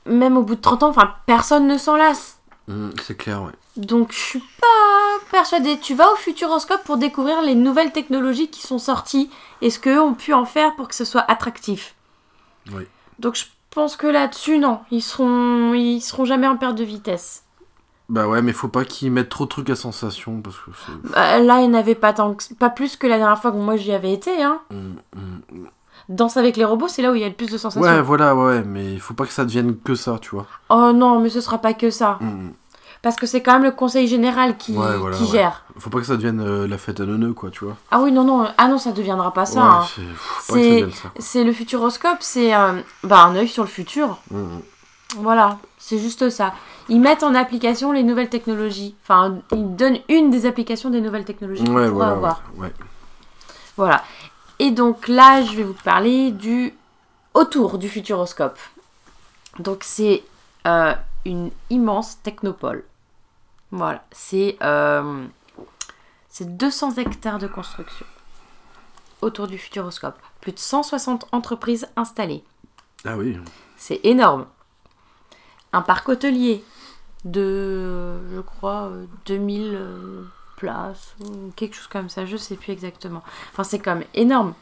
même au bout de 30 ans, enfin, personne ne s'en lasse. Mm, c'est clair, ouais. Donc je suis pas persuadée. Tu vas au Futuroscope pour découvrir les nouvelles technologies qui sont sorties et ce qu'eux ont pu en faire pour que ce soit attractif. Oui. Donc je pense que là-dessus, non. Ils seront, ils seront jamais en perte de vitesse. Bah ouais, mais faut pas qu'ils mettent trop de trucs à sensation parce que c'est. Bah, là, il n'y en avait pas, tant que- pas plus que la dernière fois que moi j'y avais été. Hein. Mm, mm. Danse avec les robots, c'est là où il y a le plus de sensations. Ouais, voilà, ouais, mais il faut pas que ça devienne que ça, tu vois. Oh non, mais ce sera pas que ça. Mm. Parce que c'est quand même le conseil général qui, Ouais, voilà, qui ouais. gère. Faut pas que ça devienne euh, la fête à neuneux, quoi, tu vois. Ah oui, non, non, ah non, ça deviendra pas ça. ouais, hein. c'est- le futuroscope, c'est euh, bah, un œil sur le futur. Voilà, c'est juste ça. Ils mettent en application les nouvelles technologies. Enfin, ils donnent une des applications des nouvelles technologies qu'on Ouais, voilà, avoir. ouais, ouais. Voilà. Et donc là, je vais vous parler du autour du futuroscope. Donc c'est euh, une immense technopole. Voilà, c'est euh, c'est 200 hectares de construction autour du futuroscope. Plus de 160 entreprises installées. Ah oui. C'est énorme. Un parc hôtelier de, je crois, euh, 2000 euh, places ou quelque chose comme ça, je sais plus exactement. Enfin, c'est quand même énorme.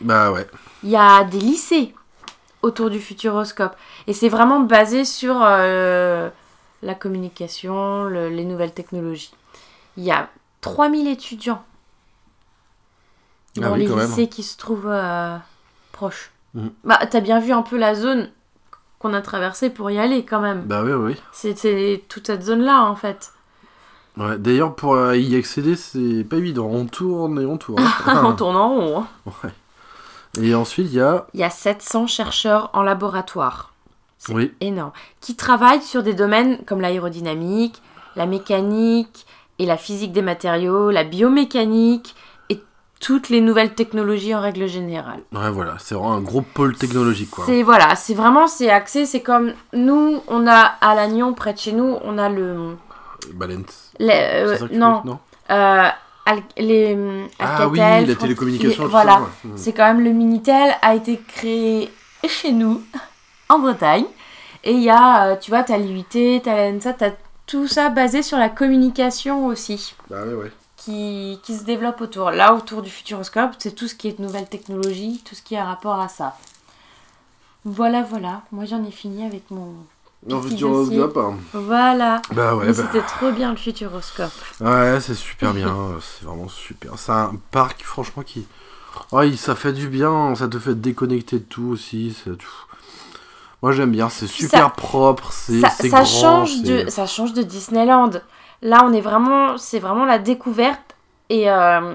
Bah ouais. Il y a des lycées autour du futuroscope. Et c'est vraiment basé sur euh, la communication, le- les nouvelles technologies. Il y a 3000 étudiants Ah dans oui, les même. lycées qui se trouvent euh, proches. Mhm. Bah, t'as bien vu un peu la zone qu'on a traversée pour y aller quand même. Bah oui, oui. C'est c'est toute cette zone-là en fait. Ouais. D'ailleurs, pour euh, y accéder, c'est pas évident. On tourne et on tourne. [laughs] On tourne en rond. hein. ouais. Et ensuite, il y a. Il y a 700 chercheurs en laboratoire. C'est Oui. énorme. Qui travaillent sur des domaines comme l'aérodynamique, la mécanique et la physique des matériaux, la biomécanique toutes les nouvelles technologies en règle générale. Ouais, voilà. C'est vraiment un gros pôle technologique, quoi. C'est voilà, c'est vraiment c'est axé, c'est comme nous, on a à Lannion près de chez nous, on a le, Balance. les- euh, ça que non, veux- non euh, Al- les Ah oui, la télécommunication, les- voilà. ouais. C'est quand même le Minitel a été créé chez nous, [laughs] en Bretagne. Et il y a, euh, tu vois, t'as l'IUT, t'as l'ENSA, t'as tout ça basé sur la communication aussi, Bah ouais, ouais. Qui, qui se développe autour. Là, autour du Futuroscope, c'est tout ce qui est de nouvelles technologies, tout ce qui a rapport à ça. Voilà, voilà. Moi, j'en ai fini avec mon... Futuroscope. hein. Voilà. Bah ouais, bah. c'était trop bien le Futuroscope. Ouais, c'est super bien, [laughs] c'est vraiment super. C'est un parc, franchement, qui. Ouais, ça fait du bien, ça te fait te déconnecter de tout aussi. c'est tout. Moi j'aime bien, c'est super Ça- propre, c'est ça, ça grand. change de ça change de Disneyland là on est vraiment c'est vraiment la découverte et euh,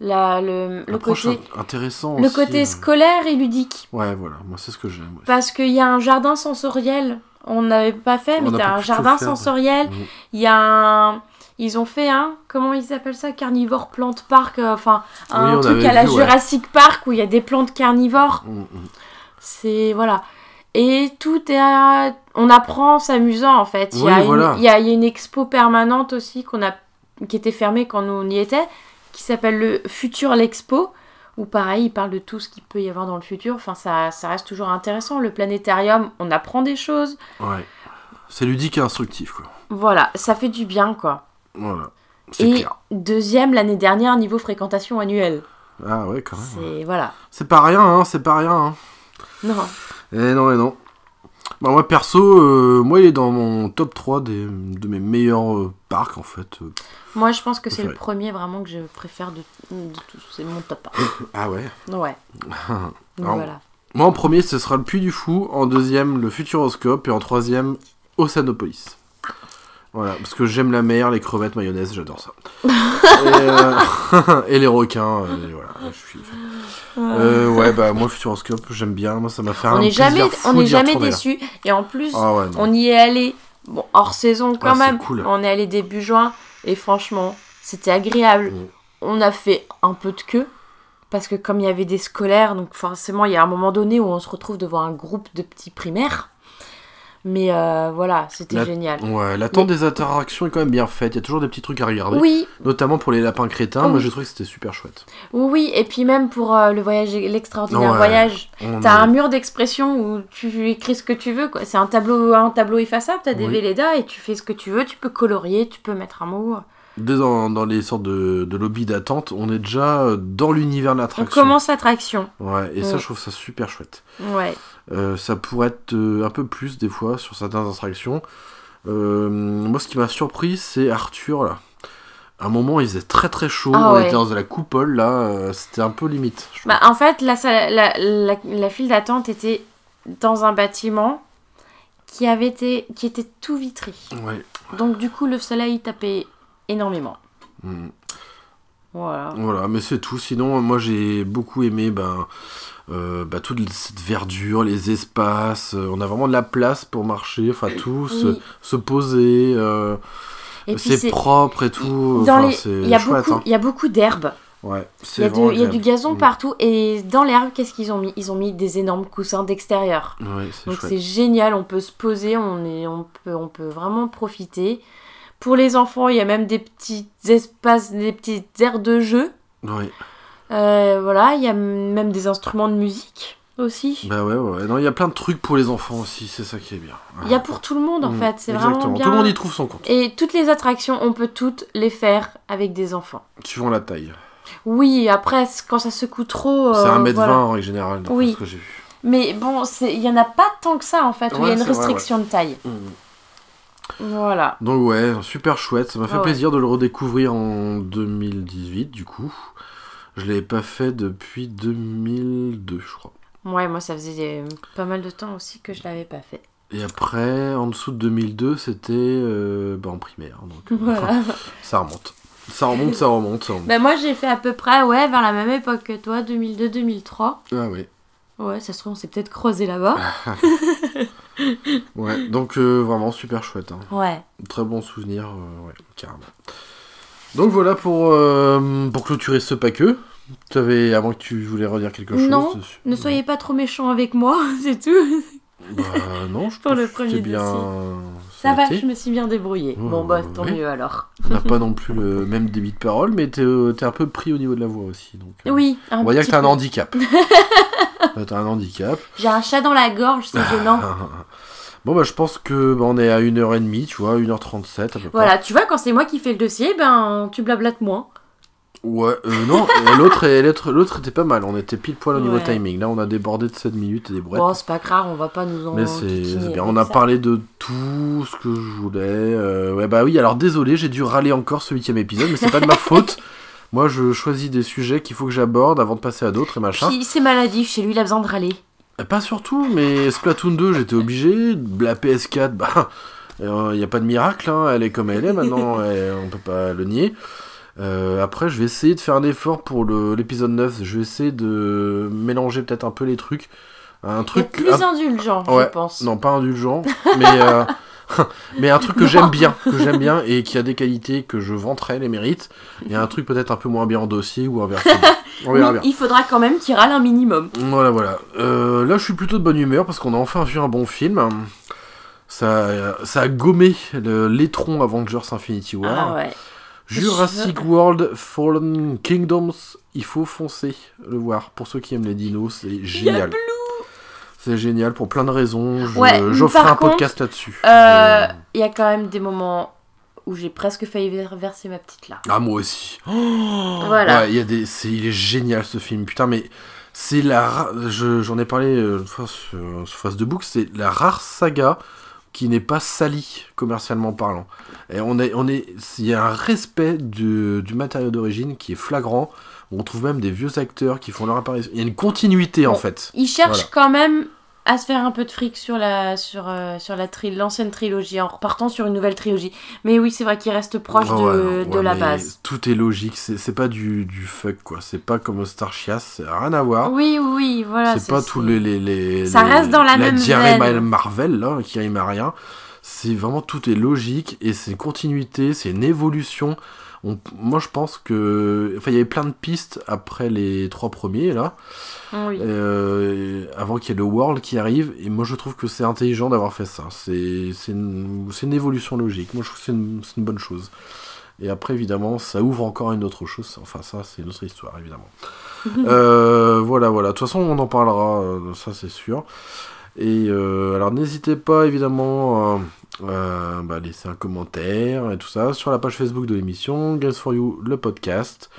la, le, le côté int- intéressant le aussi, côté euh. scolaire et ludique Ouais, voilà, moi c'est ce que j'aime. ouais. parce qu'il y a un jardin sensoriel on n'avait pas fait On mais t'as un jardin faire, sensoriel Mhm. il y a un ils ont fait un comment ils appellent ça carnivore plante park euh, enfin un Oui, truc à la vu, ouais. Jurassic Park où il y a des plantes carnivores Mm, mm. C'est voilà. Et tout est. à- On apprend en s'amusant en fait. Il y, a une- voilà. il y a, il y a une expo permanente aussi qu'on a... qui était fermée quand on y était, qui s'appelle le Futur l'Expo. Où pareil, il parle de tout ce qu'il peut y avoir dans le futur. Enfin, ça, ça reste toujours intéressant. Le planétarium, on apprend des choses. Ouais. C'est ludique et instructif, quoi. Voilà, ça fait du bien quoi. Voilà. Et clair. deuxième l'année dernière, niveau fréquentation annuelle. Ah ouais, quand même. C'est. Voilà. C'est pas rien, hein, c'est pas rien. Hein. Non. Eh non, eh non. Bah, moi, perso, euh, moi, il est dans mon top 3 des, de mes meilleurs euh, parcs, en fait. Euh, Moi, je pense que c'est le Préféré. premier vraiment que je préfère de, de tous. C'est mon top [coughs] Ah ouais 1. Ouais. [laughs] Donc Alors, voilà. Moi, en premier, ce sera le Puy du Fou. En deuxième, le Futuroscope. Et en troisième, Oceanopolis. Voilà, parce que j'aime la mer, les crevettes, mayonnaise, j'adore ça. [laughs] et, euh, [laughs] et les requins, euh, et voilà, je suis fan. Euh, ouais, [laughs] bah moi, Futuroscope, j'aime bien. Moi, ça m'a fait un plaisir jamais, fou on n'est jamais déçu. Et en plus, Ah ouais, on y est allé, bon, hors saison quand Ah, même. cool. On est allé début juin. Et franchement, c'était agréable. Mm. On a fait un peu de queue. Parce que comme il y avait des scolaires, donc forcément, il y a un moment donné où on se retrouve devant un groupe de petits primaires. Mais euh, voilà, c'était La- génial. Ouais, l'attente des attractions est quand même bien faite. Il y a toujours des petits trucs à regarder. Oui, Notamment pour les lapins crétins. Oui. Moi, j'ai trouvé que c'était super chouette. oui, oui. Et puis même pour euh, le voyage, l'extraordinaire Ouais. voyage, On T'as est- un mur d'expression où tu écris ce que tu veux. quoi. C'est un tableau, un tableau effaçable. T'as des Oui. Véleda et tu fais ce que tu veux. Tu peux colorier, tu peux mettre un mot. Dès dans, dans les sortes de, de lobbies d'attente, on est déjà dans l'univers de On l'attraction. commence l'attraction. Ouais, et ça, je trouve ça super chouette. Ouais. Euh, ça pourrait être euh, un peu plus des fois sur certaines attractions. Euh, moi, ce qui m'a surpris, c'est Arthur là. À un moment, il faisait très très chaud. Ah on ouais. était dans la coupole là, c'était un peu limite. Bah, en fait, la, salle- la, la, la file d'attente était dans un bâtiment qui avait été, qui était tout vitré. Ouais. Donc du coup, le soleil tapait énormément. Mm. Voilà. Voilà, mais c'est tout. Sinon, moi, j'ai beaucoup aimé ben, euh, bah, toute cette verdure, les espaces. euh, on a vraiment de la place pour marcher, enfin tout, se, Oui. se poser. euh, c'est propre et tout. enfin, il hein. il y a beaucoup d'herbes. Ouais, Il y, a il y a du gazon Mm. partout et dans l'herbe, qu'est-ce qu'ils ont mis? Ils ont mis des énormes coussins d'extérieur. Ouais, Donc c'est génial, on peut se poser, on, est, on, peut, on peut vraiment profiter. Pour les enfants, il y a même des petits espaces, des petites aires de jeu. Ouais. Euh, voilà, il y a même des instruments de musique aussi. Bah ouais, ouais. Non, il y a plein de trucs pour les enfants aussi, c'est ça qui est bien. Il y a pour tout le monde en Mm, fait, c'est vraiment bien. Tout le monde y trouve son compte, Et toutes les attractions, on peut toutes les faire avec des enfants. suivant la taille. Oui, après, quand ça secoue trop. c'est euh, 1m20 voilà. en règle générale, Oui. ce que j'ai vu. Mais bon, c'est- il y en a pas tant que ça en fait, où il y a une c'est vrai, restriction de taille. Mm. Voilà. Donc ouais, super chouette. Ça m'a fait Ouais. plaisir de le redécouvrir en 2018, du coup. Je l'avais pas fait depuis 2002, je crois. Ouais, moi ça faisait euh, pas mal de temps aussi que je l'avais pas fait. Et après, en dessous de 2002, c'était euh, bah, en primaire. Donc, euh, Voilà. [laughs] ça remonte. Ça remonte, ça remonte, ça remonte. bah moi j'ai fait à peu près, ouais, vers la même époque que toi, 2002-2003. Ah oui. Ouais, ça se trouve, on s'est peut-être croisé là-bas. [laughs] Ouais, donc euh, vraiment super chouette. hein. Ouais. Très bon souvenir, euh, ouais, carrément. Donc voilà pour, euh, pour clôturer ce paqueux. Tu avais, avant que tu voulais redire quelque chose Non, dessus Ne soyez pas trop méchants avec moi, [laughs] c'est tout. Bah non, je [laughs] Pour pense le que premier c'est bien. Ça va, je me suis bien débrouillée. Oh, bon bah tant mieux alors. On n'a pas non [laughs] plus le même débit de parole, mais t'es euh, t'es un peu pris au niveau de la voix aussi. Donc, euh, Oui, un On va dire que t'as un handicap. T'as un handicap. J'ai un chat dans la gorge, c'est gênant. Bon bah je pense que bah, on est à 1h30, tu vois, 1h37 à peu près. Voilà, tu vois, quand c'est moi qui fais le dossier, ben tu blablates moins. Ouais, euh, non, [laughs] euh, l'autre l'autre l'autre était pas mal, on était pile poil au niveau Ouais. timing. Là on a débordé de 7 minutes et des brouettes. Bon, c'est pas grave, on va pas nous en. Mais c'est bien, avec on a ça. parlé de tout ce que je voulais. euh, ouais, bah oui, alors désolé, j'ai dû râler encore ce huitième épisode, mais c'est pas de ma [laughs] faute. Moi, je choisis des sujets qu'il faut que j'aborde avant de passer à d'autres et machin. Puis c'est maladif, chez lui, il a besoin de râler. Euh, Pas surtout, mais Splatoon 2, j'étais obligé. La PS4, bah, il n'y a pas de miracle, hein, elle est comme elle est maintenant, [laughs] et on peut pas le nier. Euh, après, je vais essayer de faire un effort pour l'épisode 9. Je vais essayer de mélanger peut-être un peu les trucs. Un truc. plus un- indulgent, Ouais, je pense. Non, pas indulgent, mais, euh, [laughs] mais un truc que j'aime bien, que j'aime bien et qui a des qualités que je vanterais les mérites. Et un truc peut-être un peu moins bien en dossier ou inversement. [laughs] On verra Oui, bien. il faudra quand même qu'il râle un minimum. Voilà, voilà. Euh, là, je suis plutôt de bonne humeur parce qu'on a enfin vu un bon film. Ça, ça a gommé l'étron Avengers Infinity War. Ah ouais. Jurassic World Fallen Kingdoms, il faut foncer le voir. Pour ceux qui aiment les dinos, c'est génial. C'est génial pour plein de raisons. Ouais, J'offre un contre, podcast là-dessus. Euh, Euh, Il y a quand même des moments où j'ai presque failli ver- verser ma petite larme. Ah, moi aussi. Oh Voilà. Ouais, il y a des... c'est- il est génial ce film. Putain, mais c'est la. ra- je- J'en ai parlé euh, une fois sur, sur Face de Book. C'est la rare saga qui n'est pas salie commercialement parlant. Et on est, on est, il y a un respect du, du matériau d'origine qui est flagrant. On trouve même des vieux acteurs qui font leur apparition. Il y a une continuité en fait. Il cherche Voilà. quand même à se faire un peu de fric sur la sur euh, sur la l'ancienne trilogie en repartant sur une nouvelle trilogie. Mais oui, c'est vrai qu'il reste proche de, ouais, de ouais, la base. Tout est logique. C'est c'est pas du, du fuck quoi. C'est pas comme Star Chias. Rien à voir. Oui, oui, voilà. c'est pas tous les, les, les- Ça les- reste dans la même diarrhée veine. Marvel là qui rime à rien c'est vraiment tout est logique et c'est une continuité c'est une évolution On- moi je pense que enfin il y avait plein de pistes après les trois premiers là. Oui. euh, avant qu'il y ait le World qui arrive. Et moi je trouve que c'est intelligent d'avoir fait ça. C'est une, une évolution logique. Moi je trouve que c'est une, c'est une bonne chose. Et après évidemment ça ouvre encore une autre chose. Enfin ça c'est une autre histoire évidemment. [laughs] Euh, voilà, voilà. De toute façon, on en parlera, euh, ça c'est sûr. Et euh, alors, n'hésitez pas évidemment à bah, laisser un commentaire et tout ça sur la page Facebook de l'émission Games for You, le podcast.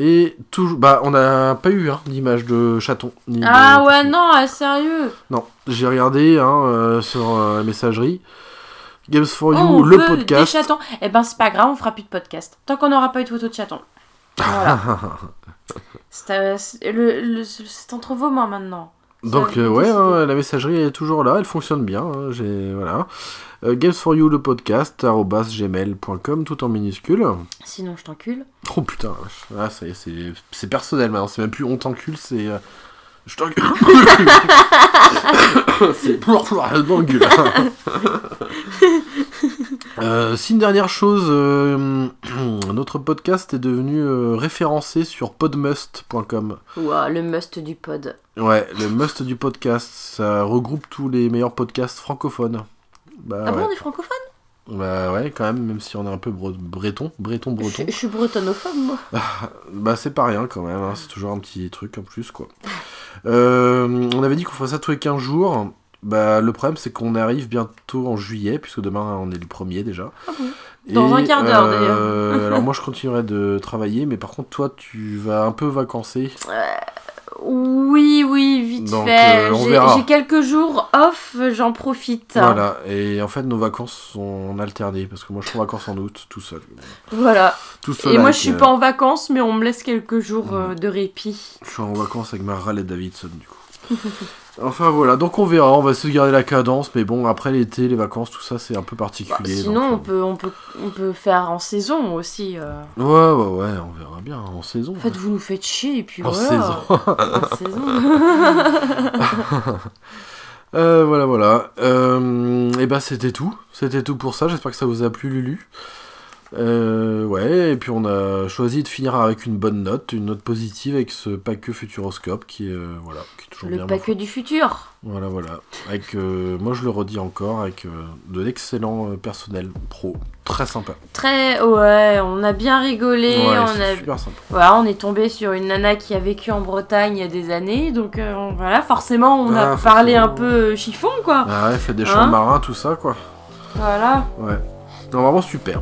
Et toujours, bah, on n'a pas eu hein, d'image de chaton. ni de- Ah ouais, non, ah, sérieux? Non, j'ai regardé hein, euh, sur euh, la messagerie. Games for You, Oh, on le veut podcast. Des chatons. Eh ben, c'est pas grave, on fera plus de podcast. Tant qu'on n'aura pas eu de photo de chaton. Voilà. [laughs] euh, c'est entre vos mains maintenant. Donc euh, ouais, hein, la messagerie est toujours là, elle fonctionne bien. hein, j'ai voilà. Euh, Games for You le podcast gmail.com tout en minuscule. Sinon, je t'encule. Oh putain, ah, ça y est, c'est personnel maintenant, c'est même plus on t'encule, c'est euh, je t'encule. [laughs] [laughs] c'est pour pour t'encule. [laughs] Euh, si une dernière chose, euh, [clears throat] notre podcast est devenu euh, référencé sur podmust.com. Ouah, le must du pod. Ouais, le must du podcast, ça regroupe tous les meilleurs podcasts francophones. Bah, ah ouais. bon, on est francophone? Bah ouais, quand même, même si on est un peu bre- breton, breton, je, breton. je suis bretonophobe, moi. Bah c'est pas rien quand même, hein, c'est toujours un petit truc en plus quoi. On avait dit qu'on ferait ça tous les 15 jours. Bah le problème c'est qu'on arrive bientôt en juillet, puisque demain on est le premier déjà. Ah Dans un quart d'heure, d'ailleurs. alors [laughs] moi je continuerai de travailler, mais par contre toi tu vas un peu vacancer. Oui, oui, vite Donc, fait. euh, on J'ai- verra. J'ai quelques jours off, j'en profite. Voilà, et en fait nos vacances sont alternées, parce que moi je suis en vacances en août, tout seul. Voilà. Tout seul Et moi, je suis euh, pas en vacances, mais on me laisse quelques jours euh, de répit. Je suis en vacances avec ma Harley Davidson du coup. [laughs] enfin voilà, donc on verra, on va essayer de garder la cadence, mais bon après l'été, les vacances, tout ça c'est un peu Bah, particulier. sinon, on donc, peut, on, peut, on peut faire en saison aussi. euh. euh, Ouais ouais ouais, on verra bien en saison. En fait, vous nous faites chier, et puis En voilà. saison. en saison. [laughs] [laughs] Euh, voilà voilà. Euh, et bah c'était tout, c'était tout pour ça. J'espère que ça vous a plu Lulu. Euh, ouais, et puis on a choisi de finir avec une bonne note, une note positive avec ce paqueux Futuroscope qui est euh, voilà, qui est toujours Le bien. paquet du futur. Voilà, voilà. Avec, euh, moi je le redis encore, avec de l'excellent personnel pro. Très sympa. Très, ouais, on a bien rigolé. ouais, on, a, super sympa. voilà, on est tombé sur une nana qui a vécu en Bretagne il y a des années. Donc on- voilà, forcément, on a Ah, parlé un peu chiffon, quoi. Ah ouais, fait des champs Hein marins, tout ça, quoi. Voilà. Ouais. Non, vraiment super.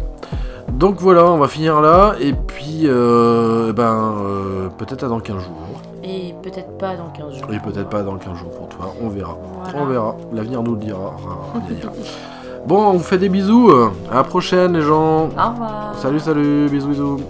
Donc voilà, on va finir là, et puis, euh, ben, euh, peut-être à dans 15 jours. Et peut-être pas dans 15 jours. Et peut-être pas dans 15 jours pour toi, on verra. Voilà. On verra, l'avenir nous le dira. bon, on vous fait des bisous, à la prochaine les gens. Au revoir. Salut, salut, bisous, bisous.